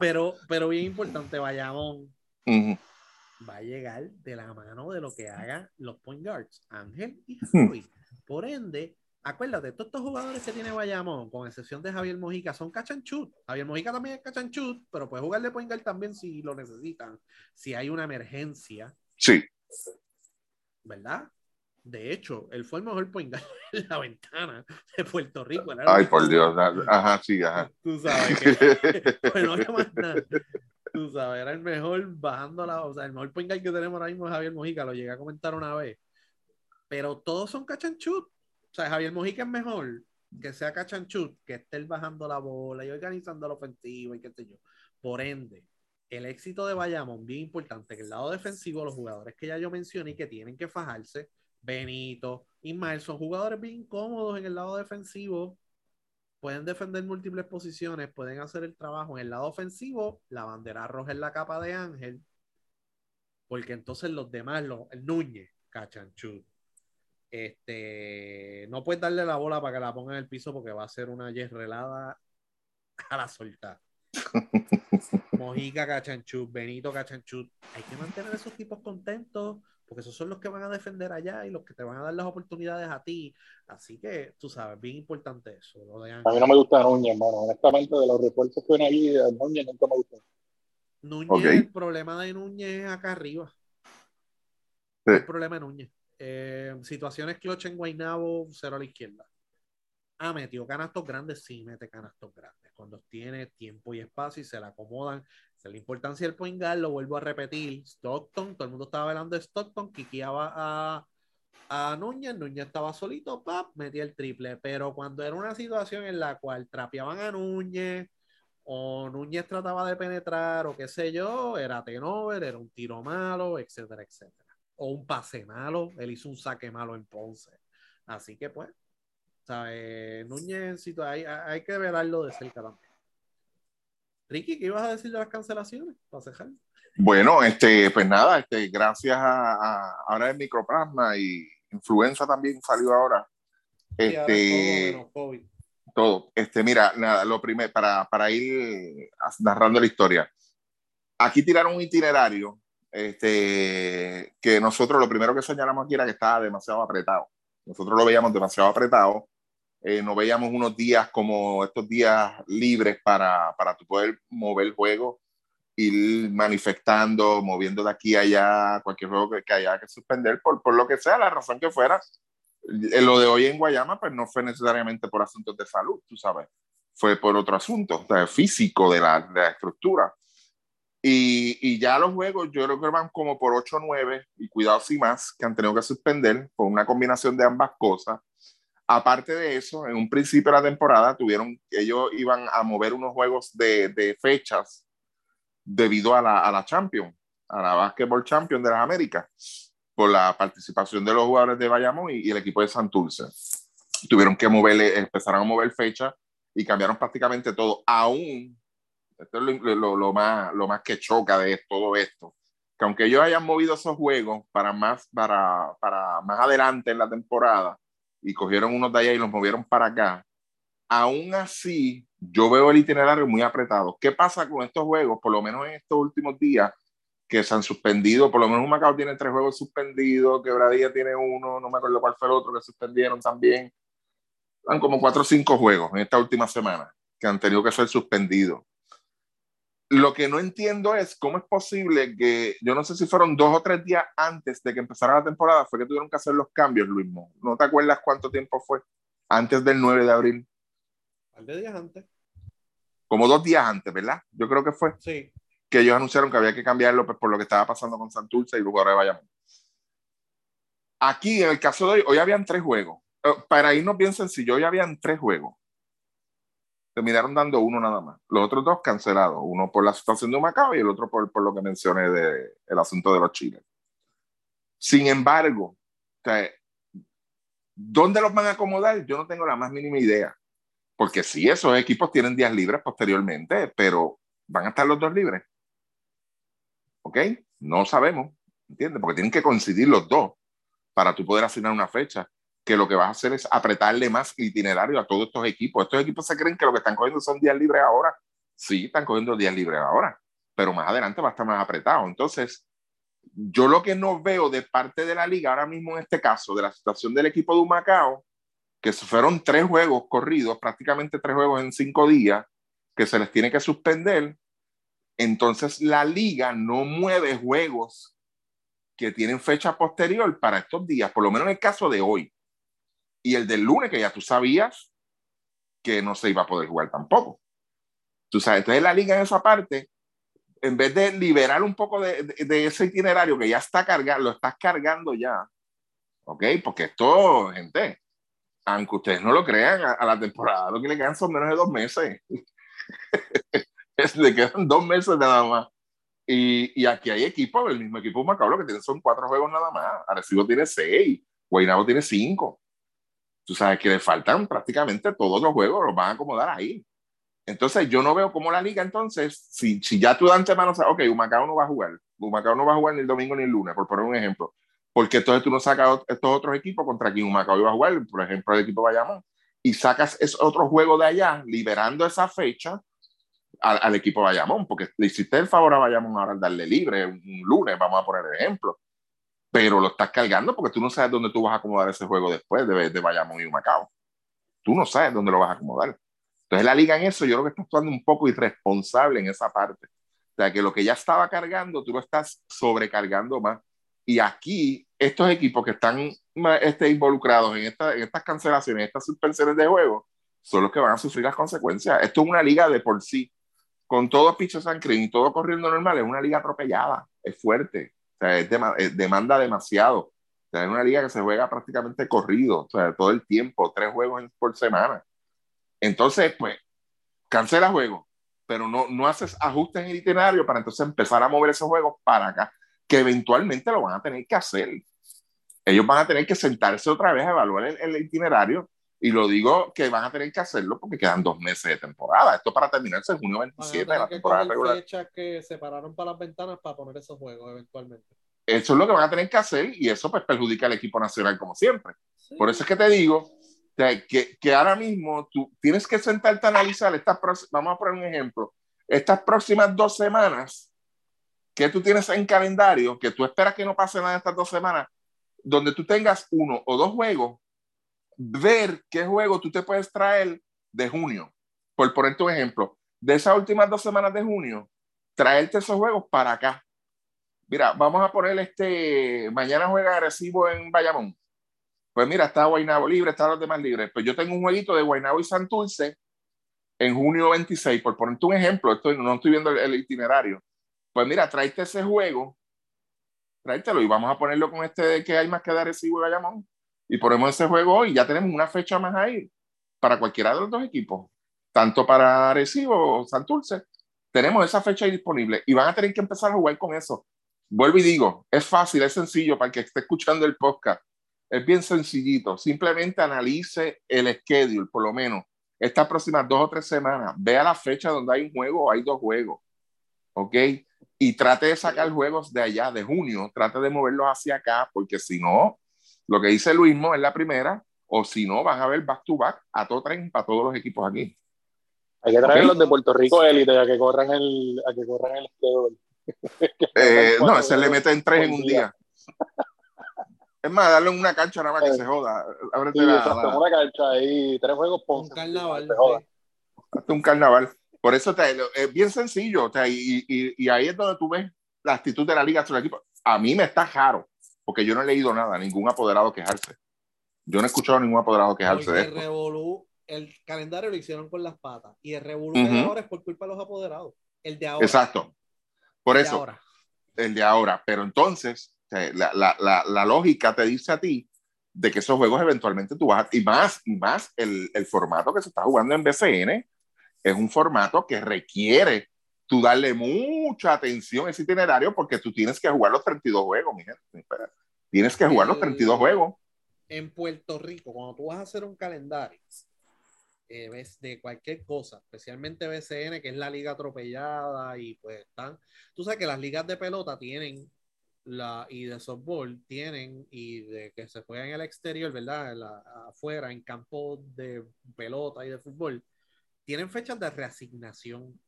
C: Pero, pero bien importante, Bayamón
B: Ujú.
C: va a llegar de la mano de lo que hagan los point guards, Ángel y. Javi. Por ende, acuérdate, todos estos jugadores que tiene Bayamón, con excepción de Javier Mojica, son shoot. Javier Mojica también es shoot, pero puede jugar de point guard también si lo necesitan, si hay una emergencia,
B: Sí.
C: ¿verdad? De hecho, él fue el mejor point guard en la ventana de Puerto Rico.
B: Ay,
C: el
B: por. Dios. Ajá, sí, ajá.
C: Tú sabes que pues no había más nada. Tú sabes, era el mejor bajando la. O sea, el mejor point guard que tenemos ahora mismo es Javier Mojica, lo llegué a comentar una vez. Pero todos son shoot. O sea, Javier Mojica es mejor que sea shoot, que esté él bajando la bola y organizando la ofensiva y qué sé yo. Por ende, el éxito de Bayamón, bien importante, que el lado defensivo, los jugadores que ya yo mencioné y que tienen que fajarse, Benito, Ismael, son jugadores bien cómodos en el lado defensivo. Pueden defender múltiples posiciones, pueden hacer el trabajo. En el lado ofensivo, la bandera roja en la capa de Ángel, porque entonces los demás, los, el Núñez, Cachanchut, este, no puedes darle la bola para que la ponga en el piso porque va a ser una yerrelada a la soltar. Mojica Cachanchut, Benito Cachanchut, hay que mantener a esos tipos contentos porque esos son los que van a defender allá y los que te van a dar las oportunidades a ti. Así que, tú sabes, bien importante eso. Lo de
D: A mí no me gusta Núñez, hermano. Honestamente, de los refuerzos que vienen aquí, a Núñez nunca me gusta.
C: Núñez, el problema de Núñez es acá arriba.
B: Sí.
C: El problema de Núñez. Eh, situaciones clutch en Guaynabo, cero a la izquierda. Ah, metió canastos grandes, sí, mete canastos grandes. Cuando tiene tiempo y espacio y se le acomodan. La importancia del point guard, lo vuelvo a repetir. Stockton, todo el mundo estaba hablando de Stockton, quiqueaba a, a Núñez, Núñez estaba solito, pap, metía el triple. Pero cuando era una situación en la cual trapeaban a Núñez, o Núñez trataba de penetrar, o qué sé yo, era tenover, era un tiro malo, etcétera, etcétera. O un pase malo, él hizo un saque malo en Ponce. Así que pues, ¿sabes? Núñez, hay, hay que verlo de cerca también. Ricky, ¿qué ibas a decir de las cancelaciones? Para cejar.
B: Bueno, este, pues nada, este, gracias a, a- ahora el microplasma y influenza también salió ahora.
C: Sí, ahora todo
B: Este,
C: COVID.
B: todo. Este, mira, nada, lo primero, para, para ir narrando la historia. Aquí tiraron un itinerario este, que nosotros lo primero que señalamos aquí era que estaba demasiado apretado. Nosotros lo veíamos demasiado apretado. Eh, no veíamos unos días como estos días libres para, para tu poder mover el juego, ir manifestando, moviendo de aquí a allá cualquier juego que, que haya que suspender, por, por lo que sea, la razón que fuera. Eh, Lo de hoy en Guayama, pues no fue necesariamente por asuntos de salud, tú sabes, fue por otro asunto, o físico de la, de la estructura. Y, y, ya los juegos, yo creo que van como por 8 o 9, y cuidado si más, que han tenido que suspender por una combinación de ambas cosas. Aparte de eso, en un principio de la temporada, tuvieron, ellos iban a mover unos juegos de, fechas debido a la, a la Champions, a la Basketball Champions de las Américas, por la participación de los jugadores de Bayamón y, el equipo de Santurce. Tuvieron que moverle, empezaron a mover fechas y cambiaron prácticamente todo, aún esto es lo, más, lo más que choca de todo esto. Que aunque ellos hayan movido esos juegos para más, para, para más adelante en la temporada y cogieron unos de allá y los movieron para acá, aún así yo veo el itinerario muy apretado. ¿Qué pasa con estos juegos? Por lo menos en estos últimos días que se han suspendido, por lo menos un Macao tiene tres juegos suspendidos, Quebradilla tiene uno, no me acuerdo cuál fue el otro que suspendieron también. Han como cuatro o cinco juegos en esta última semana que han tenido que ser suspendidos lo que no entiendo es cómo es posible que, yo no sé si fueron dos o tres días antes de que empezara la temporada, fue que tuvieron que hacer los cambios, Luis. ¿No te acuerdas cuánto tiempo fue? Antes del 9 de abril.
C: Un días antes.
B: Como dos días antes, ¿verdad? Yo creo que fue.
C: Sí.
B: Que ellos anunciaron que había que cambiarlo pues, por lo que estaba pasando con Santurce y luego ahora de Bayamón. Aquí, en el caso de hoy, hoy habían tres juegos. eh, para irnos bien sencillo, ya habían tres juegos. Terminaron dando uno nada más. Los otros dos cancelados. Uno por la situación de Macao y el otro por, por lo que mencioné del el asunto de los chiles. Sin embargo, o sea, ¿dónde los van a acomodar? Yo no tengo la más mínima idea. Porque sí, esos equipos tienen días libres posteriormente, pero ¿van a estar los dos libres? ¿Ok? No sabemos, ¿entiendes? Porque tienen que coincidir los dos para tú poder asignar una fecha que lo que vas a hacer es apretarle más itinerario a todos estos equipos. Estos equipos se creen que lo que están cogiendo son días libres ahora. Sí, están cogiendo días libres ahora, pero más adelante va a estar más apretado. Entonces, yo lo que no veo de parte de la liga ahora mismo en este caso, de la situación del equipo de Humacao, que fueron tres juegos corridos, prácticamente tres juegos en cinco días, que se les tiene que suspender, entonces la liga no mueve juegos que tienen fecha posterior para estos días, por lo menos en el caso de hoy y el del lunes, que ya tú sabías que no se iba a poder jugar tampoco. Tú sabes, entonces la liga en esa parte, en vez de liberar un poco de, de, ese itinerario que ya está cargado, lo estás cargando ya, ¿ok? Porque esto, gente, aunque ustedes no lo crean, a, a la temporada lo que le quedan son menos de dos meses. le quedan dos meses nada más. Y, y, aquí hay equipos, el mismo equipo Macabro que tiene son cuatro juegos nada más. Arecibo tiene seis, Guaynabo tiene cinco tú sabes que le faltan prácticamente todos los juegos, los van a acomodar ahí. Entonces, yo no veo cómo la liga, entonces, si, si ya tú de antemano sabes, ok, Humacao no va a jugar, Humacao no va a jugar ni el domingo ni el lunes, por poner un ejemplo, porque entonces tú no sacas estos otros equipos contra quien Humacao iba a jugar, por ejemplo, el equipo Bayamón, y sacas ese otro juego de allá, liberando esa fecha al, al equipo Bayamón, porque le hiciste el favor a Bayamón ahora al darle libre un lunes, vamos a poner el ejemplo pero lo estás cargando porque tú no sabes dónde tú vas a acomodar ese juego después de, de Bayamón y Macao. Tú no sabes dónde lo vas a acomodar. Entonces la liga en eso yo creo que está actuando un poco irresponsable en esa parte. O sea, que lo que ya estaba cargando, tú lo estás sobrecargando más. Y aquí, estos equipos que están este, involucrados en, esta, en estas cancelaciones, estas suspensiones de juego, son los que van a sufrir las consecuencias. Esto es una liga de por sí, con todo picho sancrín y todo corriendo normal, es una liga atropellada, es fuerte. O sea, es demanda demasiado. O sea, es una liga que se juega prácticamente corrido, o sea, todo el tiempo, tres juegos por semana. Entonces, pues, cancela juegos, pero no, no haces ajustes en el itinerario para entonces empezar a mover esos juegos para acá, que eventualmente lo van a tener que hacer. Ellos van a tener que sentarse otra vez a evaluar el, el itinerario y lo digo que van a tener que hacerlo porque quedan dos meses de temporada. Esto para terminarse en junio 27 de la temporada regular.
C: fechas que separaron para las ventanas para poner esos juegos eventualmente.
B: Eso es lo que van a tener que hacer y eso pues perjudica al equipo nacional como siempre. Sí. Por eso es que te digo que, que ahora mismo tú tienes que sentarte a analizar estas vamos a poner un ejemplo, estas próximas dos semanas que tú tienes en calendario, que tú esperas que no pase nada estas dos semanas, donde tú tengas uno o dos juegos ver qué juego tú te puedes traer de junio. Por ponerte un ejemplo, de esas últimas dos semanas de junio, traerte esos juegos para acá. Mira, vamos a poner este, mañana juega agresivo en Bayamón. Pues mira, está Guaynabo libre, están los demás libres. Pues yo tengo un jueguito de Guaynabo y Santurce en junio 26, por ponerte un ejemplo, estoy, no estoy viendo el, itinerario. Pues mira, tráete ese juego, tráetelo y vamos a ponerlo con este de que hay más que dar Arecibo y Bayamón y ponemos ese juego hoy, ya tenemos una fecha más ahí para cualquiera de los dos equipos, tanto para Arecibo o Santurce, tenemos esa fecha disponible y van a tener que empezar a jugar con eso. Vuelvo y digo, es fácil, es sencillo para el que esté escuchando el podcast, es bien sencillito, simplemente analice el schedule, por lo menos estas próximas dos o tres semanas, vea la fecha donde hay un juego o hay dos juegos, ¿ok? Y trate de sacar juegos de allá, de junio, trate de moverlos hacia acá, porque si no, lo que dice Luismo es la primera, o si no, van a ver back to back a todo tren para todos los equipos aquí.
D: Hay que traer los de Puerto Rico élite a que corran el, a que corran el
B: eh, no, se le mete en tres en un día. Es más, darle una cancha nada más que se joda.
D: Sí, la, la... una cancha ahí, tres juegos por
C: un carnaval.
B: Hasta un carnaval. Por eso te, es bien sencillo. O sea, y, y, y, ahí es donde tú ves la actitud de la liga sobre el equipo. A mí me está jaro porque yo no he leído nada, ningún apoderado quejarse. Yo no he escuchado a ningún apoderado quejarse de esto.
C: Revolú, el calendario lo hicieron con las patas y el revolú uh -huh. de ahora es por culpa de los apoderados. El de ahora.
B: Exacto. Por el eso, de el de ahora. Pero entonces, la, la, la, la, lógica te dice a ti de que esos juegos eventualmente tú vas a, y más, y más el, el formato que se está jugando en BCN es un formato que requiere tú darle mucha atención a ese itinerario porque tú tienes que jugar los 32 juegos, mi gente. Tienes que jugar los 32 juegos.
C: En Puerto Rico, cuando tú vas a hacer un calendario eh, de cualquier cosa, especialmente BCN, que es la liga atropellada y pues están, tú sabes que las ligas de pelota tienen la, y de softball tienen y de que se juega en el exterior, ¿verdad? En la- afuera, en campos de pelota y de fútbol, tienen fechas de reasignación.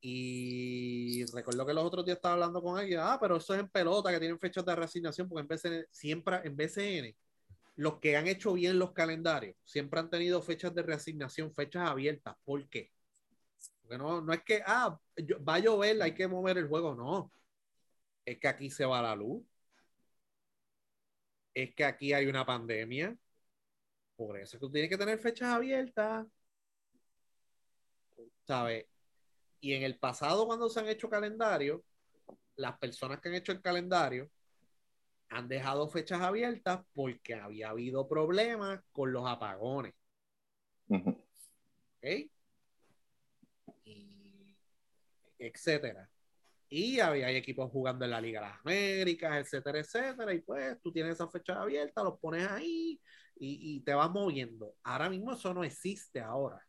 C: Y recuerdo que los otros días estaba hablando con alguien, ah, pero eso es en pelota, que tienen fechas de reasignación, porque en BCN, siempre en BCN, los que han hecho bien los calendarios, siempre han tenido fechas de reasignación, fechas abiertas. ¿Por qué? Porque no, no es que, ah, va a llover, hay que mover el juego, no. Es que aquí se va la luz. Es que aquí hay una pandemia. Por eso es que tú tienes que tener fechas abiertas. ¿Sabes? Y en el pasado, cuando se han hecho calendarios, las personas que han hecho el calendario han dejado fechas abiertas porque había habido problemas con los apagones.
B: Ujú.
C: ¿ok? Y etcétera. Y había hay equipos jugando en la Liga de las Américas, etcétera, etcétera. Y pues tú tienes esa fecha abierta, los pones ahí y, y te vas moviendo. Ahora mismo eso no existe ahora.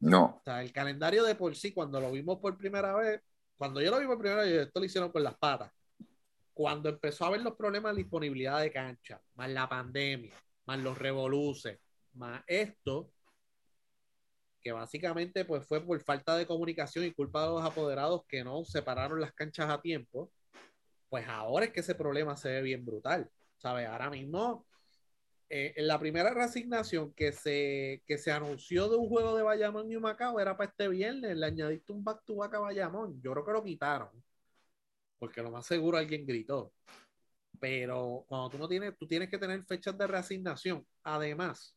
B: No.
C: O sea, el calendario de por sí, cuando lo vimos por primera vez, cuando yo lo vi por primera vez, esto lo hicieron con las patas. Cuando empezó a haber los problemas de disponibilidad de cancha, más la pandemia, más los revoluces, más esto, que básicamente pues fue por falta de comunicación y culpa de los apoderados que no separaron las canchas a tiempo, pues ahora es que ese problema se ve bien brutal. ¿Sabes? Ahora mismo, eh, en la primera reasignación que se, que se anunció de un juego de Bayamón y Macao era para este viernes, le añadiste un back to back a Bayamón. Yo creo que lo quitaron, porque lo más seguro alguien gritó. Pero cuando tú no tienes, tú tienes que tener fechas de reasignación. Además,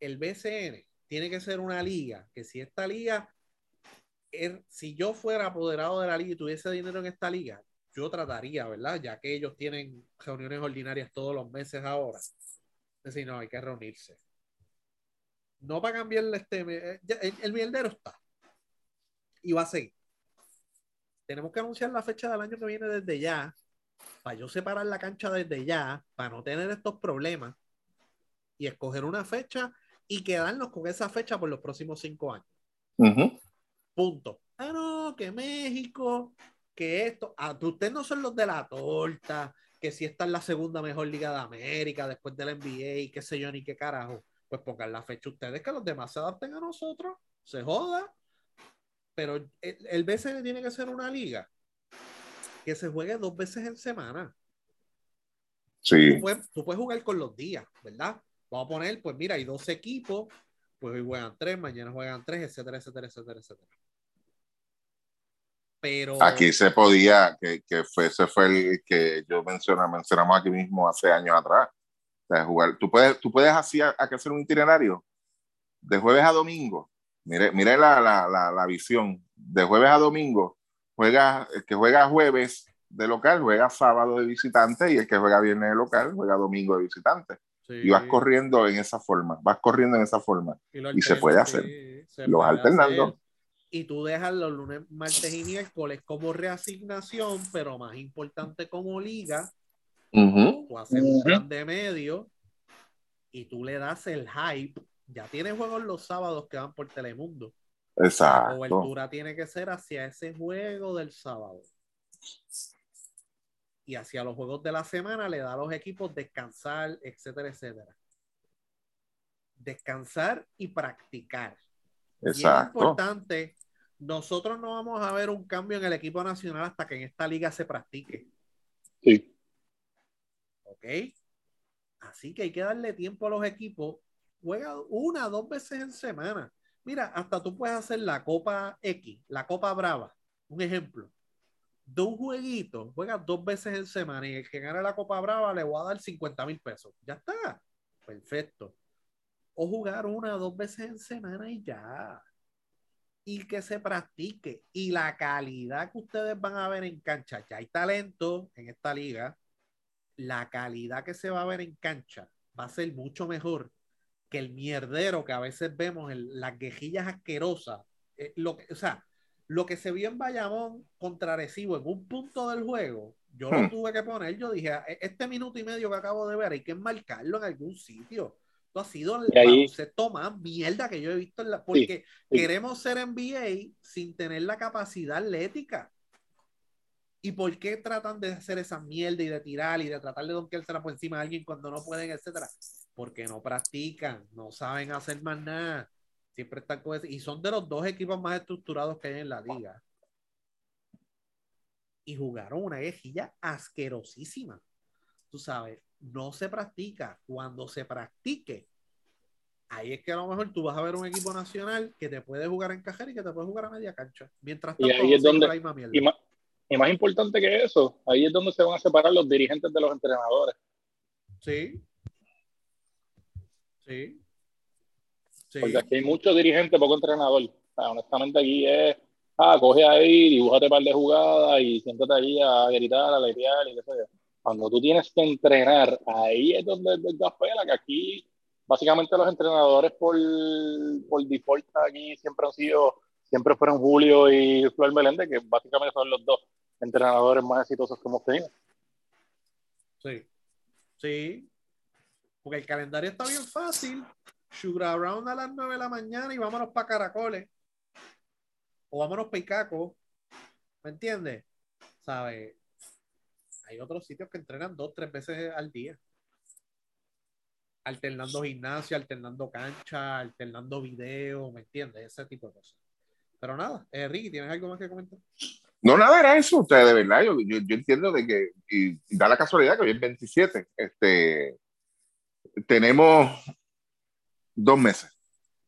C: el BCN tiene que ser una liga, que si esta liga, er- si yo fuera apoderado de la liga y tuviese dinero en esta liga, yo trataría, ¿verdad? Ya que ellos tienen reuniones ordinarias todos los meses ahora. Es decir, no, hay que reunirse. No para cambiar este, eh, el, el mierdero está. Y va a seguir. Tenemos que anunciar la fecha del año que viene desde ya, para yo separar la cancha desde ya, para no tener estos problemas y escoger una fecha y quedarnos con esa fecha por los próximos cinco años.
B: Ujú.
C: Punto. Ah, no, que México, que esto. Ah, ustedes no son los de la torta, que si esta es la segunda mejor liga de América después del NBA y qué sé yo, ni qué carajo. Pues pongan la fecha ustedes, que los demás se adapten a nosotros, se joda. Pero el, el BCN tiene que ser una liga que se juegue dos veces en semana.
B: Sí.
C: Tú puedes, tú puedes jugar con los días, ¿verdad? Vamos a poner, pues mira, hay dos equipos, pues hoy juegan tres, mañana juegan tres, etcétera, etcétera, etcétera, etcétera. Pero
B: Aquí se podía, que, que fue, ese fue el que yo mencioné, mencionamos aquí mismo hace años atrás. O sea, jugar, tú puedes, tú puedes que hacer un itinerario de jueves a domingo. Mire, mire la, la, la, la visión. De jueves a domingo, juega, el que juega jueves de local, juega sábado de visitante y el que juega viernes de local, juega domingo de visitante.
C: sí,
B: Y vas corriendo en esa forma, vas corriendo en esa forma.
C: lo
B: y se puede hacer.
C: se
B: Lo vas
C: puede
B: alternando.
C: hacer. Y tú dejas los lunes, martes y miércoles como reasignación, pero más importante como liga,
B: Ujú.
C: tú haces un plan de medio y tú le das el hype. Ya tienes juegos los sábados que van por Telemundo. La
B: Exacto.
C: cobertura tiene que ser hacia ese juego del sábado. Y hacia los juegos de la semana le da a los equipos descansar, etcétera, etcétera. Descansar y practicar. Y es
B: Exacto.
C: importante, nosotros no vamos a ver un cambio en el equipo nacional hasta que en esta liga se practique.
D: Sí.
C: ¿Ok? Así que hay que darle tiempo a los equipos. Juega una, dos veces en semana. Mira, hasta tú puedes hacer la Copa X, la Copa Brava. Un ejemplo. De un jueguito, juega dos veces en semana y el que gane la Copa Brava le voy a dar 50 mil pesos. Ya está. Perfecto. O jugar una, dos veces en semana y ya. Y que se practique. Y la calidad que ustedes van a ver en cancha. Ya hay talento en esta liga la calidad que se va a ver en cancha va a ser mucho mejor que el mierdero que a veces vemos en las quejillas asquerosas. Eh, lo que, o sea, lo que se vio en Bayamón contra Recibo en un punto del juego, yo lo
B: Hmm.
C: tuve que poner. Yo dije, "E- este minuto y medio que acabo de ver, hay que enmarcarlo en algún sitio. Ha sido el baloncesto más mierda que yo he visto en la. Porque
D: sí.
C: queremos ser NBA sin tener la capacidad atlética. ¿Y por qué tratan de hacer esa mierda y de tirar y de tratar de donkeársela por encima de alguien cuando no pueden, etcétera? Porque no practican, no saben hacer más nada. Siempre están con ese- Y son de los dos equipos más estructurados que hay en la liga. Y jugaron una quejilla asquerosísima. Tú sabes, no se practica. Cuando se practique, ahí es que a lo mejor tú vas a ver un equipo nacional que te puede jugar en cajera y que te puede jugar a media cancha. Mientras
D: Y
C: tanto,
D: ahí
C: vamos
D: es donde-
C: con la misma mierda.
D: Y más, y más importante que eso, ahí es donde se van a separar los dirigentes de los entrenadores.
C: Sí. Sí. Sí.
D: Porque aquí hay muchos dirigentes, poco entrenador. O sea, honestamente aquí es, ah, coge ahí, dibújate un par de jugadas y siéntate ahí a gritar, a alegrear y qué sé yo. Cuando tú tienes que entrenar, ahí es donde es pela, que aquí básicamente los entrenadores por, por default aquí siempre han sido, siempre fueron Julio y Flor Meléndez, que básicamente son los dos entrenadores más exitosos que hemos tenido.
C: Sí. Sí. Porque el calendario está bien fácil. Sugar Around a las 9 de la mañana y vámonos para Caracoles. O vámonos para Icaco. ¿Me entiendes? ¿Sabes? Hay otros sitios que entrenan dos, tres veces al día. Alternando gimnasio, alternando cancha, alternando video, ¿me entiendes? Ese tipo de cosas. Pero nada, eh, Ricky, ¿tienes algo más que comentar?
B: No, nada, era eso, o sea, de verdad, yo, yo, yo entiendo de que, y, y da la casualidad que hoy es 27, este, tenemos dos meses,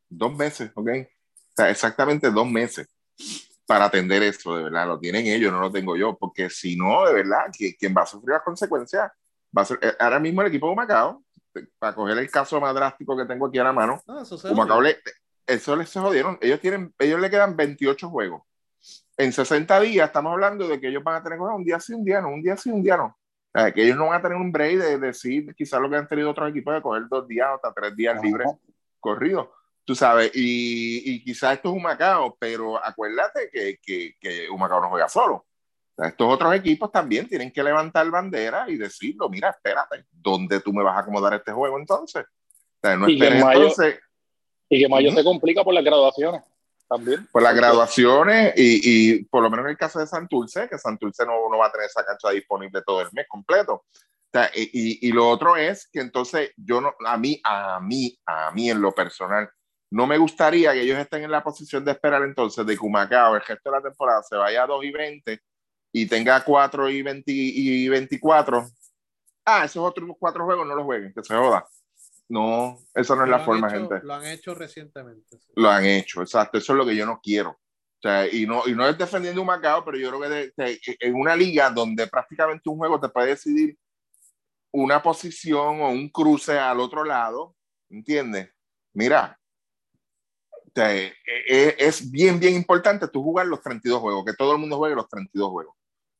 B: dos meses, ¿ok? O sea, exactamente dos meses para atender eso, de verdad, lo tienen ellos, no lo tengo yo, porque si no, de verdad, quien va a sufrir las consecuencias va a ser, eh, ahora mismo el equipo de Macao, para coger el caso más drástico que tengo aquí a la mano,
C: No, eso se
B: le, eso les se jodieron. Ellos tienen, ellos le quedan 28 juegos. En 60 días estamos hablando de que ellos van a tener un día sí, un día no, un día sí, un día no. O sea, que ellos no van a tener un break de decir quizás lo que han tenido otros equipos de coger dos días o hasta tres días libres corridos. Tú sabes, y, y quizás esto es un Macao, pero acuérdate que, que, que un Macao no juega solo. O sea, estos otros equipos también tienen que levantar bandera y decirlo, mira, espérate, ¿dónde tú me vas a acomodar este juego entonces? O sea, no
D: Y que mayo-
B: entonces
D: Y que mayo
B: Ujú.
D: se complica por las graduaciones también.
B: por las graduaciones y, y por lo menos en el caso de Santurce, que Santurce no, no va a tener esa cancha disponible todo el mes completo. O sea, y- y lo otro es que entonces yo no, a mí, a mí, a mí en lo personal, no me gustaría que ellos estén en la posición de esperar entonces de que Humacao el resto de la temporada se vaya a 2 y 20 y tenga 4 y, 20 y 24. Ah, esos otros cuatro juegos no los jueguen, que se joda. No, eso no es
C: Lo
B: la forma,
C: hecho-
B: gente
C: Lo han hecho recientemente. sí.
B: lo han hecho, exacto, eso es lo que yo no quiero. O sea, y no, y no es defendiendo un Macao, pero yo creo que de- de- en una liga donde prácticamente un juego te puede decidir una posición o un cruce al otro lado, ¿entiendes? Mira, es bien, bien importante tú jugar los 32 juegos, que todo el mundo juegue los 32 juegos.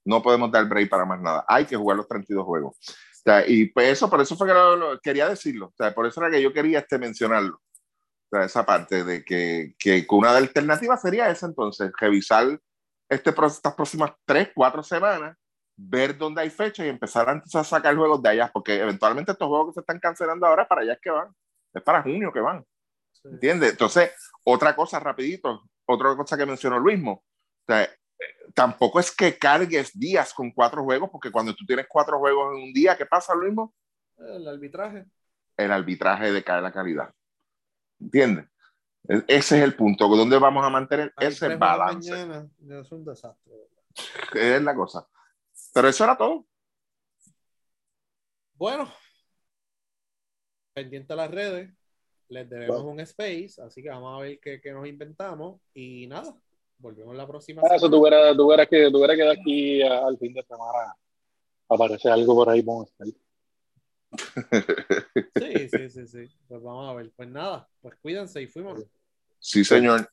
B: No podemos dar break para más nada. Hay que jugar los 32 juegos. O sea, y pues eso, por eso fue que lo- lo- quería decirlo. O por eso era que yo quería este, mencionarlo. Esa parte de que, que una alternativas sería esa entonces, revisar este, estas próximas tres, cuatro semanas, ver dónde hay fecha y empezar antes a sacar juegos de allá, porque eventualmente estos juegos que se están cancelando ahora, para allá es que van, es para junio que van. ¿Entiendes? Entonces, otra cosa rapidito, otra cosa que mencionó Luismo, o sea, tampoco es que cargues días con cuatro juegos, porque cuando tú tienes cuatro juegos en un día, ¿qué pasa, Luismo?
C: El arbitraje.
B: el arbitraje decae la calidad. ¿Entiendes? E- Ese es el punto, donde vamos a mantener
C: Hay
B: ese balance.
C: mañana, Es un desastre.
B: Es la cosa. Pero eso era todo.
C: Bueno, pendiente a las redes, les debemos un space, así que vamos a ver qué, qué nos inventamos. Y nada, volvemos la próxima
D: Ah, eso
C: semana.
D: tuviera, tuviera que, tuviera que de aquí a- al fin de semana aparece algo por ahí con Skype.
C: Sí, sí, sí, sí. Pues vamos a ver. Pues nada, pues cuídense y fuimos.
B: Sí, señor.